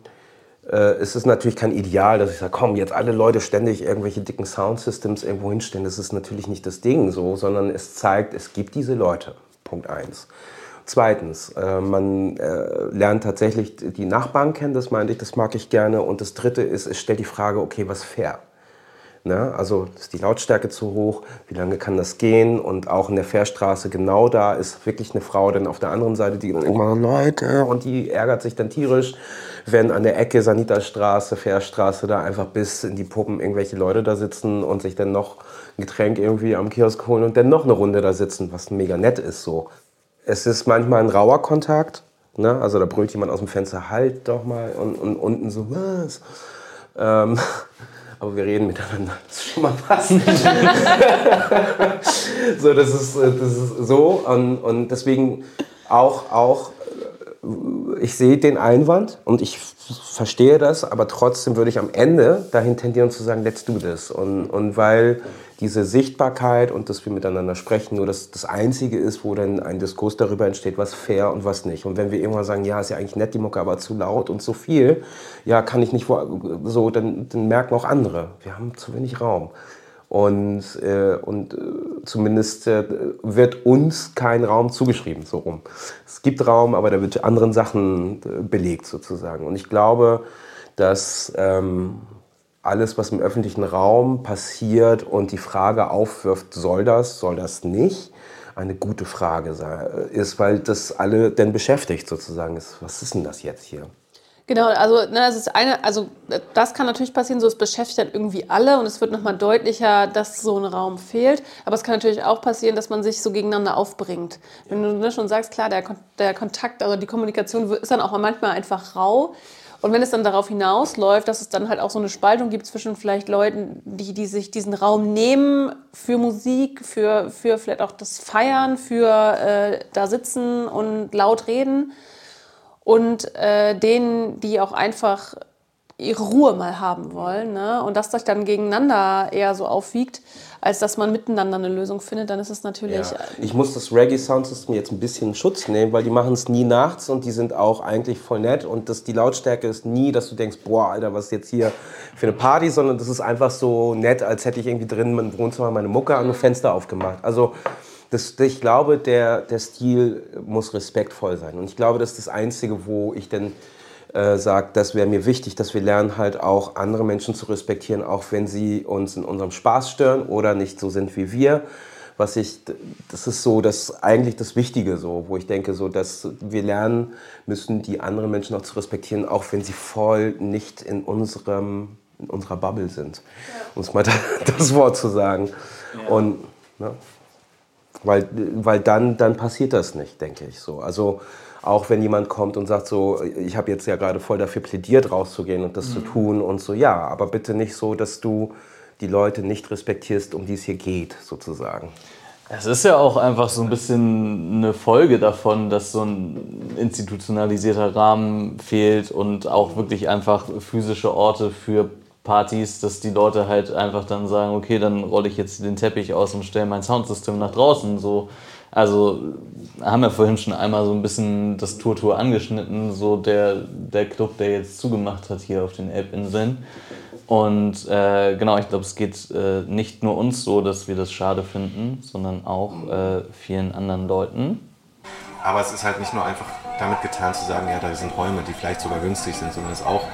äh, es ist natürlich kein Ideal, dass ich sage, komm, jetzt alle Leute ständig irgendwelche dicken Soundsystems irgendwo hinstellen. Das ist natürlich nicht das Ding so, sondern es zeigt, es gibt diese Leute. Punkt eins. Zweitens, äh, man äh, lernt tatsächlich die Nachbarn kennen, das meinte ich, das mag ich gerne. Und das Dritte ist, es stellt die Frage, okay, was fair? Ne? Also ist die Lautstärke zu hoch, wie lange kann das gehen? Und auch in der Fährstraße genau da ist wirklich eine Frau dann auf der anderen Seite, die dann irgendwann Leute und die ärgert sich dann tierisch, wenn an der Ecke Sanitastraße, Fährstraße da einfach bis in die Puppen irgendwelche Leute da sitzen und sich dann noch ein Getränk irgendwie am Kiosk holen und dann noch eine Runde da sitzen, was mega nett ist so. Es ist manchmal ein rauer Kontakt, ne? also da brüllt jemand aus dem Fenster, halt doch mal und, und unten so, was? Ähm, aber wir reden miteinander. Das ist schon mal was. <laughs> so, das ist, äh, das ist so. Und, und deswegen auch, auch, ich sehe den Einwand und ich verstehe das, aber trotzdem würde ich am Ende dahin tendieren zu sagen, let's do this. Und, und weil diese Sichtbarkeit und dass wir miteinander sprechen nur das, das Einzige ist, wo dann ein Diskurs darüber entsteht, was fair und was nicht. Und wenn wir irgendwann sagen, ja, ist ja eigentlich nett, die Mucke, aber zu laut und zu viel, ja, kann ich nicht so, dann, dann merken auch andere, wir haben zu wenig Raum. Und, äh, und äh, zumindest äh, wird uns kein Raum zugeschrieben, so rum. Es gibt Raum, aber der wird anderen Sachen äh, belegt sozusagen. Und ich glaube, dass ähm, alles, was im öffentlichen Raum passiert und die Frage aufwirft, soll das, soll das nicht, eine gute Frage ist, weil das alle denn beschäftigt sozusagen ist. Was ist denn das jetzt hier? Genau, also ne, es ist eine, also das kann natürlich passieren, so es beschäftigt dann irgendwie alle und es wird nochmal deutlicher, dass so ein Raum fehlt. Aber es kann natürlich auch passieren, dass man sich so gegeneinander aufbringt. Wenn du ne, schon sagst, klar, der, der Kontakt, also die Kommunikation ist dann auch manchmal einfach rau. Und wenn es dann darauf hinausläuft, dass es dann halt auch so eine Spaltung gibt zwischen vielleicht Leuten, die, die sich diesen Raum nehmen für Musik, für, für vielleicht auch das Feiern, für äh, da sitzen und laut reden und äh, denen, die auch einfach ihre Ruhe mal haben wollen. Ne? Und das sich dann gegeneinander eher so aufwiegt, als dass man miteinander eine Lösung findet, dann ist es natürlich. Ja. Ich muss das Reggae Sound System jetzt ein bisschen in Schutz nehmen, weil die machen es nie nachts und die sind auch eigentlich voll nett. Und das, die Lautstärke ist nie, dass du denkst, boah, Alter, was ist jetzt hier für eine Party, sondern das ist einfach so nett, als hätte ich irgendwie drin im Wohnzimmer meine Mucke an und Fenster aufgemacht. Also das, ich glaube, der, der Stil muss respektvoll sein. Und ich glaube, das ist das Einzige, wo ich dann äh, sagt, das wäre mir wichtig, dass wir lernen halt auch andere Menschen zu respektieren, auch wenn sie uns in unserem Spaß stören oder nicht so sind wie wir. Was ich, das ist so das eigentlich das Wichtige so, wo ich denke so, dass wir lernen müssen, die anderen Menschen auch zu respektieren, auch wenn sie voll nicht in unserem in unserer Bubble sind, ja. um es mal <laughs> das Wort zu sagen. Ja. Und ne, weil, weil dann, dann passiert das nicht, denke ich so. Also auch wenn jemand kommt und sagt so, ich habe jetzt ja gerade voll dafür plädiert, rauszugehen und das mhm. zu tun und so, ja, aber bitte nicht so, dass du die Leute nicht respektierst, um die es hier geht, sozusagen. Es ist ja auch einfach so ein bisschen eine Folge davon, dass so ein institutionalisierter Rahmen fehlt und auch wirklich einfach physische Orte für Partys, dass die Leute halt einfach dann sagen, okay, dann rolle ich jetzt den Teppich aus und stelle mein Soundsystem nach draußen. So, also haben wir vorhin schon einmal so ein bisschen das Tour-Tour angeschnitten, so der, der Club, der jetzt zugemacht hat hier auf den Elbinseln. Und äh, genau, ich glaube, es geht äh, nicht nur uns so, dass wir das schade finden, sondern auch äh, vielen anderen Leuten. Aber es ist halt nicht nur einfach damit getan zu sagen, ja, da sind Räume, die vielleicht sogar günstig sind, sondern es ist auch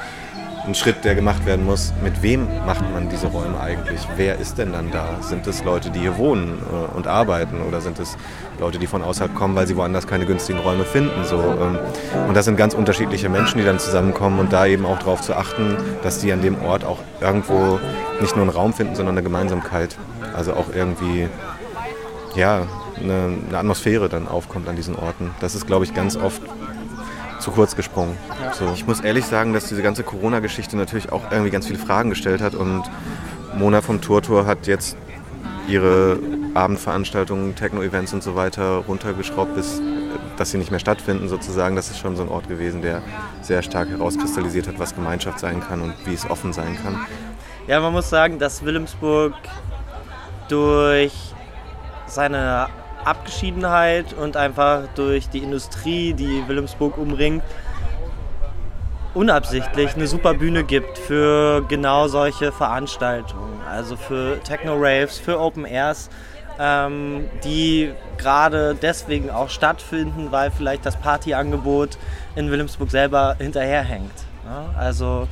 ein Schritt, der gemacht werden muss. Mit wem macht man diese Räume eigentlich? Wer ist denn dann da? Sind es Leute, die hier wohnen äh, und arbeiten oder sind es Leute, die von außerhalb kommen, weil sie woanders keine günstigen Räume finden? So, ähm, und das sind ganz unterschiedliche Menschen, die dann zusammenkommen und da eben auch darauf zu achten, dass die an dem Ort auch irgendwo nicht nur einen Raum finden, sondern eine Gemeinsamkeit. Also auch irgendwie, ja, eine, eine Atmosphäre dann aufkommt an diesen Orten. Das ist, glaube ich, ganz oft zu kurz gesprungen. So. Ich muss ehrlich sagen, dass diese ganze Corona-Geschichte natürlich auch irgendwie ganz viele Fragen gestellt hat und Mona vom Tour Tour hat jetzt ihre Abendveranstaltungen, Techno-Events und so weiter runtergeschraubt, bis dass sie nicht mehr stattfinden sozusagen. Das ist schon so ein Ort gewesen, der sehr stark herauskristallisiert hat, was Gemeinschaft sein kann und wie es offen sein kann. Ja, man muss sagen, dass Wilhelmsburg durch seine Abgeschiedenheit und einfach durch die Industrie, die Wilhelmsburg umringt, unabsichtlich eine super Bühne gibt für genau solche Veranstaltungen. Also für Techno-Raves, für Open Airs, ähm, die gerade deswegen auch stattfinden, weil vielleicht das Partyangebot in Wilhelmsburg selber hinterherhängt. Ja? Also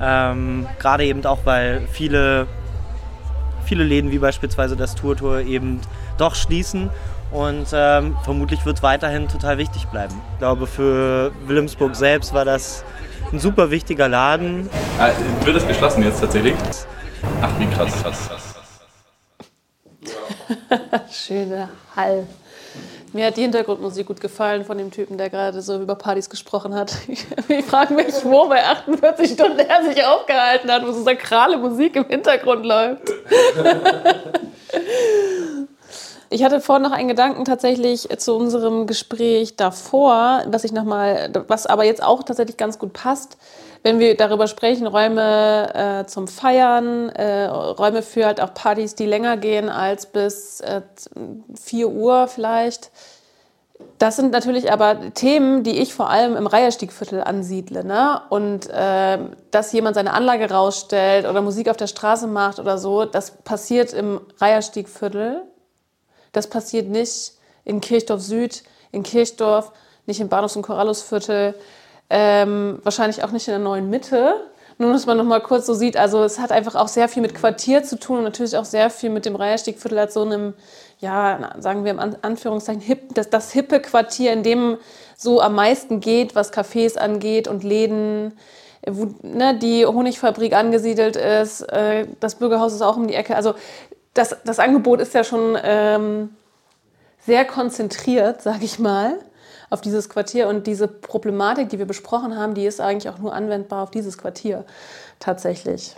ähm, gerade eben auch, weil viele, viele Läden wie beispielsweise das Tour Tour eben doch schließen und ähm, vermutlich wird es weiterhin total wichtig bleiben. Ich glaube, für Wilhelmsburg selbst war das ein super wichtiger Laden. Ah, wird es geschlossen jetzt tatsächlich? Ach, wie krass. <laughs> krass, krass. Schöner Hall. Mir hat die Hintergrundmusik gut gefallen von dem Typen, der gerade so über Partys gesprochen hat. <laughs> Ich frage mich, wo bei 48 Stunden er sich aufgehalten hat, wo so sakrale Musik im Hintergrund läuft. <laughs> Ich hatte vorhin noch einen Gedanken tatsächlich zu unserem Gespräch davor, was ich noch mal, was aber jetzt auch tatsächlich ganz gut passt, wenn wir darüber sprechen, Räume äh, zum Feiern, äh, Räume für halt auch Partys, die länger gehen als bis äh, 4 Uhr vielleicht. Das sind natürlich aber Themen, die ich vor allem im Reiherstiegviertel ansiedle. Ne? Und äh, dass jemand seine Anlage rausstellt oder Musik auf der Straße macht oder so, das passiert im Reiherstiegviertel das passiert nicht in Kirchdorf Süd, in Kirchdorf, nicht im Bahnhofs- und Korallusviertel, ähm, wahrscheinlich auch nicht in der neuen Mitte. Nur, dass man noch mal kurz so sieht, also es hat einfach auch sehr viel mit Quartier zu tun und natürlich auch sehr viel mit dem Reiherstiegviertel als so einem, ja, sagen wir im Anführungszeichen, hip, das, das hippe Quartier, in dem so am meisten geht, was Cafés angeht und Läden, wo ne, die Honigfabrik angesiedelt ist, äh, das Bürgerhaus ist auch um die Ecke. Also das, das Angebot ist ja schon ähm, sehr konzentriert, <laughs> sage ich mal, auf dieses Quartier. Und diese Problematik, die wir besprochen haben, die ist eigentlich auch nur anwendbar auf dieses Quartier tatsächlich.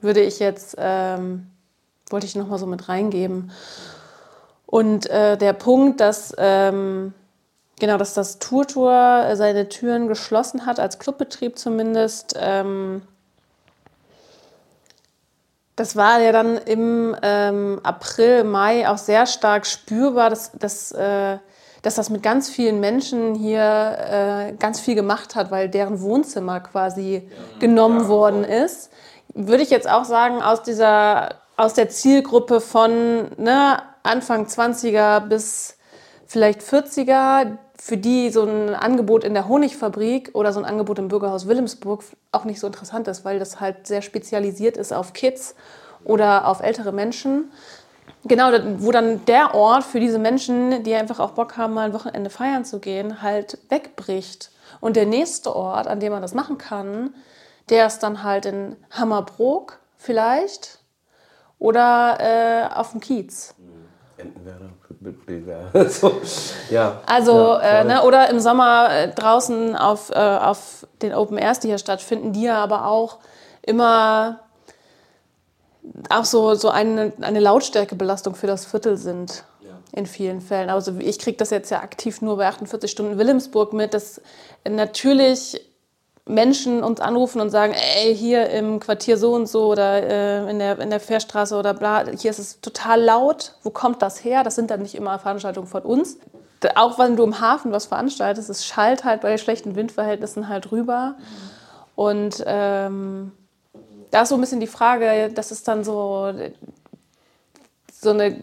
Würde ich jetzt, ähm, wollte ich noch mal so mit reingeben. Und äh, der Punkt, dass, ähm, genau, dass das Tour seine Türen geschlossen hat, als Clubbetrieb zumindest, ähm, das war ja dann im ähm, April, Mai auch sehr stark spürbar, dass, dass, äh, dass das mit ganz vielen Menschen hier äh, ganz viel gemacht hat, weil deren Wohnzimmer quasi ja, genommen ja, worden ist. Würde ich jetzt auch sagen, aus, dieser, aus der Zielgruppe von ne, Anfang 20er bis vielleicht 40er, für die so ein Angebot in der Honigfabrik oder so ein Angebot im Bürgerhaus Wilhelmsburg auch nicht so interessant ist, weil das halt sehr spezialisiert ist auf Kids oder auf ältere Menschen. Genau, wo dann der Ort für diese Menschen, die einfach auch Bock haben, mal ein Wochenende feiern zu gehen, halt wegbricht. Und der nächste Ort, an dem man das machen kann, der ist dann halt in Hammerbrook vielleicht oder äh, auf dem Kiez. Entenwerder. <laughs> so, ja. Also, ja, äh, ne, oder im Sommer äh, draußen auf, äh, auf den Open Airs, die hier stattfinden, die ja aber auch immer auch so, so eine, eine Lautstärkebelastung für das Viertel sind. Ja. In vielen Fällen. Also ich kriege das jetzt ja aktiv nur bei 48 Stunden Wilhelmsburg mit, dass natürlich Menschen uns anrufen und sagen, ey, hier im Quartier so und so oder äh, in, der, in der Fährstraße oder bla, hier ist es total laut. Wo kommt das her? Das sind dann nicht immer Veranstaltungen von uns. Auch wenn du im Hafen was veranstaltest, es schallt halt bei schlechten Windverhältnissen halt rüber. Und ähm, da ist so ein bisschen die Frage, das ist dann so, so eine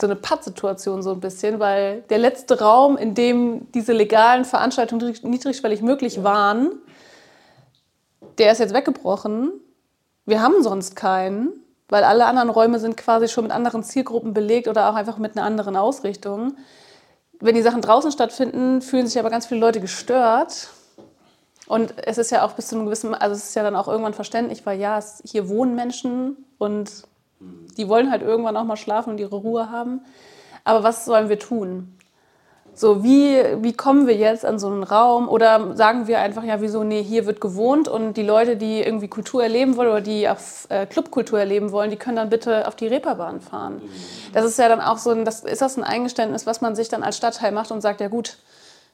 so eine Pattsituation so ein bisschen, weil der letzte Raum, in dem diese legalen Veranstaltungen niedrigschwellig möglich waren, der ist jetzt weggebrochen. Wir haben sonst keinen, weil alle anderen Räume sind quasi schon mit anderen Zielgruppen belegt oder auch einfach mit einer anderen Ausrichtung. Wenn die Sachen draußen stattfinden, fühlen sich aber ganz viele Leute gestört. Und es ist ja auch bis zu einem gewissen, also es ist ja dann auch irgendwann verständlich, weil ja, es, hier wohnen Menschen und die wollen halt irgendwann auch mal schlafen und ihre Ruhe haben. Aber was sollen wir tun? So, wie, wie kommen wir jetzt an so einen Raum? Oder sagen wir einfach, ja, wieso, nee, hier wird gewohnt und die Leute, die irgendwie Kultur erleben wollen oder die auf äh, Clubkultur erleben wollen, die können dann bitte auf die Reeperbahn fahren. Das ist ja dann auch so ein, das, ist das ein Eingeständnis, was man sich dann als Stadtteil macht und sagt, ja gut,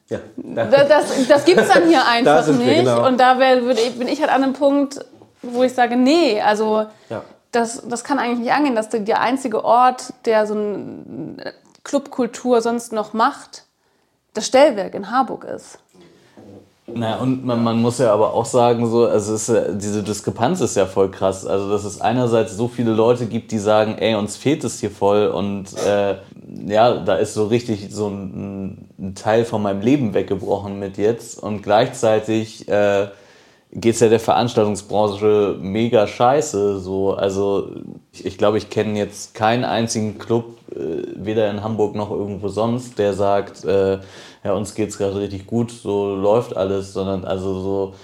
Ja, das, das, das gibt es dann hier <laughs> einfach wir, nicht. genau. Und da wär, würde ich- bin ich halt an einem Punkt, wo ich sage, nee, also Ja. das, das kann eigentlich nicht angehen, dass der, der einzige Ort, der so eine Clubkultur sonst noch macht, das Stellwerk in Harburg ist. Naja, und man, man muss ja aber auch sagen, so, also ist, diese Diskrepanz ist ja voll krass. Also, dass es einerseits so viele Leute gibt, die sagen, ey, uns fehlt es hier voll und äh, ja, da ist so richtig so ein, ein Teil von meinem Leben weggebrochen mit jetzt und gleichzeitig äh, geht es ja der Veranstaltungsbranche mega scheiße. So. Also ich, ich glaube, ich kenne jetzt keinen einzigen Club, äh, weder in Hamburg noch irgendwo sonst, der sagt, äh, ja, uns geht's gerade richtig gut, so läuft alles, sondern also so,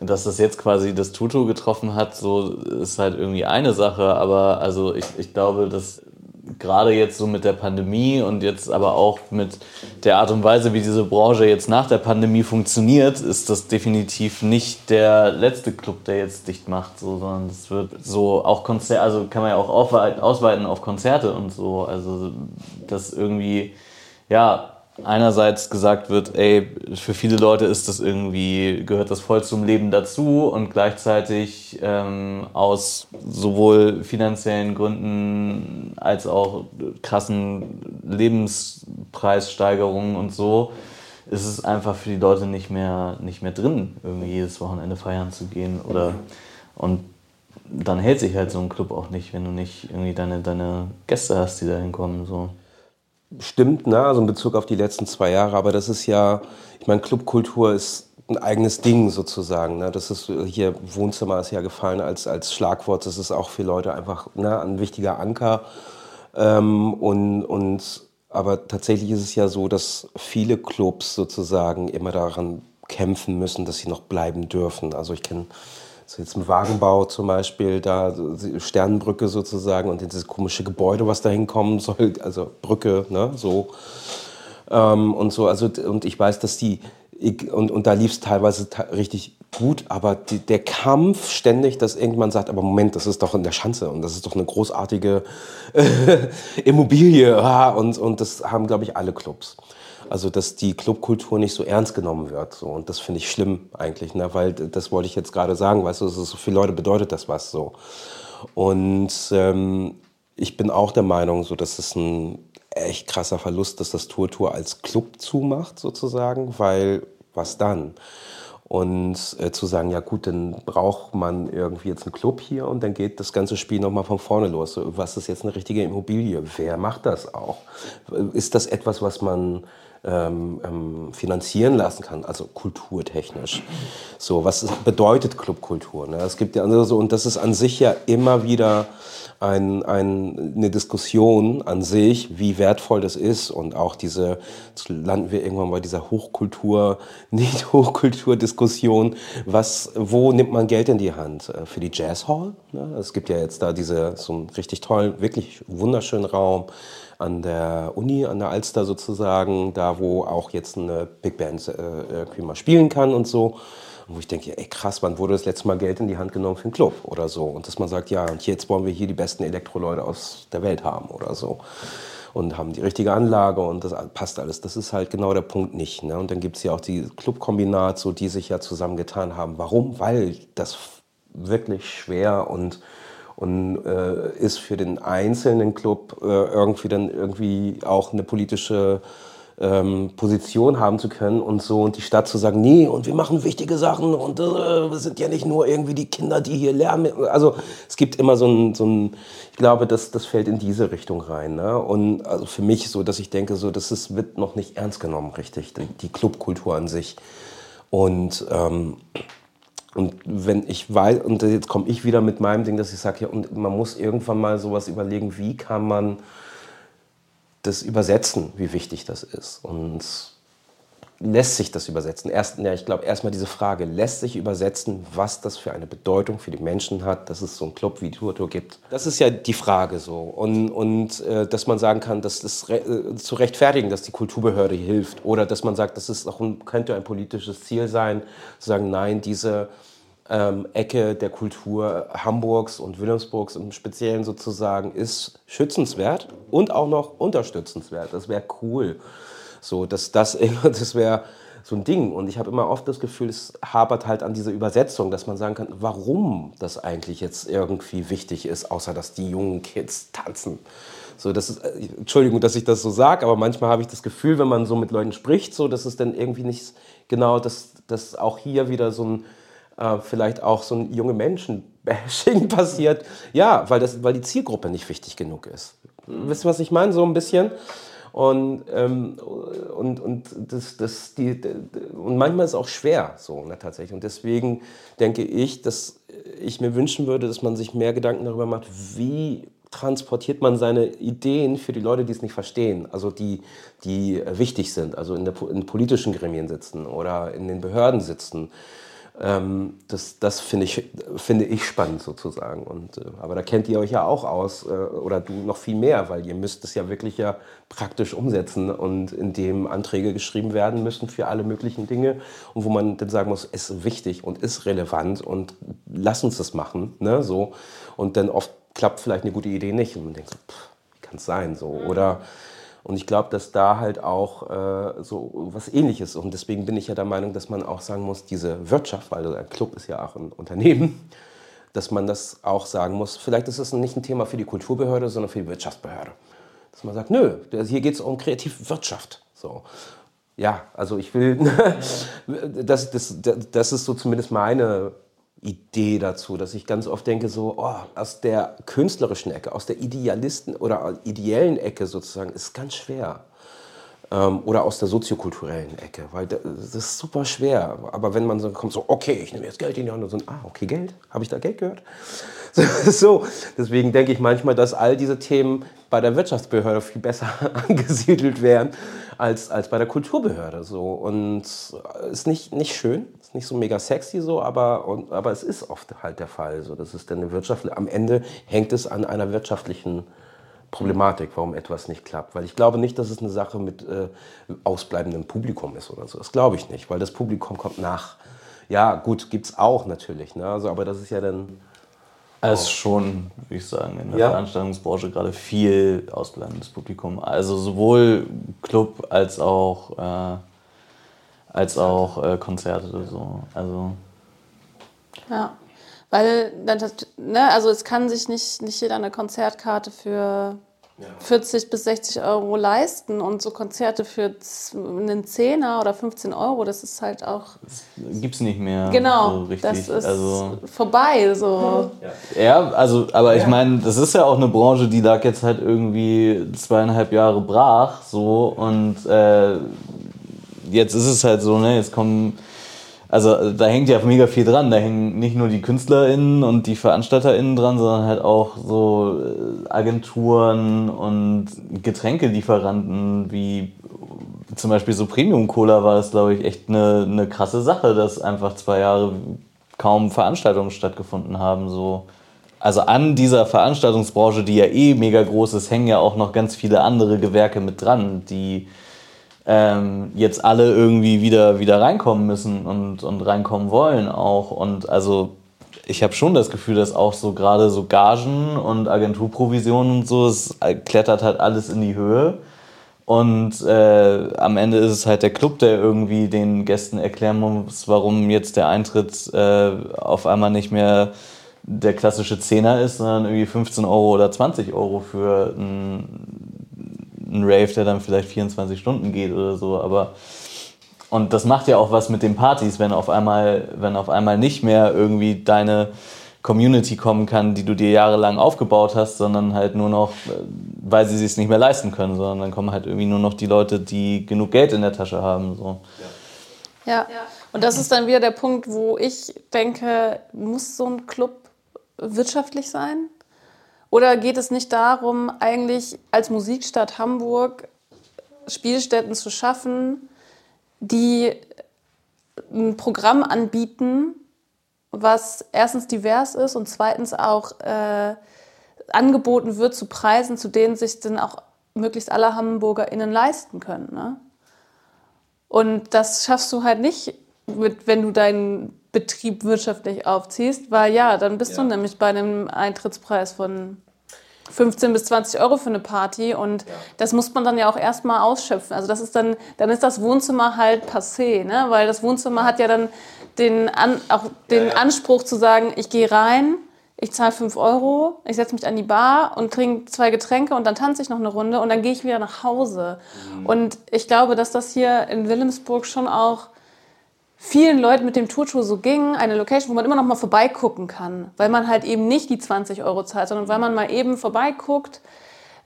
dass das jetzt quasi das Tuto getroffen hat, so ist halt irgendwie eine Sache, aber also ich, ich glaube, dass gerade jetzt so mit der Pandemie und jetzt aber auch mit der Art und Weise, wie diese Branche jetzt nach der Pandemie funktioniert, ist das definitiv nicht der letzte Club, der jetzt dicht macht, so, sondern es wird so auch Konzerte, also kann man ja auch ausweiten auf Konzerte und so, also dass irgendwie, ja, einerseits gesagt wird, ey, für viele Leute ist das irgendwie, gehört das voll zum Leben dazu und gleichzeitig ähm, aus sowohl finanziellen Gründen als auch krassen Lebenspreissteigerungen und so ist es einfach für die Leute nicht mehr, nicht mehr drin, irgendwie jedes Wochenende feiern zu gehen oder und dann hält sich halt so ein Club auch nicht, wenn du nicht irgendwie deine, deine Gäste hast, die da hinkommen. So. Stimmt, ne? also in Bezug auf die letzten zwei Jahre, aber das ist ja, ich meine, Clubkultur ist ein eigenes Ding sozusagen. Ne? Das ist hier, Wohnzimmer ist ja gefallen als, als Schlagwort, das ist auch für Leute einfach ne, ein wichtiger Anker. Ähm, und, und, aber tatsächlich ist es ja so, dass viele Clubs sozusagen immer daran kämpfen müssen, dass sie noch bleiben dürfen. Also ich kenne so jetzt im Wagenbau zum Beispiel, da Sternenbrücke sozusagen und dieses komische Gebäude, was da hinkommen soll, also Brücke, ne, so. Ähm, und so, also, und ich weiß, dass die, ich, und, und da lief es teilweise richtig gut, aber die, der Kampf ständig, dass irgendwann sagt, aber Moment, das ist doch in der Schanze und das ist doch eine großartige <laughs> Immobilie, und, und das haben, glaube ich, alle Clubs. Also, dass die Clubkultur nicht so ernst genommen wird. So. Und das finde ich schlimm eigentlich, ne? weil das wollte ich jetzt gerade sagen, weißt du, ist, so viele Leute bedeutet das was so. Und ähm, ich bin auch der Meinung, so, dass es ein echt krasser Verlust, dass das Tour Tour als Club zumacht, sozusagen, weil was dann? Und äh, zu sagen, ja gut, dann braucht man irgendwie jetzt einen Club hier und dann geht das ganze Spiel nochmal von vorne los. Was ist jetzt eine richtige Immobilie? Wer macht das auch? Ist das etwas, was man ähm, ähm, finanzieren lassen kann, also kulturtechnisch. So, was bedeutet Clubkultur? Ne? Es gibt ja andere so, und das ist an sich ja immer wieder ein, ein, eine Diskussion an sich, wie wertvoll das ist und auch diese, jetzt landen wir irgendwann bei dieser Hochkultur, <laughs> Nicht-Hochkultur-Diskussion, was, wo nimmt man Geld in die Hand? Äh, Für die Jazz Hall? Ne? Es gibt ja jetzt da diese, so einen richtig tollen, wirklich wunderschönen Raum, an der Uni, an der Alster sozusagen, da wo auch jetzt eine Big Band äh, irgendwie mal spielen kann und so. Und wo ich denke, ey krass, wann wurde das letzte Mal Geld in die Hand genommen für einen Club oder so? Und dass man sagt, ja, und jetzt wollen wir hier die besten Elektroleute aus der Welt haben oder so. und haben die richtige Anlage und das passt alles. Das ist halt genau der Punkt nicht. Ne? Und dann gibt es ja auch die Clubkombinat, so, die sich ja zusammengetan haben. Warum? Weil das wirklich schwer und, und äh, ist für den einzelnen Club äh, irgendwie dann irgendwie auch eine politische ähm, Position haben zu können und so und die Stadt zu sagen, nee, und wir machen wichtige Sachen und äh, wir sind ja nicht nur irgendwie die Kinder, die hier lernen. Also es gibt immer so ein, so ein ich glaube, das, das fällt in diese Richtung rein. Ne? Und also für mich so, dass ich denke, so, das ist, wird noch nicht ernst genommen, richtig, die, die Clubkultur an sich. Und ähm, und wenn ich weiß, und jetzt komme ich wieder mit meinem Ding, dass ich sage, ja, und man muss irgendwann mal sowas überlegen, wie kann man das übersetzen, wie wichtig das ist. Und lässt sich das übersetzen? Erst, ja, ich glaube erstmal diese Frage, lässt sich übersetzen, was das für eine Bedeutung für die Menschen hat, dass es so einen Club wie Turtur gibt? Das ist ja die Frage so. Und, und äh, dass man sagen kann, dass das re äh, zu rechtfertigen, dass die Kulturbehörde hilft. Oder dass man sagt, das ist auch ein, könnte ein politisches Ziel sein, zu sagen, nein, diese ähm, Ecke der Kultur Hamburgs und Wilhelmsburgs im Speziellen sozusagen ist schützenswert und auch noch unterstützenswert. Das wäre cool. So, dass das, das <laughs> wäre so ein Ding. Und ich habe immer oft das Gefühl, es hapert halt an dieser Übersetzung, dass man sagen kann, warum das eigentlich jetzt irgendwie wichtig ist, außer dass die jungen Kids tanzen. So, das ist, äh, Entschuldigung, dass ich das so sage, aber manchmal habe ich das Gefühl, wenn man so mit Leuten spricht, so, dass es dann irgendwie nicht genau, dass, dass auch hier wieder so ein, äh, vielleicht auch so ein junge Menschen-Bashing <laughs> passiert. Ja, weil, das, weil die Zielgruppe nicht wichtig genug ist. Wisst ihr, was ich meine? So ein bisschen. Und, ähm, und, und, das, das, die, und manchmal ist es auch schwer, so ne, tatsächlich. Und deswegen denke ich, dass ich mir wünschen würde, dass man sich mehr Gedanken darüber macht, wie transportiert man seine Ideen für die Leute, die es nicht verstehen, also die, die wichtig sind, also in, der, in politischen Gremien sitzen oder in den Behörden sitzen ähm, das das finde ich, finde ich spannend sozusagen. Und, äh, aber da kennt ihr euch ja auch aus, äh, oder du noch viel mehr, weil ihr müsst es ja wirklich ja praktisch umsetzen und indem Anträge geschrieben werden müssen für alle möglichen Dinge und wo man dann sagen muss, es ist wichtig und ist relevant und lass uns das machen. Ne, so. Und dann oft klappt vielleicht eine gute Idee nicht und man denkt so, pff, wie kann es sein? So. Oder und ich glaube, dass da halt auch äh, so was Ähnliches. Und deswegen bin ich ja der Meinung, dass man auch sagen muss, diese Wirtschaft, weil ein Club ist ja auch ein Unternehmen, dass man das auch sagen muss. Vielleicht ist es nicht ein Thema für die Kulturbehörde, sondern für die Wirtschaftsbehörde. Dass man sagt, nö, hier geht es um Kreativwirtschaft. So. Ja, also ich will, <laughs> das, das, das ist so zumindest meine Idee dazu, dass ich ganz oft denke, so oh, aus der künstlerischen Ecke, aus der Idealisten oder ideellen Ecke sozusagen, ist ganz schwer. Ähm, oder aus der soziokulturellen Ecke, weil das ist super schwer. Aber wenn man so kommt, so, okay, ich nehme jetzt Geld in die Hand und so, ah, okay, Geld, habe ich da Geld gehört? <laughs> So, deswegen denke ich manchmal, dass all diese Themen bei der Wirtschaftsbehörde viel besser <laughs> angesiedelt wären als, als bei der Kulturbehörde. So. Und ist nicht, nicht schön, ist nicht so mega sexy so, aber, und, aber es ist oft halt der Fall. So. Das ist dann eine am Ende hängt es an einer wirtschaftlichen Problematik, warum etwas nicht klappt. Weil ich glaube nicht, dass es eine Sache mit äh, ausbleibendem Publikum ist oder so. Das glaube ich nicht, weil das Publikum kommt nach. Ja, gut, gibt es auch natürlich. Ne? Also, aber das ist ja dann es ist schon, würde ich sagen, in der ja. Veranstaltungsbranche gerade viel ausbleibendes Publikum. Also sowohl Club als auch, äh, als auch äh, Konzerte. So. Also. Ja, weil das, ne, also es kann sich nicht, nicht jeder eine Konzertkarte für 40 bis 60 Euro leisten und so Konzerte für einen Zehner oder 15 Euro, das ist halt auch. Gibt es nicht mehr. Genau, so richtig. das ist also, vorbei. So. Ja, also, aber ich meine, das ist ja auch eine Branche, die lag jetzt halt irgendwie zweieinhalb Jahre brach, so und äh, jetzt ist es halt so, ne, jetzt kommen also da hängt ja mega viel dran. Da hängen nicht nur die KünstlerInnen und die VeranstalterInnen dran, sondern halt auch so äh, Agenturen und Getränkelieferanten wie zum Beispiel so Premium Cola war das, glaube ich, echt eine, eine krasse Sache, dass einfach zwei Jahre kaum Veranstaltungen stattgefunden haben. So. Also an dieser Veranstaltungsbranche, die ja eh mega groß ist, hängen ja auch noch ganz viele andere Gewerke mit dran, die ähm, jetzt alle irgendwie wieder, wieder reinkommen müssen und, und reinkommen wollen auch. Und also ich habe schon das Gefühl, dass auch so gerade so Gagen und Agenturprovisionen und so, es klettert halt alles in die Höhe. Und äh, am Ende ist es halt der Club, der irgendwie den Gästen erklären muss, warum jetzt der Eintritt äh, auf einmal nicht mehr der klassische Zehner ist, sondern irgendwie 15 Euro oder 20 Euro für einen Rave, der dann vielleicht 24 Stunden geht oder so. Aber und das macht ja auch was mit den Partys, wenn auf einmal, wenn auf einmal nicht mehr irgendwie deine Community kommen kann, die du dir jahrelang aufgebaut hast, sondern halt nur noch, weil sie es nicht mehr leisten können, sondern dann kommen halt irgendwie nur noch die Leute, die genug Geld in der Tasche haben. So. Ja. ja. Und das ist dann wieder der Punkt, wo ich denke, muss so ein Club wirtschaftlich sein? Oder geht es nicht darum, eigentlich als Musikstadt Hamburg Spielstätten zu schaffen, die ein Programm anbieten, was erstens divers ist und zweitens auch äh, angeboten wird zu Preisen, zu denen sich dann auch möglichst alle HamburgerInnen leisten können. Ne? Und das schaffst du halt nicht, mit, wenn du deinen Betrieb wirtschaftlich aufziehst, weil ja, dann bist ja. du nämlich bei einem Eintrittspreis von 15 bis 20 Euro für eine Party und ja. das muss man dann ja auch erstmal ausschöpfen. Also das ist dann, dann ist das Wohnzimmer halt passé, ne? weil das Wohnzimmer hat ja dann den, An, auch den ja, ja. Anspruch zu sagen, ich gehe rein, ich zahle 5 Euro, ich setze mich an die Bar und trinke zwei Getränke und dann tanze ich noch eine Runde und dann gehe ich wieder nach Hause. Mhm. Und ich glaube, dass das hier in Wilhelmsburg schon auch vielen Leuten mit dem Tourtour so ging, eine Location, wo man immer noch mal vorbeigucken kann, weil man halt eben nicht die 20 Euro zahlt, sondern weil man mal eben vorbeiguckt,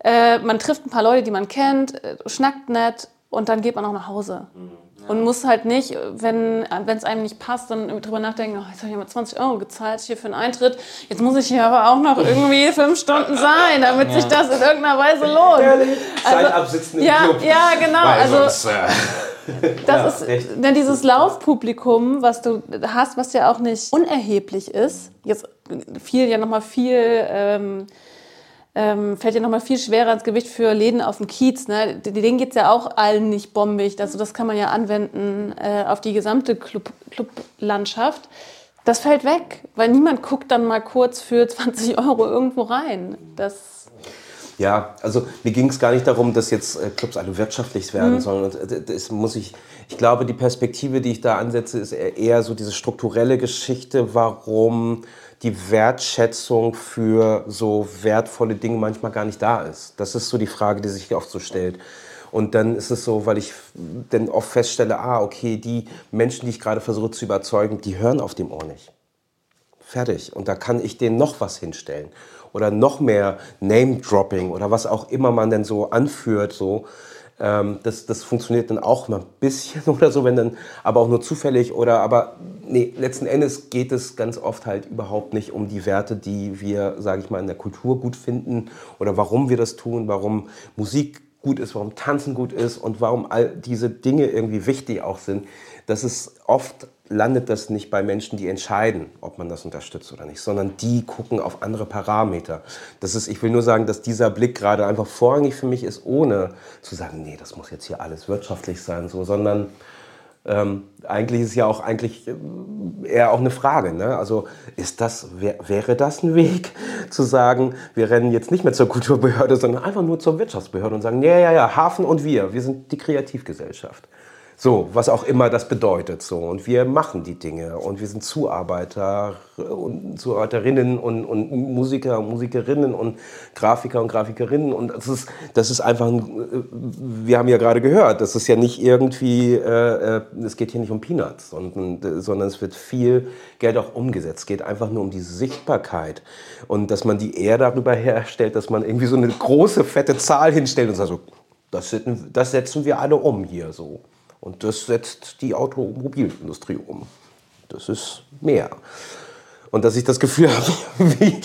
äh, man trifft ein paar Leute, die man kennt, äh, schnackt nett und dann geht man auch nach Hause. Mhm. Und muss halt nicht, wenn es einem nicht passt, dann drüber nachdenken, oh, jetzt habe ich mal 20 Euro gezahlt hier für einen Eintritt. Jetzt muss ich hier aber auch noch irgendwie <laughs> fünf Stunden sein, damit ja. sich das in irgendeiner Weise lohnt. Ehrlich? Also, Zeit absitzen im ja, Club. Ja, genau. Also, sonst, äh, <laughs> das ja, ist denn dieses Laufpublikum, was du hast, was ja auch nicht unerheblich ist. Jetzt viel ja nochmal viel... Ähm, ähm, fällt ja nochmal viel schwerer ins Gewicht für Läden auf dem Kiez. Ne? Denen geht es ja auch allen nicht bombig. Also das kann man ja anwenden äh, auf die gesamte Club Clublandschaft. Das fällt weg, weil niemand guckt dann mal kurz für 20 Euro irgendwo rein. Das ja, also mir ging es gar nicht darum, dass jetzt äh, Clubs alle wirtschaftlich werden, mhm. sondern äh, das muss ich, ich glaube, die Perspektive, die ich da ansetze, ist eher so diese strukturelle Geschichte, warum die Wertschätzung für so wertvolle Dinge manchmal gar nicht da ist. Das ist so die Frage, die sich oft so stellt. Und dann ist es so, weil ich dann oft feststelle, ah, okay, die Menschen, die ich gerade versuche zu überzeugen, die hören auf dem Ohr nicht. Fertig. Und da kann ich denen noch was hinstellen. Oder noch mehr Name-Dropping oder was auch immer man denn so anführt, so. Ähm, das, das funktioniert dann auch mal ein bisschen <laughs> oder so, wenn dann, aber auch nur zufällig oder, aber nee, letzten Endes geht es ganz oft halt überhaupt nicht um die Werte, die wir, sage ich mal, in der Kultur gut finden oder warum wir das tun, warum Musik gut ist, warum Tanzen gut ist und warum all diese Dinge irgendwie wichtig auch sind. Das ist oft landet das nicht bei Menschen, die entscheiden, ob man das unterstützt oder nicht, sondern die gucken auf andere Parameter. Das ist, ich will nur sagen, dass dieser Blick gerade einfach vorrangig für mich ist, ohne zu sagen, nee, das muss jetzt hier alles wirtschaftlich sein, so, sondern ähm, eigentlich ist ja auch eigentlich äh, eher auch eine Frage. Ne? Also ist das, wär, wäre das ein Weg <laughs> zu sagen, wir rennen jetzt nicht mehr zur Kulturbehörde, sondern einfach nur zur Wirtschaftsbehörde und sagen, ja, ja, ja, Hafen und wir, wir sind die Kreativgesellschaft. So, was auch immer das bedeutet. So. Und wir machen die Dinge und wir sind Zuarbeiter und Zuarbeiterinnen und, und Musiker und Musikerinnen und Grafiker und Grafikerinnen. Und das ist, das ist einfach, ein, wir haben ja gerade gehört, das ist ja nicht irgendwie, äh, äh, es geht hier nicht um Peanuts, sondern, sondern es wird viel Geld auch umgesetzt. Es geht einfach nur um die Sichtbarkeit und dass man die eher darüber herstellt, dass man irgendwie so eine große, fette Zahl hinstellt und sagt so, das, das setzen wir alle um hier so. Und das setzt die Automobilindustrie um. Das ist mehr. Und dass ich das Gefühl <laughs> habe, wie,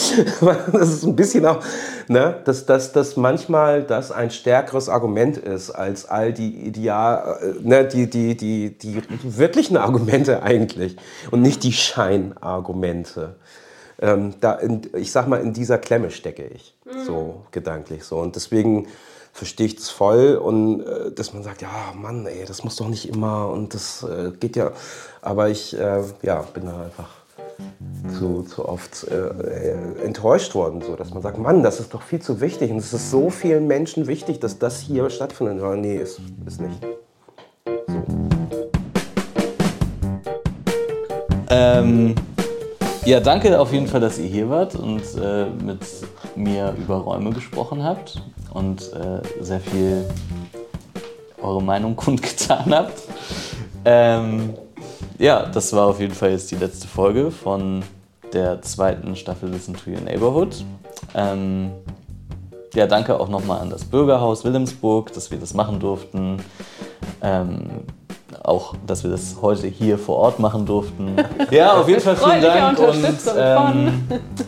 das ist ein bisschen auch, ne, dass, dass, dass manchmal das ein stärkeres Argument ist als all die Ideal, äh, ne, die, die, die, die wirklichen Argumente eigentlich und nicht die Scheinargumente. Ähm, da in, ich sag mal, in dieser Klemme stecke ich, mhm. so gedanklich so. Und deswegen verstehe ich das voll und äh, dass man sagt, ja, Mann, ey, das muss doch nicht immer und das äh, geht ja. Aber ich, äh, ja, bin da einfach zu, zu oft äh, äh, enttäuscht worden, so dass man sagt, Mann, das ist doch viel zu wichtig und es ist so vielen Menschen wichtig, dass das hier stattfindet. Ja, nee, ist, ist nicht. So. Ähm, ja, danke auf jeden Fall, dass ihr hier wart und äh, mit mir über Räume gesprochen habt und äh, sehr viel eure Meinung <laughs> kundgetan habt. Ähm, ja, das war auf jeden Fall jetzt die letzte Folge von der zweiten Staffel Listen to Your Neighborhood. Ähm, ja, danke auch nochmal an das Bürgerhaus Wilhelmsburg, dass wir das machen durften. Ähm, auch, dass wir das heute hier vor Ort machen durften. <laughs> Ja, auf jeden Fall vielen Dank. Und ähm,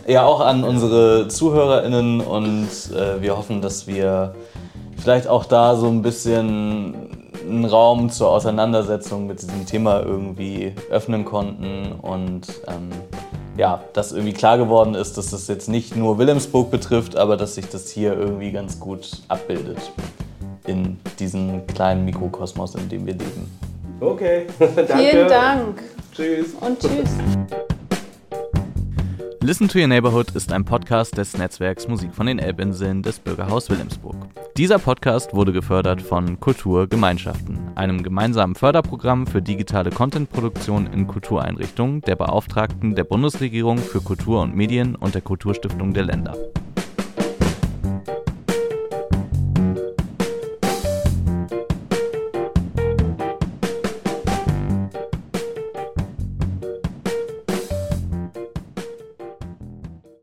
ja, auch an unsere ZuhörerInnen und äh, wir hoffen, dass wir vielleicht auch da so ein bisschen einen Raum zur Auseinandersetzung mit diesem Thema irgendwie öffnen konnten und ähm, ja, dass irgendwie klar geworden ist, dass das jetzt nicht nur Wilhelmsburg betrifft, aber dass sich das hier irgendwie ganz gut abbildet in diesem kleinen Mikrokosmos, in dem wir leben. Okay, <laughs> danke. Vielen Dank. Tschüss. Und tschüss. Listen to Your Neighborhood ist ein Podcast des Netzwerks Musik von den Elbinseln des Bürgerhaus Wilhelmsburg. Dieser Podcast wurde gefördert von Kulturgemeinschaften, einem gemeinsamen Förderprogramm für digitale Contentproduktion in Kultureinrichtungen der Beauftragten der Bundesregierung für Kultur und Medien und der Kulturstiftung der Länder.